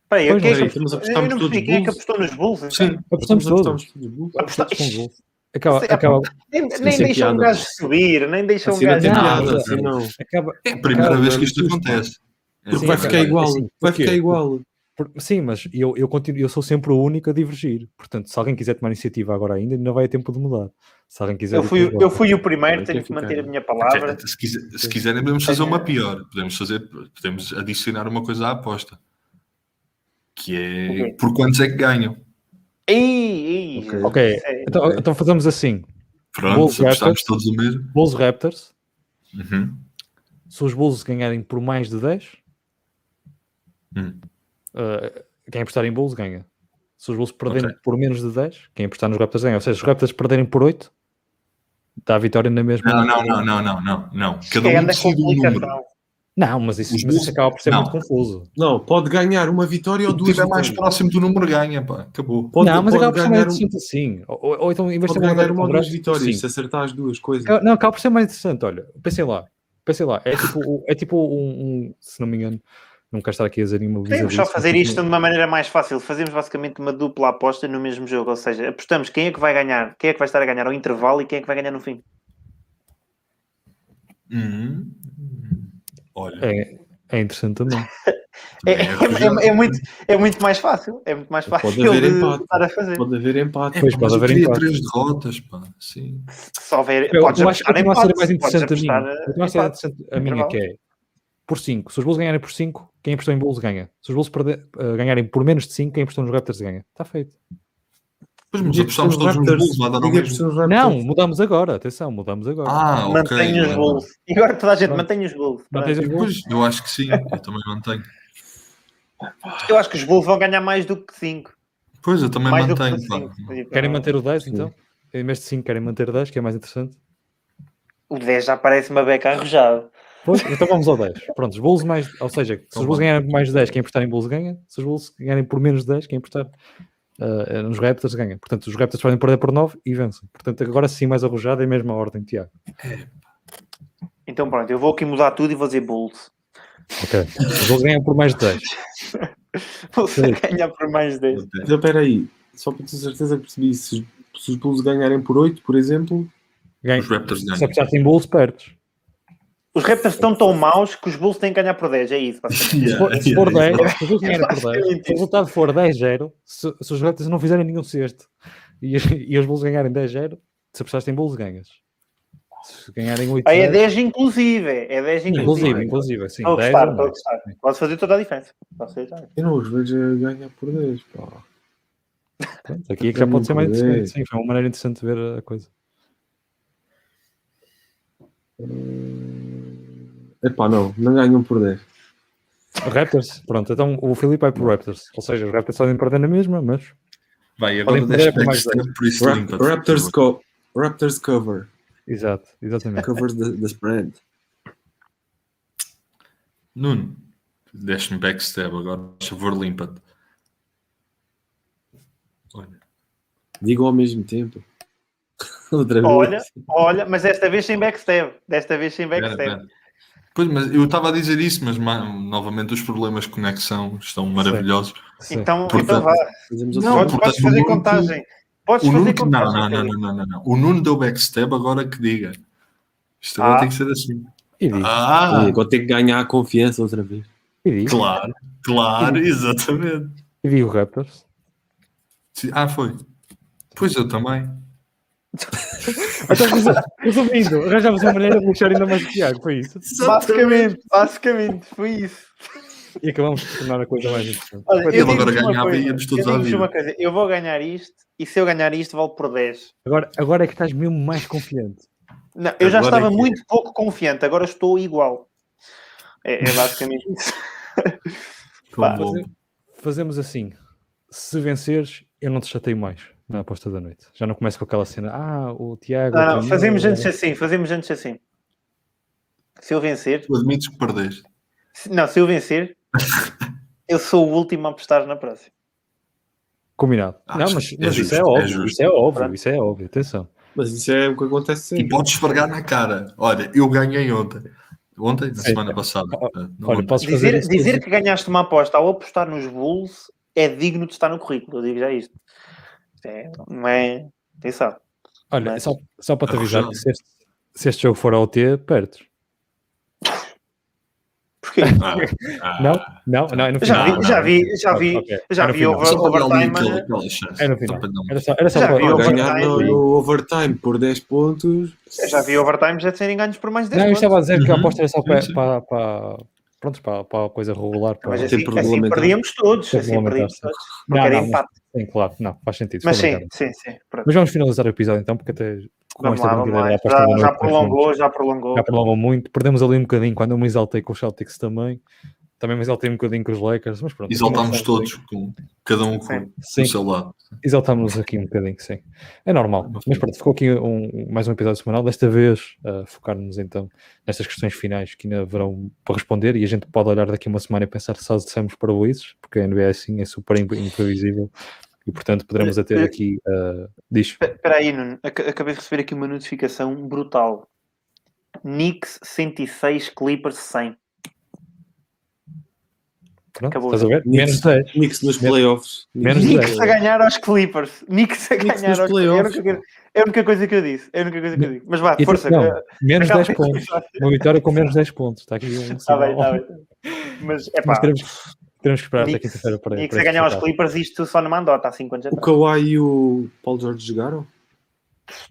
Peraí, quem, é que, apostou, eu não sei quem é que apostou nos Bulls? Então? Sim, apostamos todos. Apostamos nos Bulls. Acaba, acaba, nem, nem deixam um gajo subir, nem deixam um gajo. Nada, assim, não. Acaba, é a primeira vez que isto acontece. Porque vai ficar igual. Vai ficar igual. Sim, mas eu, eu, continuo, eu sou sempre o único a divergir. Portanto, se alguém quiser tomar iniciativa agora ainda, não vai ter tempo de mudar. Se alguém quiser. Eu fui, eu fui o primeiro, tenho que manter a minha palavra. Se, quiser, se quiserem, podemos fazer uma pior. Podemos, fazer, podemos adicionar uma coisa à aposta que é okay. por quantos é que ganham. Ei, ei, ok, okay. Então, então, fazemos assim. Pronto, Bulls Raptors, todos o mesmo. Bulls Raptors. Uhum. Se os Bulls ganharem por mais de 10, hum. Uh, quem apostar em Bulls ganha. Se os Bulls perderem okay. por menos de 10, quem apostar nos Raptors ganha. Ou seja, se os Raptors perderem por 8, dá a vitória na mesma. Não, não, não, não, não, não. não. Cada um decide um número. Não, mas isso, mas isso acaba por ser não. muito confuso. Não, pode ganhar uma vitória ou duas. Se estiver mais próximo do número, ganha, pá. Acabou. Pode, não, mas acaba por ser mais interessante um... assim. Ou, ou então, em vez de ganhar uma ou duas vitórias, sim. se acertar as duas coisas. Não, acaba por ser mais interessante. Olha, pensem lá. Pensem lá. É tipo, é tipo um, um se não me engano, não quero estar aqui a dizer nenhuma Podemos só fazer isto de uma maneira mais fácil. Fazemos basicamente uma dupla aposta no mesmo jogo. Ou seja, apostamos quem é que vai ganhar, quem é que vai estar a ganhar ao intervalo e quem é que vai ganhar no fim. Uhum. Olha. É, é interessante também. É, é, é, é, muito, é muito mais fácil. É muito mais fácil pode haver empate. a fazer. Pode haver empate. Pois, pode haver empate. três derrotas, pá. Sim. Se houver, eu, eu acho que a ser mais interessante a mim. A, a minha que é por 5. Se os Bulls ganharem por 5, quem apostou em Bulls ganha. Se os Bulls perder, uh, ganharem por menos de 5, quem apostou nos Raptors ganha. Está feito. Pois, mas apostamos todos nos Bulls, vai dar mesmo. Não, mudamos agora, atenção, mudamos agora. Ah, ok. Mantenha os Bulls. E agora toda a gente mantém os Bulls. Pois, eu acho que sim, eu também mantenho. Eu acho que os Bulls vão ganhar mais do que 5. Pois, eu também mais mantenho. Querem manter o 10, então? Em vez de 5, querem manter o 10, que é mais interessante? O 10 já parece uma beca arrojada. Pois, então vamos ao 10. Pronto, os Bulls mais. Ou seja, se os Bulls ganharem por mais de 10, quem apostar em Bulls ganha. Se os Bulls ganharem por menos de 10, quem apostar uh, nos Raptors ganha. Portanto, os Raptors podem perder por 9 e vencem. Portanto, agora sim mais arrojado é a mesma ordem, Tiago. Então pronto, eu vou aqui mudar tudo e vou dizer Bulls. Ok. Os Bulls ganham por mais de 10. Você ganha por mais de 10. Então espera aí, só para ter certeza que percebi, se, se os Bulls ganharem por 8, por exemplo... Ganha. Os Raptors ganham. Se já tem Bulls, perdes. Os Raptors estão tão maus que os Bulls têm que ganhar por 10, é isso. Yeah, se for, se for 10, se os Bulls ganharem por 10, se o resultado for 10-0, se, se, os Raptors não fizerem nenhum sexto e, e os Bulls ganharem 10-0, se apostaste em Bulls, ganhas. Se ganharem 8 Aí é 10 inclusive, é 10 inclusive. Inclusive, inclusive, sim. Estou a gostar, estou a gostar. Pode fazer toda a diferença. Eu não os vejo ganhar por 10, pá. Pronto, aqui é que já pode ser mais interessante. Sim, foi uma maneira interessante de ver a coisa. Hum... Epá, não, não ganham por 10. Raptors, pronto, então o Filipe vai para o Raptors. Ou seja, os Raptors podem perder na mesma, mas. Vai, agora deixa por mais por isso Rap Raptors, co Raptors cover. Exato, exatamente. Covers the, the spread. Nuno, deixa-me backstab agora, por favor, limpa-te. Olha. Digo ao mesmo tempo. Outra olha, vez. olha, mas desta vez sem backstab. Desta vez sem backstab. Pera, pera. Pois, mas eu estava a dizer isso, mas novamente os problemas de conexão estão maravilhosos. Sim. Então, Portanto, então vá. Não, podes, podes fazer contagem. Podes o fazer contagem. Não, não, não, não, não, não. O Nuno deu backstab, agora que diga. Isto agora ah. tem que ser assim. Ah. Agora tem que ganhar a confiança outra vez. Claro, claro, exatamente. E vi o Raptors. Ah, foi. Pois eu também. Então, resumindo, arranjámos uma maneira de puxar ainda mais o Tiago, foi isso? Basicamente, basicamente, foi isso. E acabamos de tornar a coisa mais interessante. Olha, eu Ele agora ganhava e íamos todos eu uma coisa, eu vou ganhar isto e se eu ganhar isto vale por 10. Agora, agora é que estás mesmo mais confiante. Não, eu já estava é muito pouco confiante, agora estou igual. É, é basicamente isso. fazemos assim. se venceres, eu não te chateio mais na aposta da noite. Já não começo com aquela cena, ah, o Tiago. Não, não, fazemos antes assim, fazemos antes assim. Se eu vencer. Tu admites que perdeste. Não, se eu vencer, eu sou o último a apostar na próxima. Combinado. Ah, não, mas, é mas justo, isso é óbvio, é isso é óbvio, isso é óbvio, atenção. Mas isso é o que acontece sempre. E podes esfregar na cara. Olha, eu ganhei ontem. Ontem, na semana passada. Olha, posso dizer, dizer que ganhaste uma aposta ao apostar nos Bulls é digno de estar no currículo, eu digo já isto. É, não é. Atenção. Olha, é? só, só para te avisar se este, se este jogo for ao T, perdes. Porquê? Ah, ah, não, não, não, é no final. Já vi, já vi, já vi, okay. já vi over, overtime. É no final. Era só, era só já para ganhar no, no, overtime por 10 pontos. Eu já vi overtime já serem ganhos por mais 10 não, pontos. Não, eu estava a dizer que a uhum. aposta era só para, para, para, pronto, para, para a coisa regular. Para Mas assim, assim perdíamos todos. Assim perdíamos todos. Porque era empate. Sim, claro, não, faz sentido. Mas sim, sim, sim. Mas vamos finalizar o episódio então, porque até com vamos esta lá, brincadeira já, já prolongou, já prolongou. Já prolongou muito. Perdemos ali um bocadinho quando eu me exaltei com os Celtics também. Também me exaltei um bocadinho com os Lakers, mas pronto. Exaltámos todos, com, cada um com, sim. o seu lado. Exaltámos aqui um bocadinho, sim. É normal. Mas pronto, ficou aqui um, mais um episódio semanal. Desta vez, uh, focar-nos então nestas questões finais que ainda haverão para responder e a gente pode olhar daqui uma semana e pensar se só dissemos para o porque a NBA é assim, é super imprevisível e portanto poderemos ter eh, aqui. Uh, diz. Espera aí, Nuno, acabei de receber aqui uma notificação brutal. Knicks 106, Clippers 100. Pronto, Acabou. Estás a ver? Menos 10. Knicks nos playoffs. Menos Knicks 10. a ganhar aos Clippers. Knicks a Knicks ganhar aos playoffs. É a única coisa que eu disse. É a única coisa que eu disse. Mas vá, e força. Não, menos 10 pontos. Uma vitória com menos 10 pontos. Está aqui um. Está bem, está bem. Mas é pá. Teremos que esperar até quinta-feira para. Knicks a ganhar aos Clippers, isto só não mandou, há 5 anos O Kawhi e o Paul George jogaram?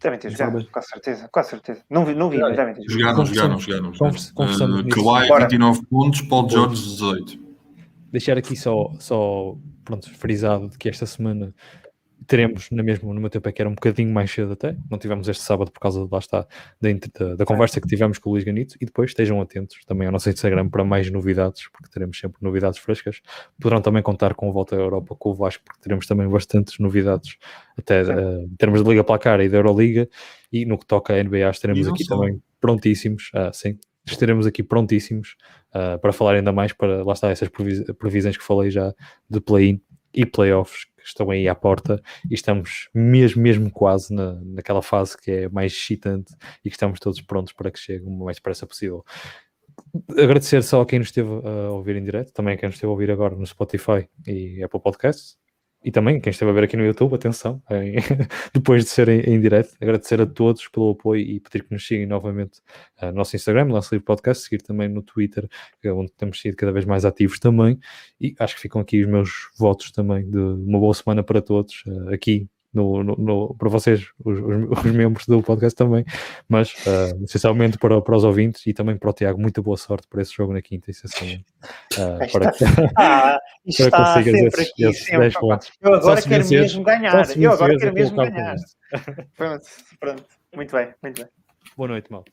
Devem ter jogado, com certeza, com certeza. Não vi, não vi mas devem ter jogado. Jogaram, jogaram, jogaram. Uh, Kawhi 29 pontos, Paul George 18. Deixar aqui só, só pronto, frisado de que esta semana teremos na mesma, no meu tempo é que era um bocadinho mais cedo até, não tivemos este sábado por causa, lá está, da, da, conversa que tivemos com o Luís Ganito, e depois estejam atentos também ao nosso Instagram para mais novidades, porque teremos sempre novidades frescas, poderão também contar com o Volta à Europa com o Vasco, porque teremos também bastantes novidades, até uh, em termos de Liga Placar e da Euroliga, e no que toca a NBA estaremos aqui só. também prontíssimos, uh, sim, estaremos aqui prontíssimos uh, para falar ainda mais para, lá está, essas previsões que falei já de play-in e playoffs estão aí à porta e estamos mesmo, mesmo quase na, naquela fase que é mais excitante e que estamos todos prontos para que chegue o mais depressa possível. Agradecer só a quem nos esteve a ouvir em direto, também a quem nos esteve a ouvir agora no Spotify e Apple Podcasts e também quem esteve a ver aqui no YouTube, atenção, em, depois de ser em, em direto, agradecer a todos pelo apoio e pedir que nos sigam novamente uh, no nosso Instagram, no nosso livro podcast, seguir também no Twitter, é onde temos sido cada vez mais ativos também, e acho que ficam aqui os meus votos também de uma boa semana para todos, uh, aqui no, no, no, para vocês, os, os, os, membros do podcast também, mas uh, essencialmente para, para os ouvintes e também para o Tiago, muita boa sorte para esse jogo na quinta, essencialmente. Uh, para, ah, para que consigas esses, aqui, esses 10 pontos. Eu agora quero vencer, mesmo ganhar, eu agora quero mesmo ganhar. pronto, pronto, muito bem, muito bem. Boa noite, mal.